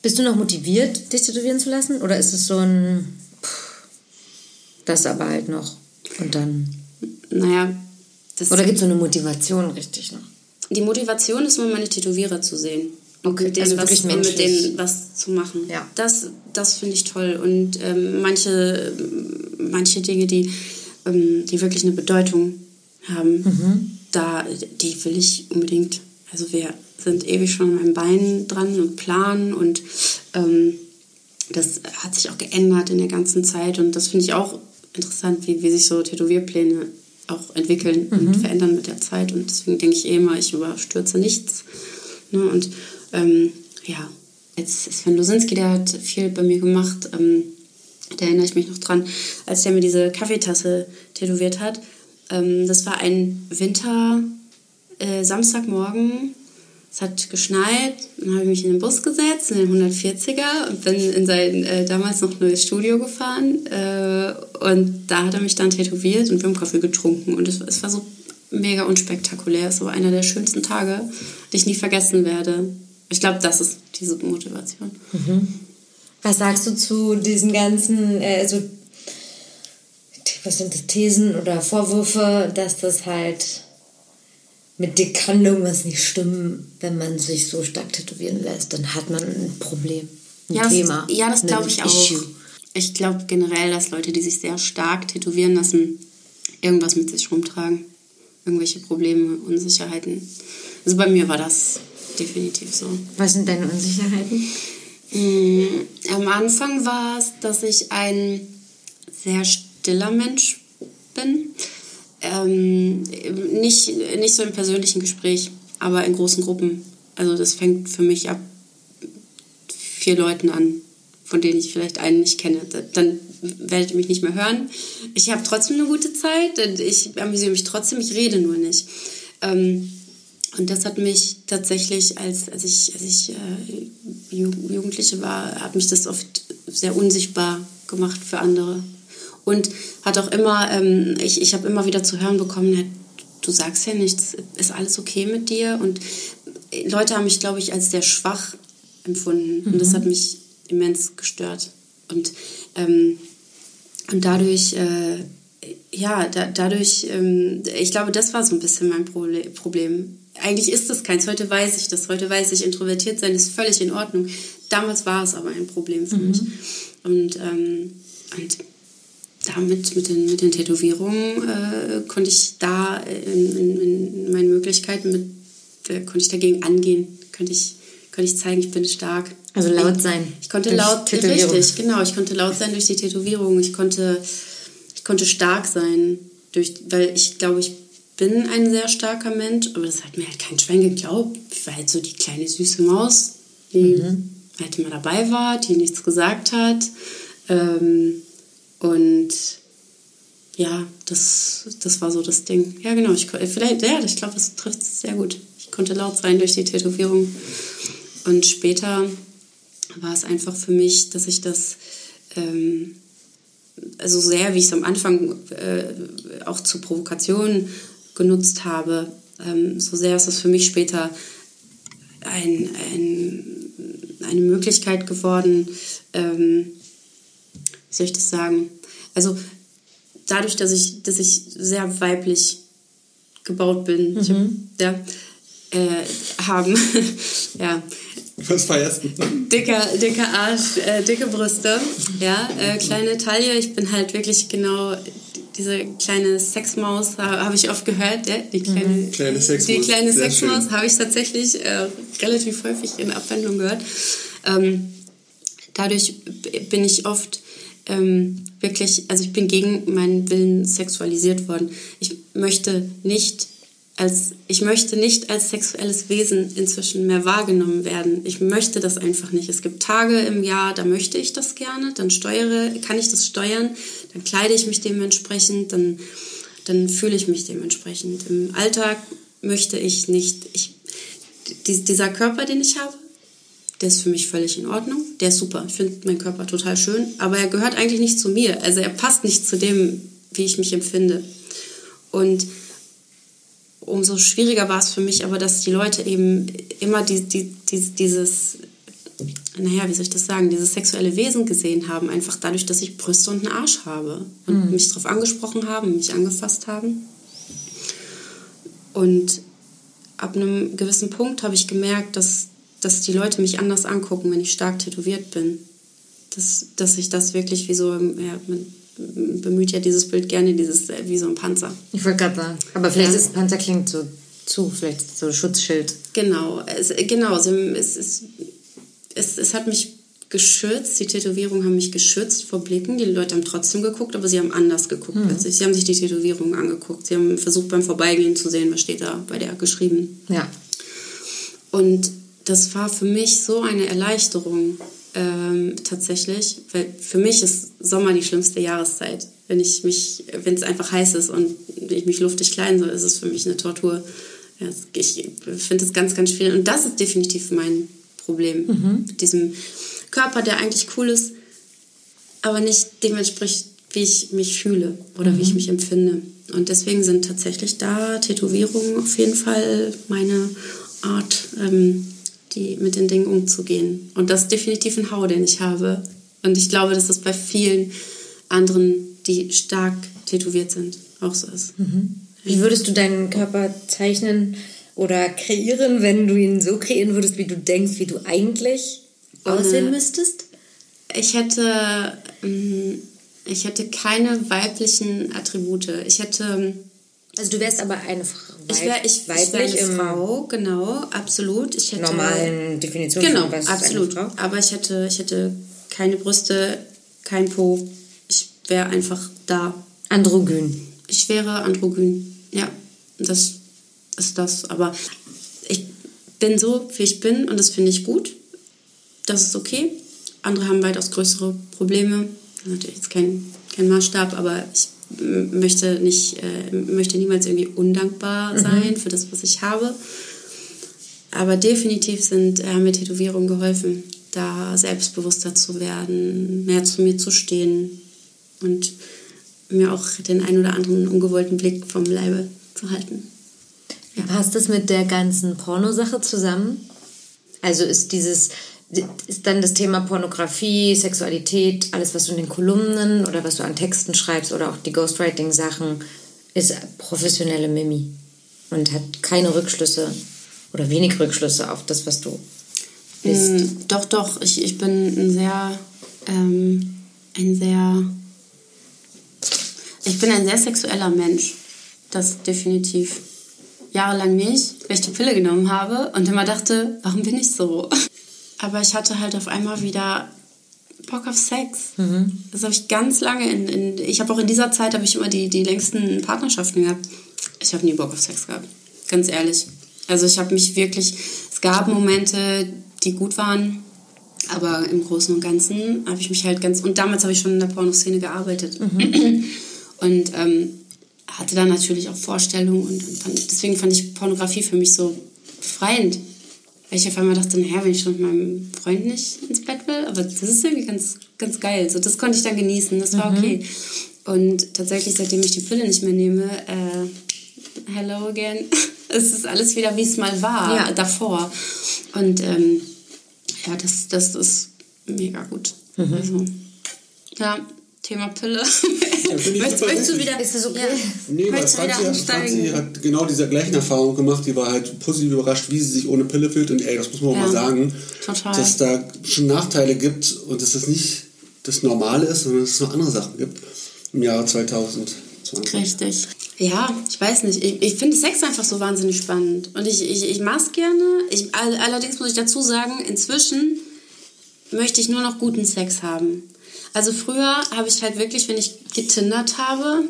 Bist du noch motiviert, dich tätowieren zu lassen? Oder ist es so ein, pff, das aber halt noch und dann... Naja, das Oder gibt es so eine Motivation richtig noch? die Motivation ist nur, meine Tätowierer zu sehen. Okay, mit denen, also was, mit denen was zu machen. Ja. Das, das finde ich toll. Und ähm, manche, manche Dinge, die, ähm, die wirklich eine Bedeutung haben, Mhm. da, die will ich unbedingt. Also wir sind ewig schon an meinem Bein dran und planen und ähm, das hat sich auch geändert in der ganzen Zeit und das finde ich auch interessant, wie, wie sich so Tätowierpläne auch entwickeln und verändern mit der Zeit und deswegen denke ich eh immer, ich überstürze nichts. Ne? Und ähm, ja, als Sven Losinski, der hat viel bei mir gemacht, ähm, da erinnere ich mich noch dran, als der mir diese Kaffeetasse tätowiert hat. Ähm, das war ein Winter, äh, Samstagmorgen. Es hat geschneit, dann habe ich mich in den Bus gesetzt, in den 140er und bin in sein äh, damals noch neues Studio gefahren. Äh, und da hat er mich dann tätowiert und wir haben Kaffee getrunken. Und es, es war so mega unspektakulär. Es war einer der schönsten Tage, die ich nie vergessen werde. Ich glaube, das ist diese Motivation. Mhm. Was sagst du zu diesen ganzen, äh, also, was sind das, Thesen oder Vorwürfe, dass das halt mit dir kann irgendwas nicht stimmen, wenn man sich so stark tätowieren lässt, dann hat man ein Problem, ein ja, Thema. Das, ja, das glaube ich auch. Issue. Ich glaube generell, dass Leute, die sich sehr stark tätowieren lassen, irgendwas mit sich rumtragen. Irgendwelche Probleme, Unsicherheiten. Also bei mir war das definitiv so. Was sind deine Unsicherheiten? Mm, am Anfang war es, dass ich ein sehr stiller Mensch bin. Ähm, nicht, nicht so im persönlichen Gespräch, aber in großen Gruppen. Also das fängt für mich ab vier Leuten an, von denen ich vielleicht einen nicht kenne. Dann werdet ihr mich nicht mehr hören. Ich habe trotzdem eine gute Zeit, ich amüsiere mich trotzdem, ich rede nur nicht. Ähm, und das hat mich tatsächlich, als, als ich, als ich äh, Jugendliche war, hat mich das oft sehr unsichtbar gemacht für andere. Und hat auch immer, ähm, ich, ich habe immer wieder zu hören bekommen, du sagst ja nichts, ist alles okay mit dir? Und Leute haben mich, glaube ich, als sehr schwach empfunden. Mhm. Und das mhm. hat mich immens gestört. Und, ähm, und dadurch, äh, ja, da, dadurch, ähm, ich glaube, das war so ein bisschen mein Problem. Eigentlich ist das keins. Heute weiß ich das. Heute weiß ich, introvertiert sein ist völlig in Ordnung. Damals war es aber ein Problem für mhm. mich. Und, ähm, und damit, mit den, mit den Tätowierungen, äh, konnte ich da in, in, in meinen Möglichkeiten, mit, äh, konnte ich dagegen angehen. Könnte ich, könnte ich zeigen, ich bin stark. Also laut sein. Ich, ich konnte laut, richtig, genau. Ich konnte laut sein durch die Tätowierung. Ich konnte, ich konnte stark sein, durch, weil ich glaube, ich bin ein sehr starker Mensch, aber das hat mir halt kein Schwein geglaubt. Ich war halt so die kleine süße Maus, die mhm. halt immer dabei war, die nichts gesagt hat. Ähm, und ja, das, das war so das Ding. Ja, genau. Ich, vielleicht, ja, ich glaube, das trifft es sehr gut. Ich konnte laut sein durch die Tätowierung. Und später war es einfach für mich, dass ich das ähm, also sehr, wie ich es am Anfang äh, auch zur Provokation genutzt habe, ähm, so sehr ist es für mich später ein, ein, eine Möglichkeit geworden, ähm, wie soll ich das sagen? Also dadurch, dass ich, dass ich sehr weiblich gebaut bin, mhm. ja, äh, haben, ja. Was feierst du? Dicker, dicker Arsch, äh, dicke Brüste, ja, äh, kleine Taille. Ich bin halt wirklich genau diese kleine Sexmaus, habe ich oft gehört, ja, die kleine, mhm. kleine Sexmaus. Die kleine Sexmaus habe ich tatsächlich äh, relativ häufig in Abwendung gehört. Ähm, dadurch bin ich oft ähm, wirklich, also ich bin gegen meinen Willen sexualisiert worden. Ich möchte nicht als, ich möchte nicht als sexuelles Wesen inzwischen mehr wahrgenommen werden. Ich möchte das einfach nicht. Es gibt Tage im Jahr, da möchte ich das gerne, dann steuere, kann ich das steuern, dann kleide ich mich dementsprechend, dann, dann fühle ich mich dementsprechend. Im Alltag möchte ich nicht, ich, dieser Körper, den ich habe, der ist für mich völlig in Ordnung. Der ist super. Ich finde meinen Körper total schön. Aber er gehört eigentlich nicht zu mir. Also er passt nicht zu dem, wie ich mich empfinde. Und umso schwieriger war es für mich aber, dass die Leute eben immer die, die, die, dieses, naja, wie soll ich das sagen, dieses sexuelle Wesen gesehen haben, einfach dadurch, dass ich Brüste und einen Arsch habe und mhm. mich darauf angesprochen haben, mich angefasst haben. Und ab einem gewissen Punkt habe ich gemerkt, dass dass die Leute mich anders angucken, wenn ich stark tätowiert bin. Dass, dass ich das wirklich wie so, ja, man bemüht ja dieses Bild gerne, dieses äh, wie so ein Panzer. Ich wollte gerade sagen, aber vielleicht ja. ist Panzer klingt so zu, vielleicht so Schutzschild. Genau, es, genau, es, es, es, es hat mich geschützt, die Tätowierungen haben mich geschützt vor Blicken. Die Leute haben trotzdem geguckt, aber sie haben anders geguckt mhm. plötzlich. Sie haben sich die Tätowierungen angeguckt. Sie haben versucht beim Vorbeigehen zu sehen, was steht da bei der geschrieben. Ja. Und das war für mich so eine Erleichterung ähm, tatsächlich, weil für mich ist Sommer die schlimmste Jahreszeit. Wenn ich mich, wenn es einfach heiß ist und ich mich luftig kleiden soll, ist es für mich eine Tortur. Ja, ich finde es ganz, ganz schwierig. Und das ist definitiv mein Problem Mhm. mit diesem Körper, der eigentlich cool ist, aber nicht dem entspricht, wie ich mich fühle oder wie ich mich empfinde. Und deswegen sind tatsächlich da Tätowierungen auf jeden Fall meine Art, ähm, die, mit den Dingen umzugehen. Und das ist definitiv ein Hau, den ich habe. Und ich glaube, dass das bei vielen anderen, die stark tätowiert sind, auch so ist. Wie würdest du deinen Körper zeichnen oder kreieren, wenn du ihn so kreieren würdest, wie du denkst, wie du eigentlich aussehen Ohne- müsstest? Ich hätte, ähm, ich hätte keine weiblichen Attribute. Ich hätte, Also du wärst aber eine Frau. Ich wäre ich, ich wär weiblich eine Frau, genau, absolut. Ich hätte, normalen Definition Genau, von was absolut. Frau. Aber ich hätte, ich hätte keine Brüste, kein Po. Ich wäre einfach da. Androgyn. Ich wäre androgyn. Ja, das ist das. Aber ich bin so, wie ich bin und das finde ich gut. Das ist okay. Andere haben weitaus größere Probleme. Natürlich jetzt kein, kein Maßstab, aber ich möchte, nicht, äh, möchte niemals irgendwie undankbar sein für das, was ich habe. Aber definitiv sind äh, mir Tätowierungen geholfen, da selbstbewusster zu werden, mehr zu mir zu stehen und mir auch den ein oder anderen ungewollten Blick vom Leibe zu halten. Wie passt das mit der ganzen Pornosache zusammen? Also ist dieses, ist dann das Thema Pornografie, Sexualität, alles, was du in den Kolumnen oder was du an Texten schreibst oder auch die Ghostwriting-Sachen, ist professionelle Mimi und hat keine Rückschlüsse oder wenig Rückschlüsse auf das, was du bist. Mm, Doch, doch. Ich, ich bin ein sehr, ähm, ein sehr, ich bin ein sehr sexueller Mensch. Das definitiv. Jahrelang nicht, weil ich die Pille genommen habe und immer dachte, warum bin ich so? Aber ich hatte halt auf einmal wieder Bock auf Sex. Das habe ich ganz lange in, in ich habe auch in dieser Zeit habe ich immer die, die längsten Partnerschaften gehabt. Ich habe nie Bock auf Sex gehabt. Ganz ehrlich. Also ich habe mich wirklich, es gab Momente, die gut waren, aber im Großen und Ganzen habe ich mich halt ganz, und damals habe ich schon in der Pornoszene gearbeitet. Und ähm, hatte dann natürlich auch Vorstellungen und, und fand, deswegen fand ich Pornografie für mich so befreiend. Weil ich auf einmal dachte, naja, wenn ich schon mit meinem Freund nicht ins Bett will, aber das ist irgendwie ganz, ganz geil. So, das konnte ich dann genießen, das war okay. Und tatsächlich, seitdem ich die Pille nicht mehr nehme, äh, hello again, es ist alles wieder, wie es mal war, Ja. davor. Und ähm, ja, das, das ist mega gut. Also, ja, Thema Pille. ich möchtest, möchtest du wieder, Ist das okay? Ja, Nee, weil Franzi hat? Franzi hat genau diese gleichen Erfahrungen gemacht. Die war halt positiv überrascht, wie sie sich ohne Pille fühlt. Und ey, das muss man auch Ja, mal sagen, total. dass da schon Nachteile gibt und dass das nicht das Normale ist, sondern dass es noch andere Sachen gibt im Jahr 2020. Richtig. Ja, ich weiß nicht. Ich, ich finde Sex einfach so wahnsinnig spannend. Und ich, ich, ich mache es gerne. Ich, all- allerdings muss ich dazu sagen, inzwischen möchte ich nur noch guten Sex haben. Also früher habe ich halt wirklich, wenn ich getindert habe,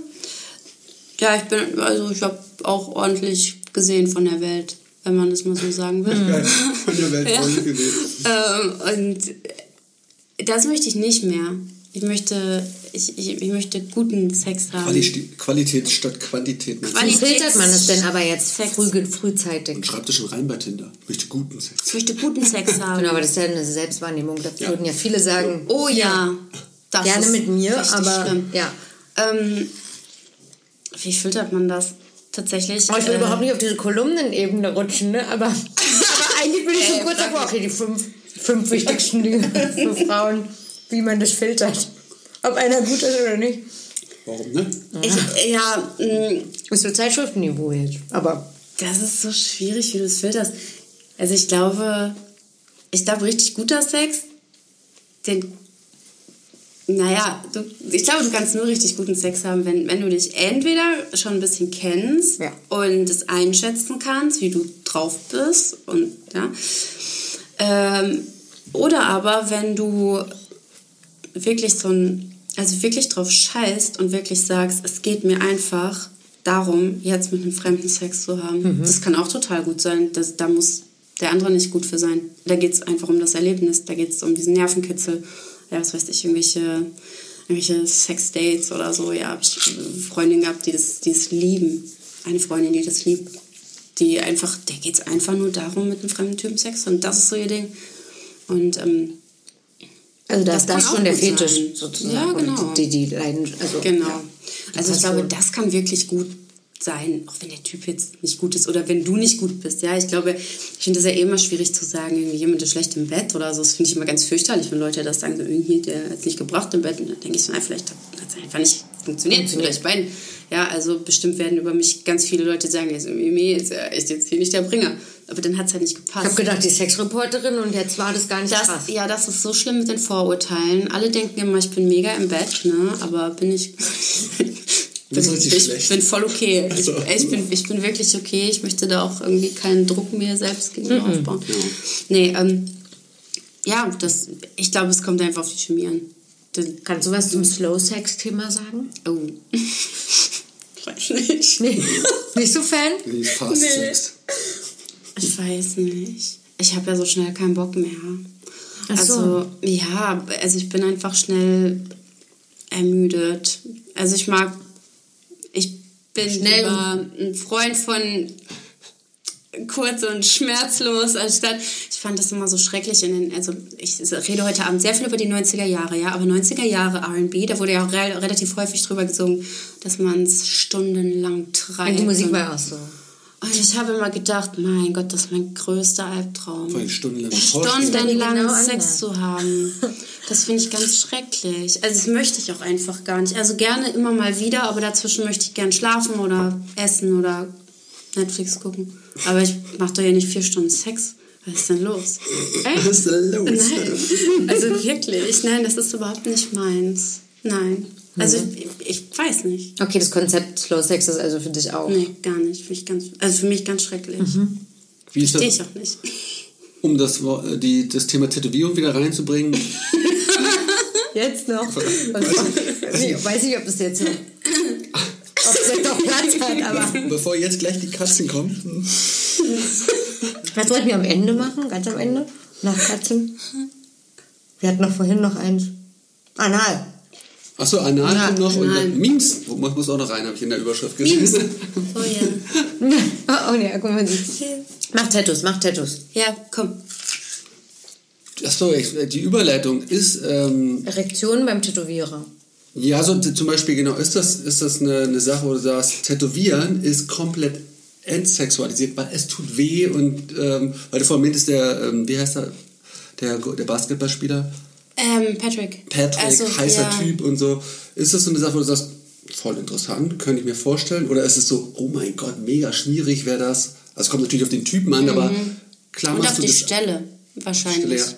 ja, ich bin, also ich habe auch ordentlich gesehen von der Welt, wenn man das mal so sagen will. Geil. Von der Welt Ja. ja. gesehen. Ähm, und das möchte ich nicht mehr. Ich möchte, ich, ich, ich möchte guten Sex haben. Quali Qualität statt Quantität. Wie Quali- filtert man das denn aber jetzt Sex. früh, frühzeitig? Schreibt das schon rein bei Tinder. Ich möchte guten Sex. Ich möchte guten Sex haben. Genau, aber das ist ja eine Selbstwahrnehmung. Da Ja. würden ja viele sagen, Oh ja. Das gerne ist mit mir, aber schlimm. ja. Ähm, wie filtert man das? Tatsächlich. Oh, ich will äh, überhaupt nicht auf diese Kolumnenebene rutschen, ne? Aber, aber eigentlich bin ich schon Ey, kurz davor. Okay, die fünf, fünf wichtigsten Dinge für Frauen, wie man das filtert. Ob einer gut ist oder nicht. Warum, ne? Ich, ja, mh, Ist so Zeitschriftenniveau jetzt. Aber das ist so schwierig, wie du es filterst. Also ich glaube, ich glaube, richtig guter Sex, den. Naja, du, ich glaube, du kannst nur richtig guten Sex haben, wenn, wenn du dich entweder schon ein bisschen kennst Ja. und es einschätzen kannst, wie du drauf bist und ja. Ähm, oder aber wenn du wirklich so ein, also wirklich drauf scheißt und wirklich sagst, es geht mir einfach darum, jetzt mit einem Fremden Sex zu haben. Das kann auch total gut sein. Das, da muss der andere nicht gut für sein. Da geht es einfach um das Erlebnis, da geht es um diesen Nervenkitzel, ja, was weiß ich, irgendwelche, irgendwelche Sexdates oder so. Ja, habe ich Freundinnen gehabt, die das, die das lieben. Eine Freundin, die das liebt. Die einfach, der geht es einfach nur darum, mit einem fremden Typen Sex und das ist so ihr Ding. Und ähm, Also da Das ist das kann schon der Fetisch sein. sozusagen. Ja, genau. Und die, die leiden, also, Genau. ja, also ich glaube, das kann wirklich gut sein, auch wenn der Typ jetzt nicht gut ist oder wenn du nicht gut bist. Ja, ich glaube, ich finde es ja eh immer schwierig zu sagen, irgendwie jemand ist schlecht im Bett oder so. Das finde ich immer ganz fürchterlich, wenn Leute das sagen, so irgendwie, der hat es nicht gebracht im Bett. Und dann denke ich so, na, vielleicht hat es einfach nicht funktioniert. Vielleicht beiden. Ja, also bestimmt werden über mich ganz viele Leute sagen, also Mimi ist jetzt hier nicht der Bringer. Aber dann hat es halt nicht gepasst. Ich habe gedacht, die Sexreporterin und jetzt war das gar nicht Das, krass. ja, das ist so schlimm mit den Vorurteilen. Alle denken immer, ich bin mega im Bett, ne? aber bin ich. Bin, ich schlecht. bin voll okay. Ich, so. ich, bin, ich bin wirklich okay. Ich möchte da auch irgendwie keinen Druck mir selbst gegenüber aufbauen. Nee, ähm, ja, das, ich glaube, es kommt einfach auf die Chemie an. Das, Kannst du was zum Slow-Sex-Thema sagen? oh. ich weiß nicht. Nee. nicht so Fan? Wie Fast Nee. Ich weiß nicht. Ich habe ja so schnell keinen Bock mehr. Ach so. Also, ja, also ich bin einfach schnell ermüdet. Also ich mag, bin Schnell lieber ein Freund von kurz und schmerzlos, anstatt, ich fand das immer so schrecklich in den, also ich rede heute Abend sehr viel über die 90er Jahre, ja, aber 90er Jahre R&B, da wurde ja auch re relativ häufig drüber gesungen, dass man es stundenlang treibt. Und die Musik und- war ja auch so. und ich habe immer gedacht, mein Gott, das ist mein größter Albtraum. Vor allem stundenlang. Stundenlang Genau Sex anders. zu haben. Das finde ich ganz schrecklich. Also das möchte ich auch einfach gar nicht. Also gerne immer mal wieder, aber dazwischen möchte ich gern schlafen oder essen oder Netflix gucken. Aber ich mache doch hier nicht vier Stunden Sex. Was ist denn los? Was ist denn los? Nein. Also wirklich, nein, das ist überhaupt nicht meins. Nein. Also ich, ich weiß nicht. Okay, das Konzept Slow Sex ist also für dich auch. Nee, gar nicht. Finde ich ganz, also für mich ganz schrecklich. Wie ist Verstehe das, ich auch nicht. Um das, äh, die, das Thema Tätowierung wieder reinzubringen? Jetzt noch. ich weiß nicht, ob das jetzt noch, ob das jetzt noch Platz hat, aber Bevor jetzt gleich die Katzen kommen. das wollten wir am Ende machen, ganz am Ende, nach Katzen. Wir hatten noch vorhin noch eins. Anal. Achso, Anal Ja, kommt noch und Anal. dann Memes. Wo- Muss auch noch rein, habe ich in der Überschrift gelesen. Oh ja. Oh, oh nee, guck mal. Mach Tattoos, mach Tattoos. Ja, komm. Achso, ich- die Überleitung ist, ähm, Erektionen beim Tätowierer. ja, so zum Beispiel, genau, ist das, ist das eine, eine Sache, wo du sagst, Tätowieren ist komplett entsexualisiert, weil es tut weh und, ähm, weil du vorhin meintest, der, ähm, wie heißt er, der, der Basketballspieler? Ähm, Patrick. Patrick, Also, heißer ja. Typ und so. Ist das so eine Sache, wo du sagst, voll interessant, könnte ich mir vorstellen? Oder ist es so, oh mein Gott, mega schwierig wäre das? Also es kommt natürlich auf den Typen an, aber klar Mhm. Und machst auf du die das Stelle wahrscheinlich. Stelle,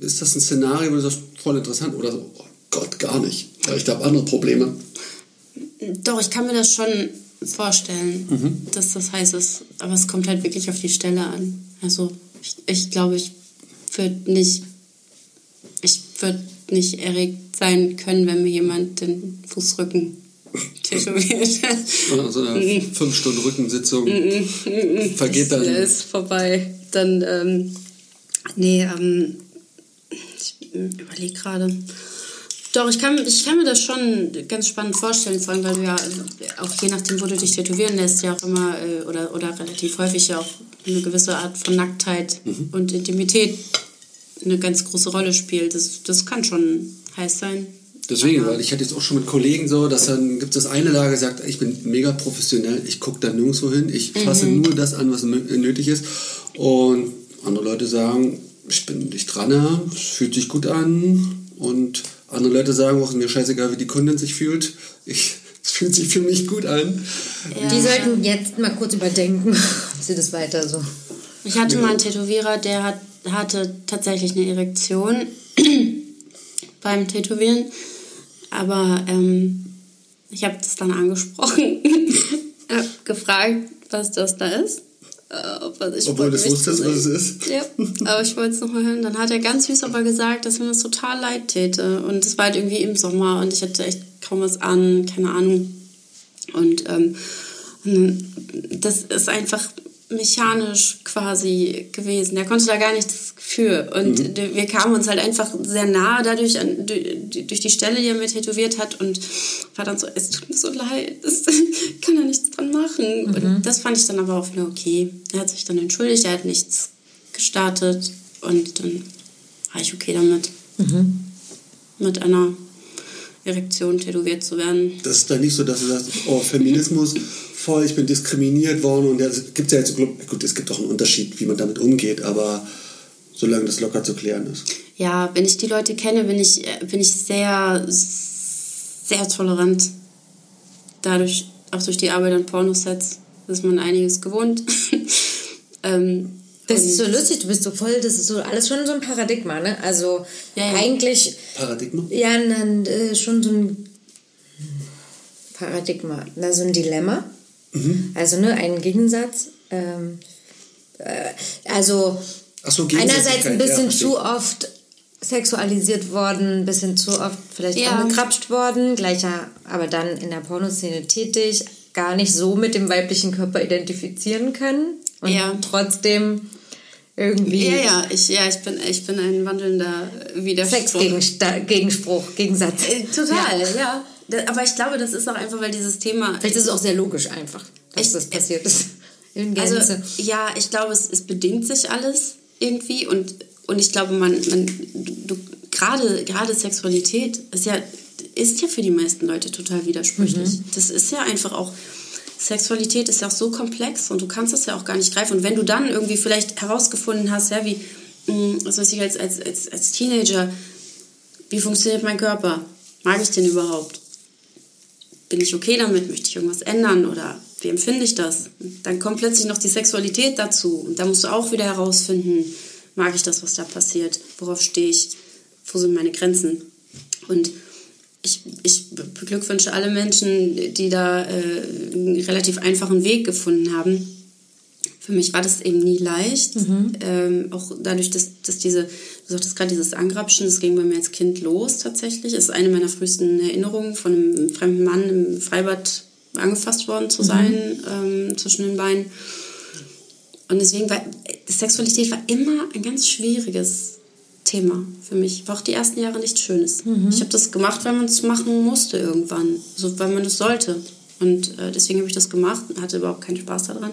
ja. Ist das ein Szenario, wo du sagst, voll interessant? Oder so, oh Gott, gar nicht. Ich habe andere Probleme. Doch, ich kann mir das schon vorstellen, Mhm. dass das heiß ist. Aber es kommt halt wirklich auf die Stelle an. Also ich, ich glaube, ich würde nicht, ich würde nicht erregt sein können, wenn mir jemand den Fußrücken tätowiert. Oder so eine Mhm. fünf Stunden Rückensitzung vergeht Der dann. ist vorbei. Dann, ähm, nee, ähm, ich überlege gerade. Doch, ich kann, ich kann mir das schon ganz spannend vorstellen, vor allem, weil du ja äh, auch je nachdem, wo du dich tätowieren lässt, ja auch immer äh, oder, oder relativ häufig ja auch eine gewisse Art von Nacktheit und Intimität eine ganz große Rolle spielt. Das, das kann schon heiß sein. Deswegen, weil ich hatte jetzt auch schon mit Kollegen so, dass dann gibt es das eine Lager, sagt, ich bin mega professionell, ich gucke da nirgendwo hin, ich fasse nur das an, was nötig ist. Und andere Leute sagen, ich bin nicht dran, es fühlt sich gut an. Und andere Leute sagen auch, mir scheißegal, wie die Kundin sich fühlt. Ich, es fühlt sich für mich gut an. Die sollten jetzt mal kurz überdenken, ob sie das weiter so. Ich hatte mal einen Tätowierer, der hat, hatte tatsächlich eine Erektion beim Tätowieren. Aber ähm, ich habe das dann angesprochen, hab gefragt, was das da ist. Äh, ob er sich Obwohl du wusstest, was es ist. Ja, aber ich wollte es nochmal hören. Dann hat er ganz süß aber gesagt, dass mir das total leid täte. Und es war halt irgendwie im Sommer und ich hatte echt kaum was an, keine Ahnung. Und ähm, und das ist einfach mechanisch quasi gewesen. Der konnte da gar nichts für. Und mhm. wir kamen uns halt einfach sehr nah dadurch an, durch die Stelle, die er mir tätowiert hat und war dann so, es tut mir so leid, das kann er nichts dran machen. Mhm. Und das fand ich dann aber auch wieder okay. Er hat sich dann entschuldigt, er hat nichts gestartet und dann war ich okay damit. Mhm. Mit einer Erektion tätowiert zu werden. Das ist dann nicht so, dass du sagst, oh, Feminismus, voll, ich bin diskriminiert worden und es gibt ja jetzt, gut, es gibt auch einen Unterschied, wie man damit umgeht, aber solange das locker zu klären ist. Ja, wenn ich die Leute kenne, bin ich, äh, bin ich sehr, sehr tolerant. Dadurch, auch durch die Arbeit an Pornosets, ist man einiges gewohnt. ähm, das ist so lustig, du bist so voll, das ist so alles schon so ein Paradigma, ne? Also ja, ja. eigentlich. Paradigma? Ja, dann, äh, schon so ein Paradigma, na, so ein Dilemma. Mhm. Also, ne, ein Gegensatz. Ähm, äh, also so, einerseits ein bisschen ja, zu oft sexualisiert worden, ein bisschen zu oft vielleicht ja. angekrapscht worden, gleicher, aber dann in der Pornoszene tätig, gar nicht so mit dem weiblichen Körper identifizieren können und ja. trotzdem irgendwie. Ja, ja, ich, ja ich, bin, ich bin ein wandelnder Widerspruch. Sexgegenspruch, Gegensatz. Äh, total, ja. ja. Aber ich glaube, das ist auch einfach, weil dieses Thema. Vielleicht ist es auch sehr logisch einfach, dass ich, das passiert ist. Also, ja, ich glaube, es, es bedingt sich alles irgendwie und, und ich glaube, man, man du, gerade, gerade Sexualität ist ja, ist ja für die meisten Leute total widersprüchlich. Mhm. Das ist ja einfach auch Sexualität ist ja auch so komplex und du kannst das ja auch gar nicht greifen. Und wenn du dann irgendwie vielleicht herausgefunden hast, ja, wie, mm, was weiß ich, als, als, als, als Teenager, wie funktioniert mein Körper? Mag ich den überhaupt? Bin ich okay damit? Möchte ich irgendwas ändern? Oder wie empfinde ich das? Dann kommt plötzlich noch die Sexualität dazu. Und da musst du auch wieder herausfinden, mag ich das, was da passiert? Worauf stehe ich? Wo sind meine Grenzen? Und ich, ich beglückwünsche alle Menschen, die da äh, einen relativ einfachen Weg gefunden haben. Für mich war das eben nie leicht. Mhm. Ähm, auch dadurch, dass, dass diese, du sagtest gerade dieses Angrapschen, das ging bei mir als Kind los tatsächlich. Das ist eine meiner frühesten Erinnerungen, von einem fremden Mann im Freibad angefasst worden zu mhm. sein, mhm. ähm, zwischen den Beinen. Und deswegen war Sexualität war immer ein ganz schwieriges Thema für mich. War auch die ersten Jahre nichts Schönes. Mhm. Ich habe das gemacht, weil man es machen musste irgendwann. So, weil man es sollte. Und äh, deswegen habe ich das gemacht und hatte überhaupt keinen Spaß daran.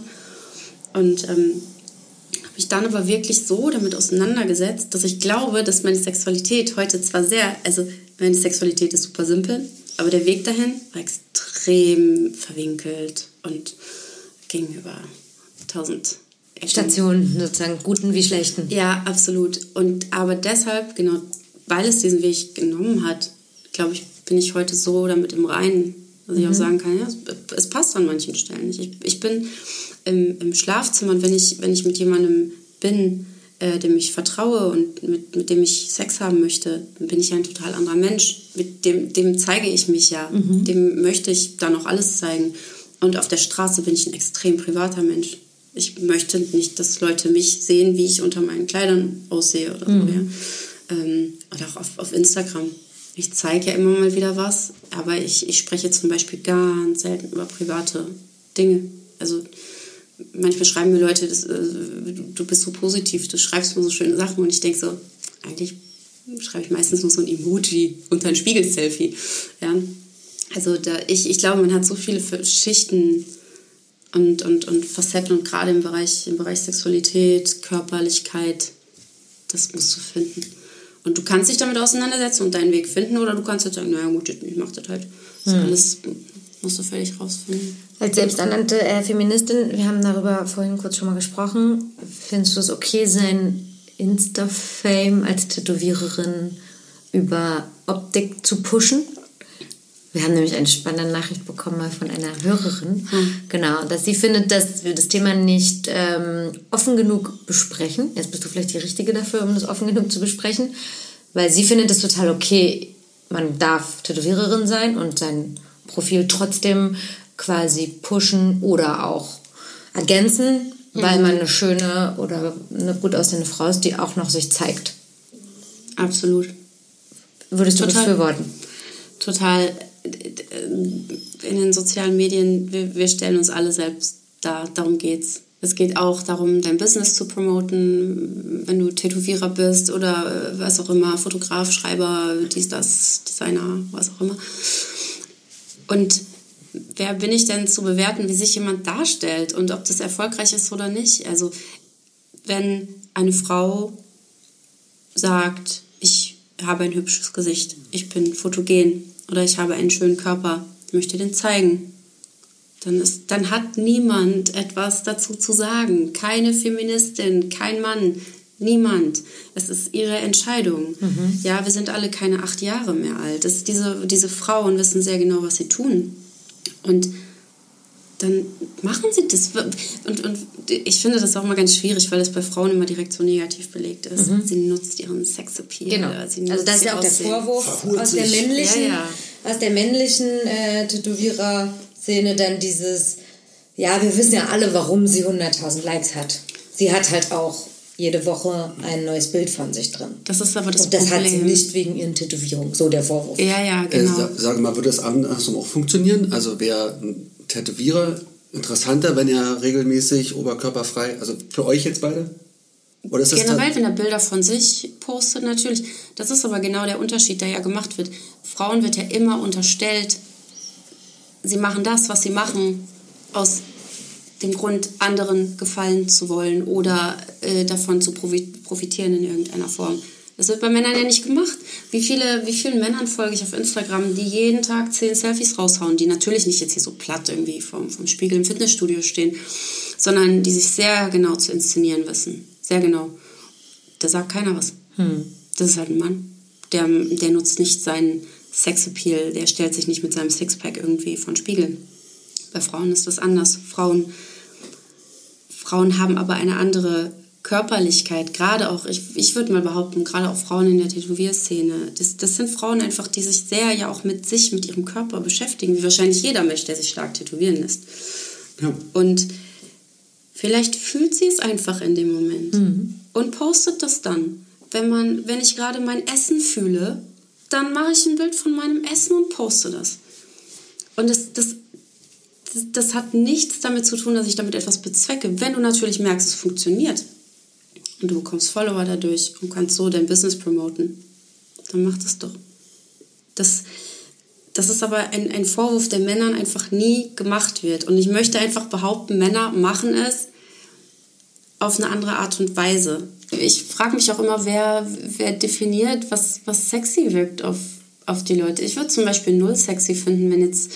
Und ähm, mich dann aber wirklich so damit auseinandergesetzt, dass ich glaube, dass meine Sexualität heute zwar sehr, also meine Sexualität ist super simpel, aber der Weg dahin war extrem verwinkelt und ging über tausend Stationen sozusagen, guten wie schlechten. Ja, absolut. Und aber deshalb, genau, weil es diesen Weg genommen hat, glaube ich, bin ich heute so damit im Reinen, dass ich mhm. auch sagen kann, ja, es, es, passt an manchen Stellen nicht. Ich, ich bin im, im Schlafzimmer und wenn ich, wenn ich mit jemandem bin, äh, dem ich vertraue und mit, mit dem ich Sex haben möchte, dann bin ich ja ein total anderer Mensch. Mit dem, dem zeige ich mich ja. Mhm. Dem möchte ich dann auch alles zeigen. Und auf der Straße bin ich ein extrem privater Mensch ich möchte nicht, dass Leute mich sehen, wie ich unter meinen Kleidern aussehe oder mhm. so. Ja. Ähm, oder auch auf, auf Instagram. Ich zeige ja immer mal wieder was, aber ich, ich spreche zum Beispiel ganz selten über private Dinge. Also manchmal schreiben mir Leute, das, äh, du bist so positiv, du schreibst mir so schöne Sachen und ich denke so, eigentlich schreibe ich meistens nur so ein Emoji unter ein Spiegel-Selfie. Ja? Also da, ich, ich glaube, man hat so viele Schichten und, und, und Facetten und gerade im Bereich, im Bereich Sexualität, Körperlichkeit, das musst du finden. Und du kannst dich damit auseinandersetzen und deinen Weg finden oder du kannst jetzt sagen, naja gut, ich mach das halt. Das hm. alles musst du völlig rausfinden. Als selbsternannte äh, Feministin, wir haben darüber vorhin kurz schon mal gesprochen, findest du es okay, sein Insta-Fame als Tätowiererin über Optik zu pushen? Wir haben nämlich eine spannende Nachricht bekommen mal von einer Hörerin. Hm. Genau, dass sie findet, dass wir das Thema nicht ähm, offen genug besprechen. Jetzt bist du vielleicht die Richtige dafür, um das offen genug zu besprechen. Weil sie findet es total okay, man darf Tätowiererin sein und sein Profil trotzdem quasi pushen oder auch ergänzen, mhm. weil man eine schöne oder eine gut aussehende Frau ist, die auch noch sich zeigt. Absolut. Würdest du total, befürworten? Total in den sozialen Medien, wir, wir stellen uns alle selbst dar. Darum geht's. Es geht auch darum, dein Business zu promoten, wenn du Tätowierer bist oder äh, was auch immer, Fotograf, Schreiber, dies, das, Designer, was auch immer. Und wer bin ich denn zu bewerten, wie sich jemand darstellt und ob das erfolgreich ist oder nicht? Also wenn eine Frau sagt, ich habe ein hübsches Gesicht, ich bin fotogen oder ich habe einen schönen Körper, ich möchte den zeigen, dann, ist, dann hat niemand etwas dazu zu sagen. Keine Feministin, kein Mann, niemand. Es ist ihre Entscheidung. Mhm. Ja, wir sind alle keine acht Jahre mehr alt. Das, diese, diese Frauen wissen sehr genau, was sie tun. Und dann machen sie das. Und, und ich finde das auch mal ganz schwierig, weil das bei Frauen immer direkt so negativ belegt ist. Mhm. Sie nutzt ihren Sexappeal. Genau. also das ist ja auch der Vorwurf aus der männlichen, ja, ja. aus der männlichen äh, Tätowierer-Szene dann dieses, ja, wir wissen ja alle, warum sie 100.000 Likes hat. Sie hat halt auch jede Woche ein neues Bild von sich drin. Das ist aber das Und das Problem. hat sie nicht wegen ihren Tätowierungen, so der Vorwurf. Ja, ja, genau. Äh, sag, sag mal, würde das andersrum auch funktionieren? Also wäre ein Tätowierer interessanter, wenn er regelmäßig oberkörperfrei, also für euch jetzt beide? Oder ist das Generell, wenn er Bilder von sich postet, natürlich. Das ist aber genau der Unterschied, der ja gemacht wird. Frauen wird ja immer unterstellt, sie machen das, was sie machen, aus dem Grund, anderen gefallen zu wollen oder äh, davon zu profitieren in irgendeiner Form. Das wird bei Männern ja nicht gemacht. Wie, viele, wie vielen Männern folge ich auf Instagram, die jeden Tag zehn Selfies raushauen, die natürlich nicht jetzt hier so platt irgendwie vom, vom Spiegel im Fitnessstudio stehen, sondern die sich sehr genau zu inszenieren wissen. Sehr genau. Da sagt keiner was. Hm. Das ist halt ein Mann. Der, der nutzt nicht seinen Sexappeal, der stellt sich nicht mit seinem Sixpack irgendwie von Spiegeln. Bei Frauen ist das anders. Frauen Frauen haben aber eine andere Körperlichkeit, gerade auch, ich, ich würde mal behaupten, gerade auch Frauen in der Tätowierszene, das, das sind Frauen einfach, die sich sehr ja auch mit sich, mit ihrem Körper beschäftigen, wie wahrscheinlich jeder Mensch, der sich stark tätowieren lässt. Ja. Und vielleicht fühlt sie es einfach in dem Moment mhm. und postet das dann. Wenn, man, wenn ich gerade mein Essen fühle, dann mache ich ein Bild von meinem Essen und poste das. Und das, das das hat nichts damit zu tun, dass ich damit etwas bezwecke. Wenn du natürlich merkst, es funktioniert und du bekommst Follower dadurch und kannst so dein Business promoten, dann mach das doch. Das, das ist aber ein, ein Vorwurf, der Männern einfach nie gemacht wird. Und ich möchte einfach behaupten, Männer machen es auf eine andere Art und Weise. Ich frage mich auch immer, wer, wer definiert, was, was sexy wirkt auf, auf die Leute. Ich würde zum Beispiel null sexy finden, wenn jetzt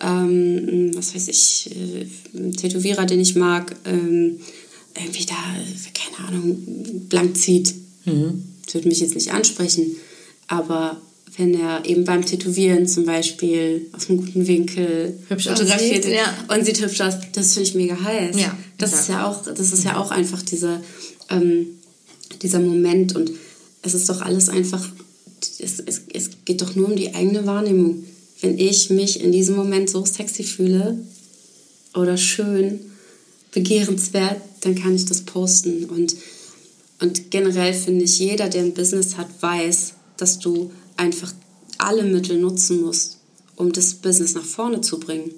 ähm, was weiß ich, äh, Tätowierer, den ich mag, ähm, irgendwie da, keine Ahnung, blank zieht. Mhm. Das würde mich jetzt nicht ansprechen. Aber wenn er eben beim Tätowieren zum Beispiel aus einem guten Winkel hübsch fotografiert aussieht, ja. und sieht hübsch aus, das finde ich mega heiß. Ja, das ist ja auch, das ist ja auch einfach dieser, ähm, dieser Moment und es ist doch alles einfach, es, es, es geht doch nur um die eigene Wahrnehmung wenn ich mich in diesem Moment so sexy fühle oder schön, begehrenswert, dann kann ich das posten. Und, und generell finde ich, jeder, der ein Business hat, weiß, dass du einfach alle Mittel nutzen musst, um das Business nach vorne zu bringen.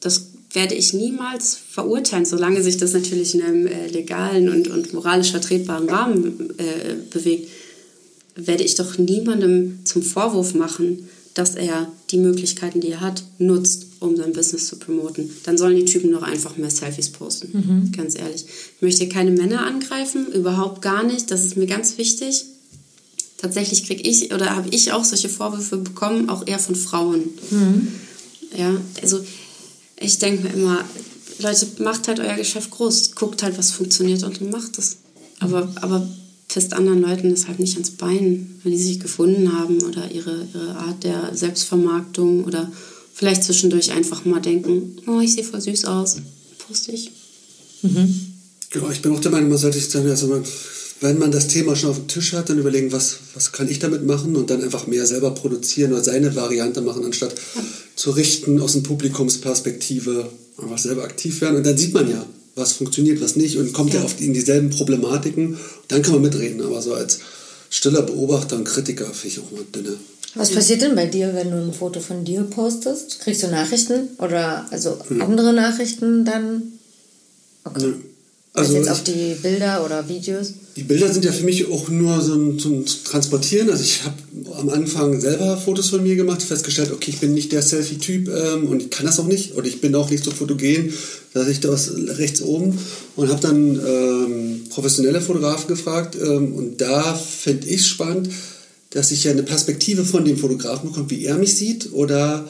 Das werde ich niemals verurteilen, solange sich das natürlich in einem äh, legalen und, und moralisch vertretbaren Rahmen äh, bewegt, werde ich doch niemandem zum Vorwurf machen, dass er die Möglichkeiten, die er hat, nutzt, um sein Business zu promoten. Dann sollen die Typen doch einfach mehr Selfies posten. Mhm. Ganz ehrlich. Ich möchte keine Männer angreifen, überhaupt gar nicht. Das ist mir ganz wichtig. Tatsächlich kriege ich oder habe ich auch solche Vorwürfe bekommen, auch eher von Frauen. Mhm. Ja, also ich denke mir immer, Leute, macht halt euer Geschäft groß, guckt halt, was funktioniert und macht es. Aber, aber pisst anderen Leuten das halt nicht ans Bein, weil die sich gefunden haben oder ihre, ihre Art der Selbstvermarktung oder vielleicht zwischendurch einfach mal denken, oh, ich sehe voll süß aus, poste ich. Mhm. Genau, ich bin auch der Meinung, man sollte sich dann, also man, wenn man das Thema schon auf dem Tisch hat, dann überlegen, was, was kann ich damit machen und dann einfach mehr selber produzieren oder seine Variante machen, anstatt ja. zu richten aus dem Publikumsperspektive, einfach selber aktiv werden. Und dann sieht man ja, was funktioniert, was nicht und kommt ja, ja oft in dieselben Problematiken. Dann kann man mitreden, aber so als stiller Beobachter und Kritiker finde ich auch mal dünne. Was passiert denn bei dir, wenn du ein Foto von dir postest? Kriegst du Nachrichten oder also hm. andere Nachrichten dann? Okay. Nö. Also jetzt auf die Bilder oder Videos. die Bilder sind ja für mich auch nur so ein, zum Transportieren. Also ich habe am Anfang selber Fotos von mir gemacht, festgestellt, okay, ich bin nicht der Selfie-Typ ähm, und ich kann das auch nicht. Und ich bin auch nicht so fotogen, dass ich das rechts oben und habe dann ähm, professionelle Fotografen gefragt. Ähm, und da finde ich spannend, dass ich ja eine Perspektive von dem Fotografen bekomme, wie er mich sieht. Oder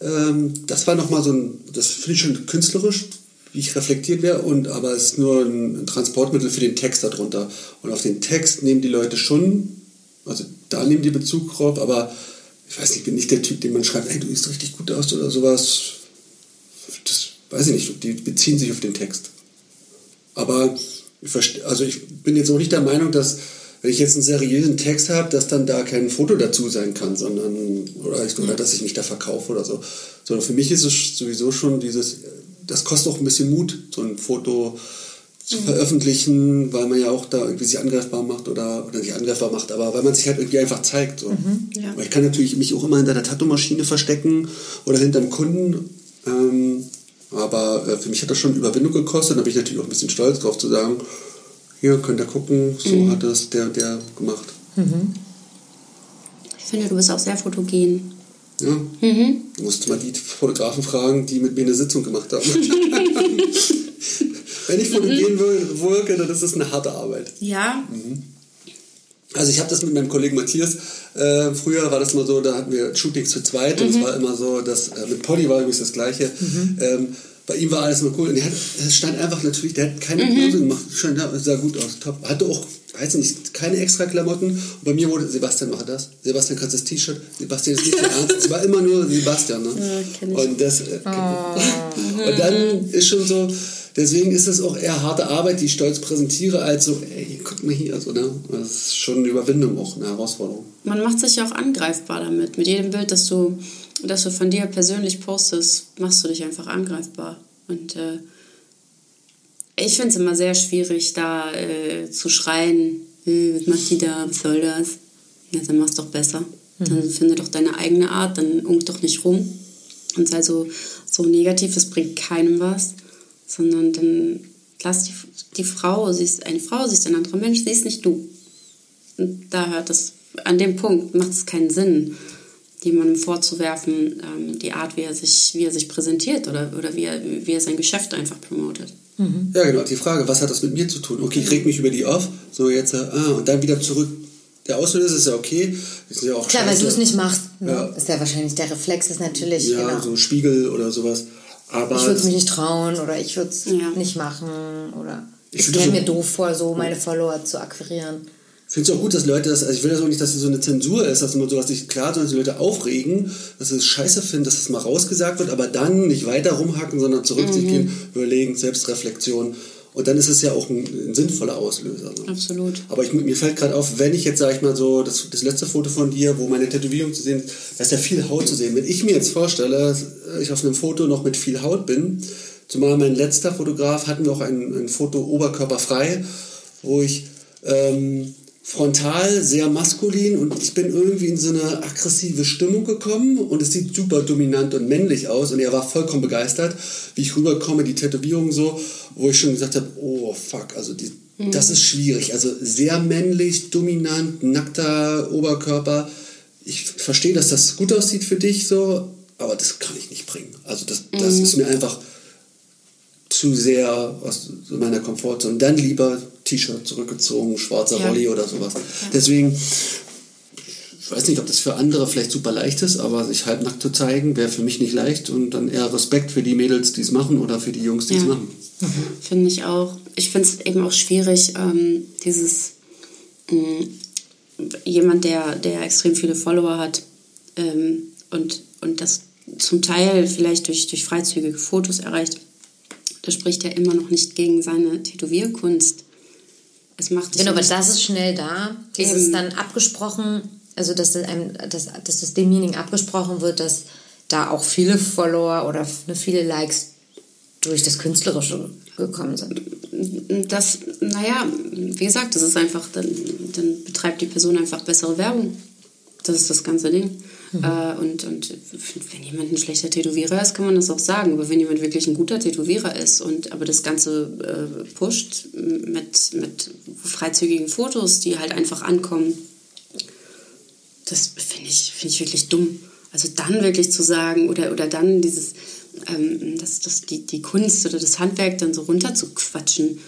ähm, das war nochmal so ein, das finde ich schon künstlerisch, wie ich reflektiert wäre, und aber es ist nur ein Transportmittel für den Text darunter. Und auf den Text nehmen die Leute schon, also da nehmen die Bezug drauf, aber ich weiß nicht, ich bin nicht der Typ, den man schreibt, ey, du siehst richtig gut aus oder sowas. Das weiß ich nicht, die beziehen sich auf den Text. Aber ich verste- also ich bin jetzt auch nicht der Meinung, dass wenn ich jetzt einen seriösen Text habe, dass dann da kein Foto dazu sein kann, sondern oder, ich, oder dass ich mich da verkaufe oder so. Sondern für mich ist es sowieso schon dieses, das kostet auch ein bisschen Mut, so ein Foto zu veröffentlichen, weil man ja auch da irgendwie sich angreifbar macht oder, oder nicht angreifbar macht, aber weil man sich halt irgendwie einfach zeigt. So. Ja. Aber ich kann natürlich mich auch immer hinter der Tattoo-Maschine verstecken oder hinterm Kunden. Ähm, aber äh, für mich hat das schon Überwindung gekostet. Da bin ich natürlich auch ein bisschen stolz drauf zu sagen, hier könnt ihr gucken, so hat das der und der gemacht. Ich finde, du bist auch sehr fotogen. Ja. Du musst mal die Fotografen fragen, die mit mir eine Sitzung gemacht haben. Wenn ich fotogen wir- wirke, dann ist das eine harte Arbeit. Ja, Also ich habe das mit meinem Kollegen Matthias, äh, früher war das mal so, da hatten wir Shootings zu zweit und es war immer so, dass äh, mit Polly war übrigens das gleiche. Ähm, bei ihm war alles immer cool und er hat, es stand einfach natürlich, der hat keine Pose gemacht, stand sah gut aus, top. Hatte auch, weiß nicht, keine extra Klamotten und bei mir wurde, Sebastian mache das, Sebastian kannst das T-Shirt, Sebastian ist nicht so ernst, es war immer nur Sebastian, ne? ich. Und das, äh, und dann ist schon so, deswegen ist es auch eher harte Arbeit, die ich stolz präsentiere, als so, ey, guck mal hier, so, ne? Das ist schon eine Überwindung auch, eine Herausforderung. man macht sich ja auch angreifbar damit. Mit jedem Bild, das du, das du von dir persönlich postest, machst du dich einfach angreifbar. Und äh, ich finde es immer sehr schwierig, da äh, zu schreien, äh, was macht die da, was soll das? Ja, dann mach's doch besser. Dann finde doch deine eigene Art, dann unk doch nicht rum. Und sei so, so negativ, es bringt keinem was. Sondern dann lass die, die Frau, sie ist eine Frau, sie ist ein anderer Mensch, sie ist nicht du. Und da hört es, an dem Punkt macht es keinen Sinn, jemandem vorzuwerfen, ähm, die Art, wie er sich, wie er sich präsentiert oder, oder wie, er, wie er sein Geschäft einfach promotet. Ja, genau, die Frage, was hat das mit mir zu tun? Okay, ich reg mich über die auf, so jetzt, ah, und dann wieder zurück. Der Auslöser ist ja okay, ist ja auch Klar, weil scheiße. du es nicht machst. Ne? Ja. Ist ja wahrscheinlich der Reflex ist natürlich, Ja, genau. so Spiegel oder sowas. Aber ich würde es mich nicht trauen oder ich würde es Ja. nicht machen oder Ich stelle so- mir doof vor, so meine Follower zu akquirieren. Ich finde es auch gut, dass Leute das, also ich will das auch nicht, dass es so eine Zensur ist, dass man sowas nicht klar, sondern dass die Leute aufregen, dass sie es scheiße finden, dass es mal rausgesagt wird, aber dann nicht weiter rumhacken, sondern zurück sich gehen, überlegen, Selbstreflexion. Und dann ist es ja auch ein, ein sinnvoller Auslöser. Ne? Absolut. Aber ich, mir fällt gerade auf, wenn ich jetzt, sage ich mal so, das, das letzte Foto von dir, wo meine Tätowierung zu sehen ist, da ist ja viel Haut zu sehen. Wenn ich mir jetzt vorstelle, dass ich auf einem Foto noch mit viel Haut bin, zumal mein letzter Fotograf hatten wir auch ein, ein Foto oberkörperfrei, wo ich ähm, frontal sehr maskulin und ich bin irgendwie in so eine aggressive Stimmung gekommen und es sieht super dominant und männlich aus und er war vollkommen begeistert, wie ich rüberkomme, die Tätowierung so, wo ich schon gesagt habe, oh fuck, also die, das ist schwierig, also sehr männlich, dominant, nackter Oberkörper. Ich verstehe, dass das gut aussieht für dich so, aber das kann ich nicht bringen. Also das, das ist mir einfach zu sehr aus meiner Komfortzone. Dann lieber T-Shirt zurückgezogen, schwarzer Ja. Rolli oder sowas. Deswegen, ich weiß nicht, ob das für andere vielleicht super leicht ist, aber sich halbnackt zu zeigen, wäre für mich nicht leicht und dann eher Respekt für die Mädels, die es machen oder für die Jungs, die es Ja. machen. Finde ich auch. Ich finde es eben auch schwierig, ähm, dieses mh, jemand, der, der extrem viele Follower hat ähm, und, und das zum Teil vielleicht durch, durch freizügige Fotos erreicht, das spricht ja immer noch nicht gegen seine Tätowierkunst. Es macht Genau, aber das ist schnell da. Ist es Eben. dann abgesprochen, also dass, einem, dass, dass es demjenigen abgesprochen wird, dass da auch viele Follower oder f- viele Likes durch das Künstlerische gekommen sind. Das, naja, wie gesagt, das ist einfach, dann, dann betreibt die Person einfach bessere Werbung. Das ist das ganze Ding. Mhm. Äh, und, und wenn jemand ein schlechter Tätowierer ist, kann man das auch sagen. Aber wenn jemand wirklich ein guter Tätowierer ist und aber das Ganze äh, pusht mit, mit freizügigen Fotos, die halt einfach ankommen, das finde ich, find ich wirklich dumm. Also dann wirklich zu sagen oder, oder dann dieses, ähm, das, das, die, die Kunst oder das Handwerk dann so runterzuquatschen,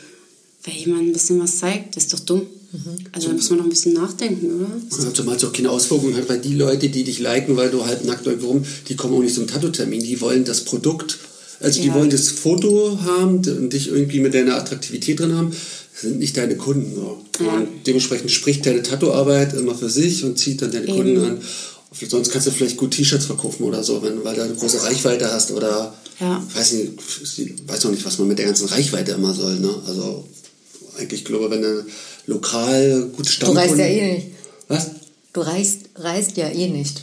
wer jemand ein bisschen was zeigt, ist doch dumm. Mhm. Also da muss man noch ein bisschen nachdenken, oder? Ja, zumal es auch keine Auswirkungen hat, weil die Leute, die dich liken, weil du halt nackt irgendwo rum, die kommen auch nicht zum Tattoo-Termin, die wollen das Produkt, also die ja. wollen das Foto haben und dich irgendwie mit deiner Attraktivität drin haben, das sind nicht deine Kunden. So. Ja. dementsprechend spricht deine Tattoo-Arbeit immer für sich und zieht dann deine Eben. Kunden an. Sonst kannst du vielleicht gut T-Shirts verkaufen oder so, wenn, weil du eine große Reichweite hast oder ja. weiß nicht, weiß noch nicht, was man mit der ganzen Reichweite immer soll. Ne? Also eigentlich glaube, wenn du lokal gut Stammkunden... Du reist ja eh nicht. Was? Du reist, reist ja eh nicht,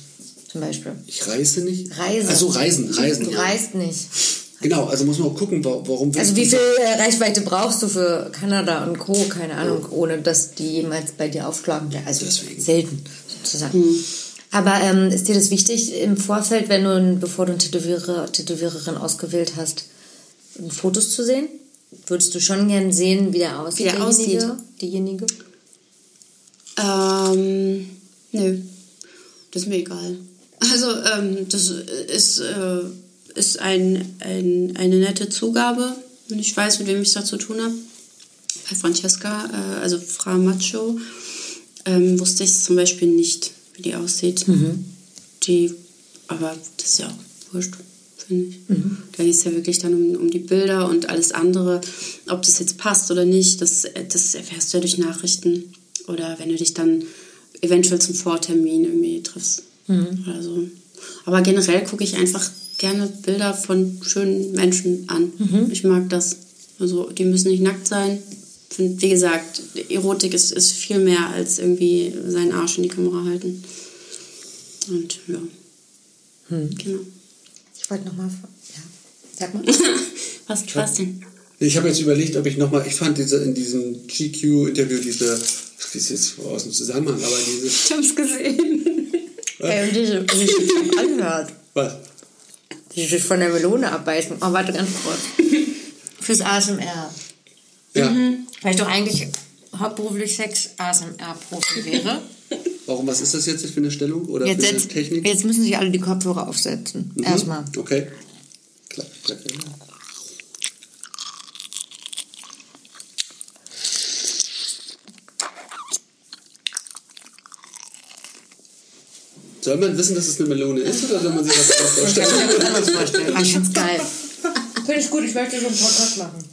zum Beispiel. Ich reise nicht? Reise. Also reisen, reisen. Du ja. reist nicht. Genau, also muss man auch gucken, warum... Also wie viel äh, Reichweite brauchst du für Kanada und Co., keine Ahnung, ja. ohne dass die jemals bei dir aufschlagen? Also Deswegen. selten, sozusagen. Hm. Aber ähm, ist dir das wichtig im Vorfeld, wenn du, bevor du eine Tätowierer, Tätowiererin ausgewählt hast, Fotos zu sehen? Würdest du schon gern sehen, wie der aussieht? Wie der aussieht. Diejenige? Ähm, nö. Das ist mir egal. Also, ähm, das ist, äh, ist ein, ein, eine nette Zugabe. Und ich weiß, mit wem ich da zu tun habe. Bei Francesca, äh, also Frau Macho, ähm, wusste ich zum Beispiel nicht, wie die aussieht. Mhm. Die, aber das ist ja auch wurscht Mhm. Da geht es ja wirklich dann um, um die Bilder und alles andere. Ob das jetzt passt oder nicht, das, das erfährst du ja durch Nachrichten. Oder wenn du dich dann eventuell zum Vortermin irgendwie triffst. Mhm. Oder so. Aber generell gucke ich einfach gerne Bilder von schönen Menschen an. Mhm. Ich mag das. Also die müssen nicht nackt sein. Wie gesagt, Erotik ist, ist viel mehr als irgendwie seinen Arsch in die Kamera halten. Und ja. Hm. Genau. Ich wollte nochmal. Ja. Sag mal. was, was denn? Ich habe jetzt überlegt, ob ich nochmal. Ich fand diese, in diesem GQ-Interview diese. Das ist jetzt aus dem Zusammenhang, aber diese. Ich hab's gesehen. Ey, und diese, anhört. Was? Die sich von der Melone abbeißen. Oh, warte ganz kurz. Fürs ASMR. Ja. Mhm. Weil ich doch eigentlich hauptberuflich Sex-ASMR-Profi wäre. Warum, was ist das jetzt für eine Stellung oder jetzt, für eine Technik? Jetzt müssen sich alle die Kopfhörer aufsetzen. Mhm. Erstmal. Okay. Klar, klar, Soll man wissen, dass es eine Melone ist oder soll man sich das vorstellen? Ich kann mir das vorstellen. Ich finde es geil. Finde ich gut, ich möchte so einen Podcast machen.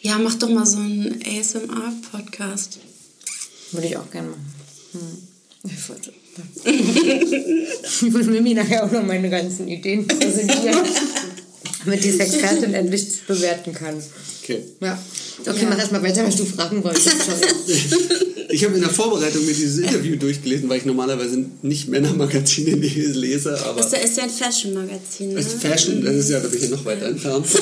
Ja, mach doch mal so einen ASMR-Podcast. Würde ich auch gerne machen. Hm. Ich muss Mimi nachher auch noch meine ganzen Ideen präsentieren, damit diese Expertin endlich bewerten kann. Okay. Ja. Okay, ja. mach erstmal weiter, was du fragen wolltest. ich habe in der Vorbereitung mir dieses Interview durchgelesen, weil ich normalerweise nicht Männermagazine lese. Aber das ist ja ein Fashion-Magazin. Ne? Fashion, das ist ja, da bin ich noch weiter entfernt.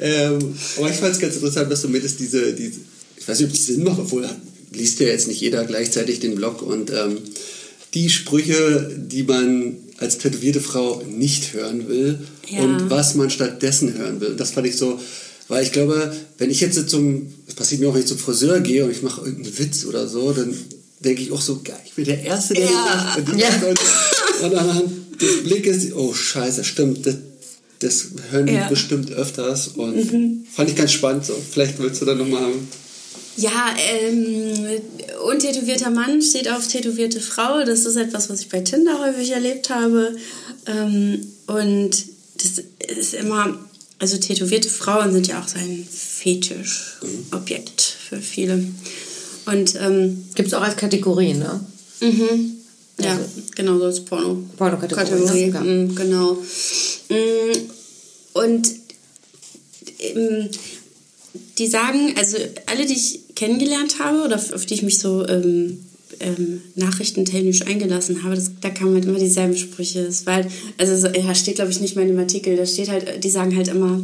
ähm, aber ich fand es ganz interessant, dass du mir das diese, diese ich weiß nicht, ob es Sinn macht, obwohl liest ja jetzt nicht jeder gleichzeitig den Blog und ähm, die Sprüche, die man als tätowierte Frau nicht hören will ja. und was man stattdessen hören will. Das fand ich so, weil ich glaube, wenn ich jetzt zum, das passiert mir auch, wenn ich zum Friseur gehe und ich mache irgendeinen Witz oder so, dann denke ich auch so, geil, ich bin der Erste, der ja. ja. Und, anhand des Blickes, oh scheiße, stimmt, das, das hören die ja. bestimmt öfters und mhm. fand ich ganz spannend. So. Vielleicht willst du da nochmal ja, ähm, untätowierter Mann steht auf tätowierte Frau. Das ist etwas, was ich bei Tinder häufig erlebt habe. Ähm, und das ist immer, also tätowierte Frauen sind ja auch so ein Fetischobjekt für viele. Und ähm, gibt es auch als Kategorie, ne? Mhm. Ja, also, genau, so als Porno. Porno-Kategorie. Ne? Mhm, genau. Mm, und ähm, die sagen, also alle, die ich kennengelernt habe oder auf, die ich mich so ähm, ähm, nachrichtentechnisch eingelassen habe, das, da kamen halt immer dieselben Sprüche. Es war halt, also so, ja, steht glaube ich nicht mal in dem Artikel, da steht halt, die sagen halt immer,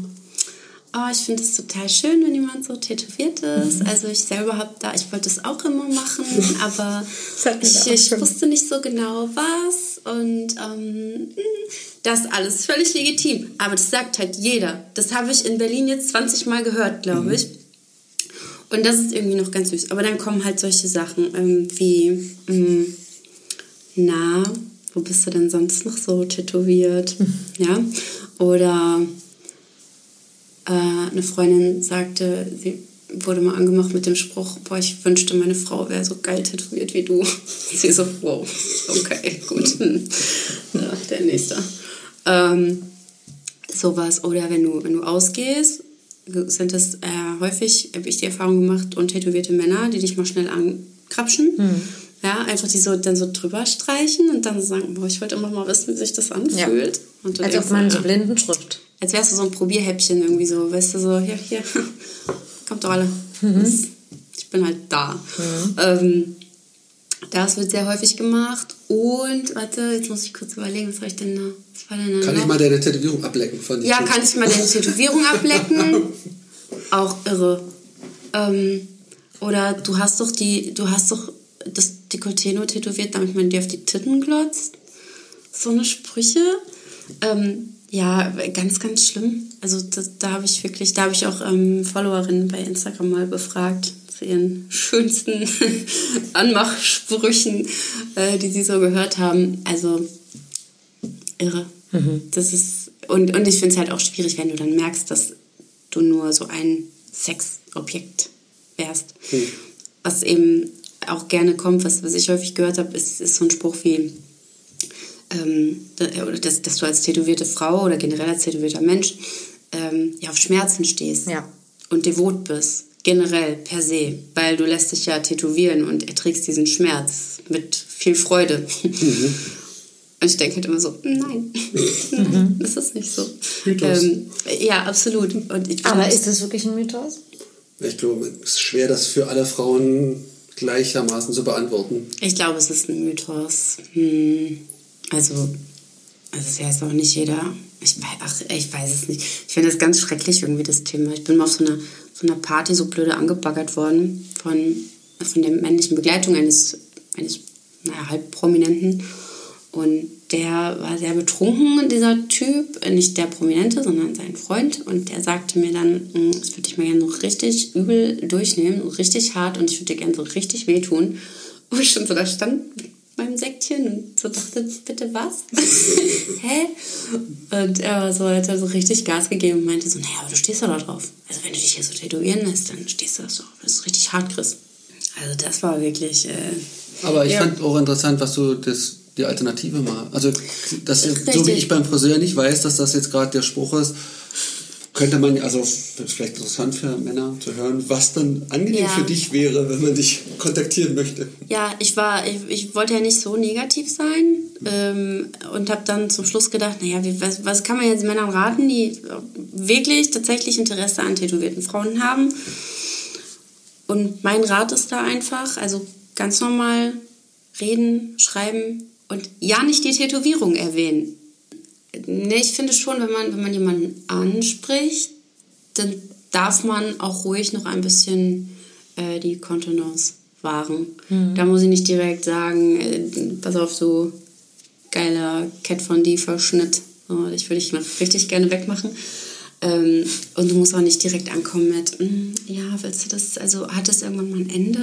oh, ich finde es total schön, wenn jemand so tätowiert ist. Also ich selber habe da, ich wollte es auch immer machen, aber ich, ich wusste nicht so genau was. Und ähm, das alles völlig legitim. Aber das sagt halt jeder. Das habe ich in Berlin jetzt 20 Mal gehört, glaube ich. Und das ist irgendwie noch ganz süß. Aber dann kommen halt solche Sachen ähm, wie, mh, na, wo bist du denn sonst noch so tätowiert? Ja. Oder äh, eine Freundin sagte, sie wurde mal angemacht mit dem Spruch, boah, ich wünschte, meine Frau wäre so geil tätowiert wie du. Sie so, wow, okay, gut. Ja, der nächste. Ähm, sowas. Oder wenn du, wenn du ausgehst, sind es äh, häufig, habe ich die Erfahrung gemacht, untätowierte Männer, die dich mal schnell ankrapschen. Ja, einfach die so dann so drüber streichen und dann sagen, boah, ich wollte immer mal wissen, wie sich das anfühlt. Und du Als ob man so, ja. Blindenschrift. Als wärst du so ein Probierhäppchen irgendwie so, weißt du, so, hier, hier, kommt doch alle. Das, ich bin halt da. Ähm, das wird sehr häufig gemacht. Und, warte, jetzt muss ich kurz überlegen, was soll ich denn da? Was war denn da Kann ich noch? mal deine Tätowierung ablecken von dir? Ja, kann ich mal deine Tätowierung ablecken? Auch irre. Ähm, oder du hast doch die, du hast doch das Dekolleté nur tätowiert, damit man dir auf die Titten glotzt. So eine Sprüche. Ähm, ja, ganz, ganz schlimm. Also das, da habe ich wirklich, da habe ich auch ähm, Followerinnen bei Instagram mal befragt zu ihren schönsten Anmachsprüchen, äh, die sie so gehört haben. Also irre. Das ist und, und ich finde es halt auch schwierig, wenn du dann merkst, dass du nur so ein Sexobjekt wärst. Was eben auch gerne kommt, was, was ich häufig gehört habe, ist, ist so ein Spruch wie, ähm, oder dass, dass du als tätowierte Frau oder generell als tätowierter Mensch ähm, ja, auf Schmerzen stehst Ja. und devot bist. Generell, per se. Weil du lässt dich ja tätowieren und erträgst diesen Schmerz mit viel Freude. Und ich denke halt immer so, nein, nein, das ist nicht so. Mythos. Ähm, ja, absolut. Und ich Aber ist das wirklich ein Mythos? Ich glaube, es ist schwer, das für alle Frauen gleichermaßen zu beantworten. Ich glaube, es ist ein Mythos. Hm, also, also es heißt auch nicht jeder. Ich, wei- ach, ich weiß es nicht. Ich finde das ganz schrecklich irgendwie, das Thema. Ich bin mal auf so einer, so einer Party so blöde angebaggert worden von, von der männlichen Begleitung eines, eines naja, halb Prominenten. Und der war sehr betrunken, dieser Typ. Nicht der Prominente, sondern sein Freund. Und der sagte mir dann, "Mm, das würde ich mir gerne so richtig übel durchnehmen, so richtig hart. Und ich würde dir gerne so richtig wehtun. Und ich schon so da stand meinem Säckchen und so dachte, bitte was? Hä? Und er war so, hat er so richtig Gas gegeben und meinte so, naja, aber du stehst doch da drauf. Also wenn du dich hier so tätowieren lässt, dann stehst du das doch. Das ist richtig hart, Chris. Also das war wirklich... Äh, Aber ich Ja. fand auch interessant, was du das, die Alternative mal. Also, das, so Richtig. wie ich beim Friseur nicht weiß, dass das jetzt gerade der Spruch ist, könnte man, also vielleicht interessant für Männer zu hören, was dann angenehm Ja. für dich wäre, wenn man dich kontaktieren möchte. Ja, ich war, ich, ich wollte ja nicht so negativ sein ähm, und habe dann zum Schluss gedacht, naja, wie, was, was kann man jetzt Männern raten, die wirklich tatsächlich Interesse an tätowierten Frauen haben? Und mein Rat ist da einfach, also ganz normal reden, schreiben und ja nicht die Tätowierung erwähnen. Nee, ich finde schon, wenn man, wenn man jemanden anspricht, dann darf man auch ruhig noch ein bisschen äh, die Kontenance wahren. Da muss ich nicht direkt sagen, äh, pass auf, du geiler Cat von D Verschnitt. So, ich würde dich noch richtig gerne wegmachen. Ähm, und du musst auch nicht direkt ankommen mit, "Mm, ja, willst du das, also hat das irgendwann mal ein Ende?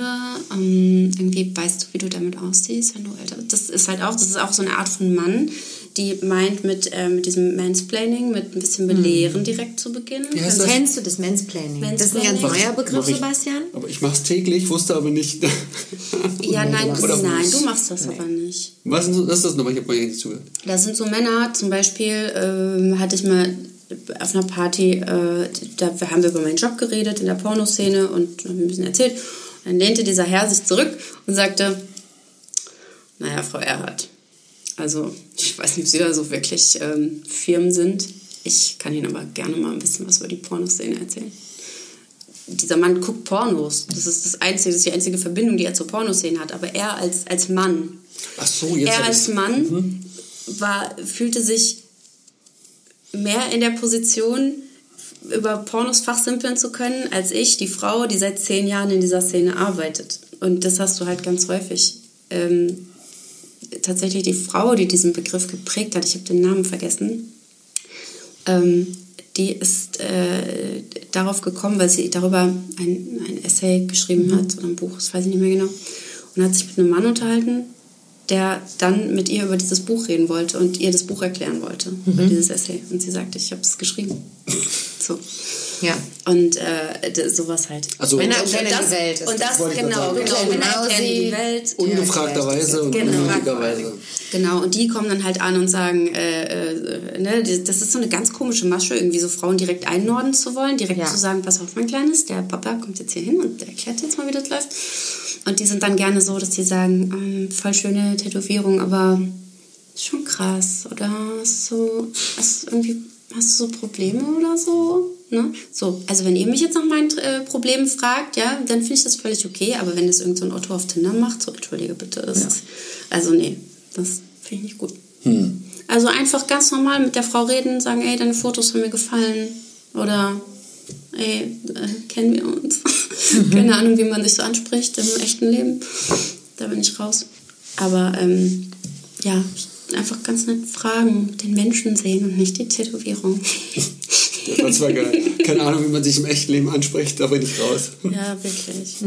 Ähm, irgendwie weißt du, wie du damit aussiehst, wenn du älter bist. Das ist halt auch, das ist auch so eine Art von Mann, die meint mit, äh, mit diesem Mansplaining, mit ein bisschen Belehren direkt zu beginnen. Wie heißt das? Kennst du das Mansplaining? Das ist ein ganz Mansplaining? neuer Begriff, ich. Sebastian. Aber ich mach's täglich, wusste aber nicht. Ja, nein, Oder nein, muss. du machst das aber nicht. Was ist das nochmal? Ich habe mal nicht zugehört. Das sind so Männer, zum Beispiel ähm, hatte ich mal auf einer Party, äh, da haben wir über meinen Job geredet in der Pornoszene und haben ein bisschen erzählt. Und dann lehnte dieser Herr sich zurück und sagte, naja, Frau Erhardt, also ich weiß nicht, ob Sie da so wirklich ähm, Firmen sind. Ich kann Ihnen aber gerne mal ein bisschen was über die Pornoszene erzählen. Dieser Mann guckt Pornos. Das ist das einzige, das ist die einzige Verbindung, die er zur Pornoszene hat. Aber er als, als Mann Ach so, jetzt er als. Mann war, fühlte sich mehr in der Position über Pornos fachsimpeln zu können, als ich, die Frau, die seit zehn Jahren in dieser Szene arbeitet. Und das hast du halt ganz häufig. Ähm, tatsächlich die Frau, die diesen Begriff geprägt hat, ich habe den Namen vergessen, ähm, die ist äh, darauf gekommen, weil sie darüber ein, ein Essay geschrieben Mhm. hat oder ein Buch, das weiß ich nicht mehr genau, und hat sich mit einem Mann unterhalten, der dann mit ihr über dieses Buch reden wollte und ihr das Buch erklären wollte, über Mhm. dieses Essay. Und sie sagte, ich habe es geschrieben. So. Ja. Und äh, sowas halt. Also Männer Und erklären das, die Welt. ist und das. das, genau, genau. Männer Genau, erklären sie- die Welt. ungefragterweise und Genau. unmutigerweise. Genau, und die kommen dann halt an und sagen, äh, äh, ne, das ist so eine ganz komische Masche, irgendwie so Frauen direkt einnorden zu wollen, direkt Ja. zu sagen, pass auf, mein Kleines, der Papa kommt jetzt hier hin und der erklärt jetzt mal, wie das läuft. Und die sind dann gerne so, dass die sagen, ähm, voll schöne Tätowierung, aber ist schon krass, oder hast du irgendwie, hast du so Probleme oder so? Ne? So, also wenn ihr mich jetzt nach meinen äh, Problemen fragt, ja, dann finde ich das völlig okay, aber wenn das irgend so ein Otto auf Tinder macht, so, entschuldige bitte, ist, also nee, das finde ich nicht gut. Also einfach ganz normal mit der Frau reden, sagen, ey, deine Fotos haben mir gefallen. Oder, ey, äh, kennen wir uns? Keine Ahnung, wie man sich so anspricht im echten Leben. Da bin ich raus. Aber ähm, ja, einfach ganz nett fragen, den Menschen sehen und nicht die Tätowierung. Das war geil. Keine Ahnung, wie man sich im echten Leben anspricht, da bin ich raus. ja, wirklich.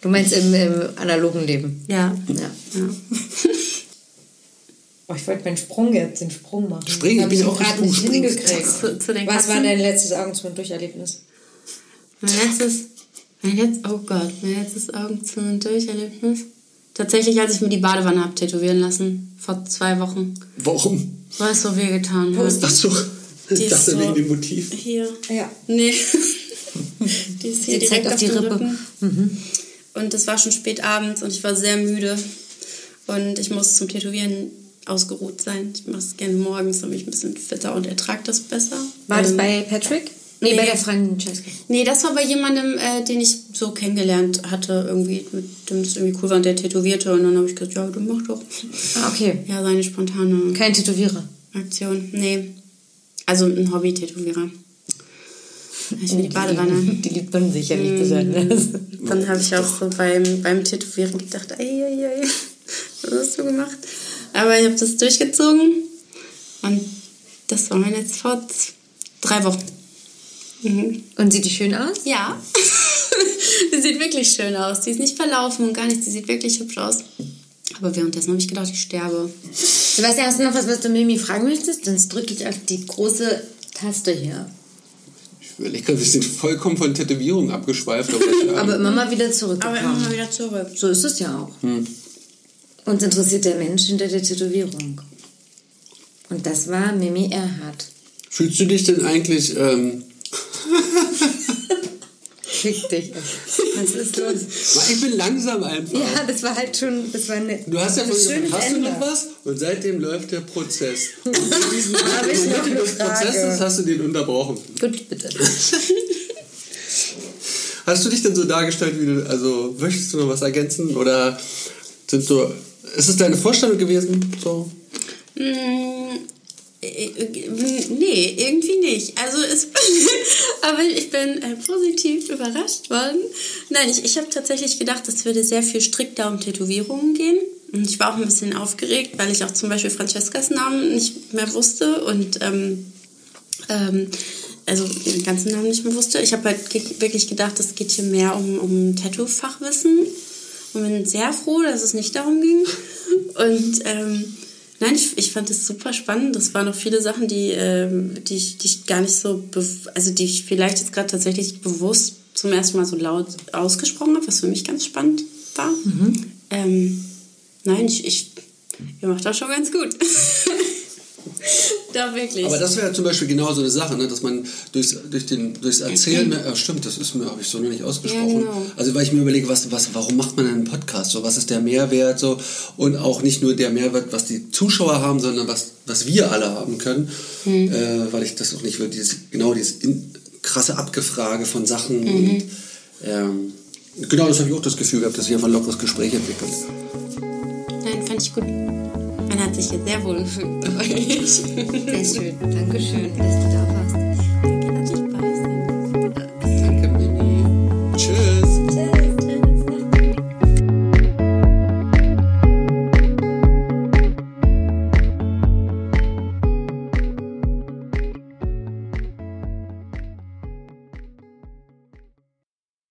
Du meinst im, im analogen Leben? Ja. Ja. ja. Oh, ich wollte meinen Sprung jetzt, den Sprung machen. Springen, ich bin ich auch gerade nicht Sprung. hingekriegt. Zu, zu den Was Katzen. war dein letztes Augen zum Durcherlebnis? Mein letztes, mein letzt, oh Gott, mein letztes Augen zu Durcherlebnis. Tatsächlich, als ich mir die Badewanne habe tätowieren lassen, vor zwei Wochen, Warum? weil es so wehgetan hat. Ach so, Die ich ist dachte so- wegen dem Motiv. Hier. Ja. Nee. die ist hier Die zeigt direkt auf auf die Rippe. Rücken. Und es war schon spät abends und ich war sehr müde. Und ich muss zum Tätowieren ausgeruht sein. Ich mache es gerne morgens, damit ich ein bisschen fitter und ertrage das besser. War das Ähm, bei Patrick? Nee, bei der Francesca. Nee, das war bei jemandem, äh, den ich so kennengelernt hatte, irgendwie, mit dem das irgendwie cool war und der tätowierte. Und dann habe ich gesagt, ja, du mach doch. Ah, okay. Ja, seine spontane Kein Tätowierer. Aktion. Nee. Also ein Hobby-Tätowierer. Ich will die Badewanne. Die liebt man sicherlich besonders. Dann habe ich auch so beim, beim Tätowieren gedacht, ei, ei, ei, was hast du gemacht? Aber ich habe das durchgezogen und das war mein jetzt vor drei Wochen. Mhm. Und sieht die schön aus? Ja, die sieht wirklich schön aus. Die ist nicht verlaufen und gar nichts, die sieht wirklich hübsch aus. Aber währenddessen habe ich gedacht, ich sterbe. Sebastian, hast du noch was, was du Mimi fragen möchtest? Sonst drücke ich auf die große Taste hier. Ich überlege gerade, wir sind vollkommen von Tätowierung abgeschweift. Aber, ja. Aber immer mal wieder Aber zurückgekommen. immer mal wieder zurück. So ist es ja auch. Uns interessiert der Mensch hinter der Tätowierung. Und das war Mimi Erhardt. Fühlst du dich denn eigentlich... Ähm, Fick dich. Was ist los? ich bin langsam einfach. Ja, das war halt schon, das war nett. Du hast ja vorhin gefragt, hast du noch was? Und seitdem läuft der Prozess. Und des Prozesses Frage? hast du den unterbrochen. Gut, bitte. Hast du dich denn so dargestellt, wie du, also möchtest du noch was ergänzen? Oder sind so, ist es deine Vorstellung gewesen? So? Mm, Nee, irgendwie nicht. Also es, aber ich bin äh, positiv überrascht worden. Nein, ich, ich habe tatsächlich gedacht, es würde sehr viel strikter um Tätowierungen gehen. Und ich war auch ein bisschen aufgeregt, weil ich auch zum Beispiel Francescas Namen nicht mehr wusste und ähm, ähm, also den ganzen Namen nicht mehr wusste. Ich habe halt wirklich gedacht, es geht hier mehr um, um Tattoo-Fachwissen und bin sehr froh, dass es nicht darum ging. Und ähm, nein, ich, ich fand es super spannend. Das waren noch viele Sachen, die, ähm, die, ich, die ich gar nicht so, also die ich vielleicht jetzt gerade tatsächlich bewusst zum ersten Mal so laut ausgesprochen habe, was für mich ganz spannend war. Ähm, nein, ich, ich, ihr macht das schon ganz gut. Doch, wirklich. Aber das wäre zum Beispiel genau so eine Sache, ne? dass man durchs, durch den, durchs Erzählen, mehr, ja, stimmt, das ist mir, habe ich so noch nicht ausgesprochen. Ja, genau. Also weil ich mir überlege, was, was, warum macht man einen Podcast? So, was ist der Mehrwert? So, und auch nicht nur der Mehrwert, was die Zuschauer haben, sondern was, was wir alle haben können. Hm. Äh, weil ich das auch nicht will, dieses, genau dieses in, krasse Abgefrage von Sachen. Mhm. Und, ähm, genau das habe ich auch das Gefühl gehabt, dass sich einfach ein lockeres Gespräch entwickelt. Nein, fand ich gut. Man hat sich hier sehr wohl gefühlt bei euch. Sehr schön. Dankeschön, dass du da warst.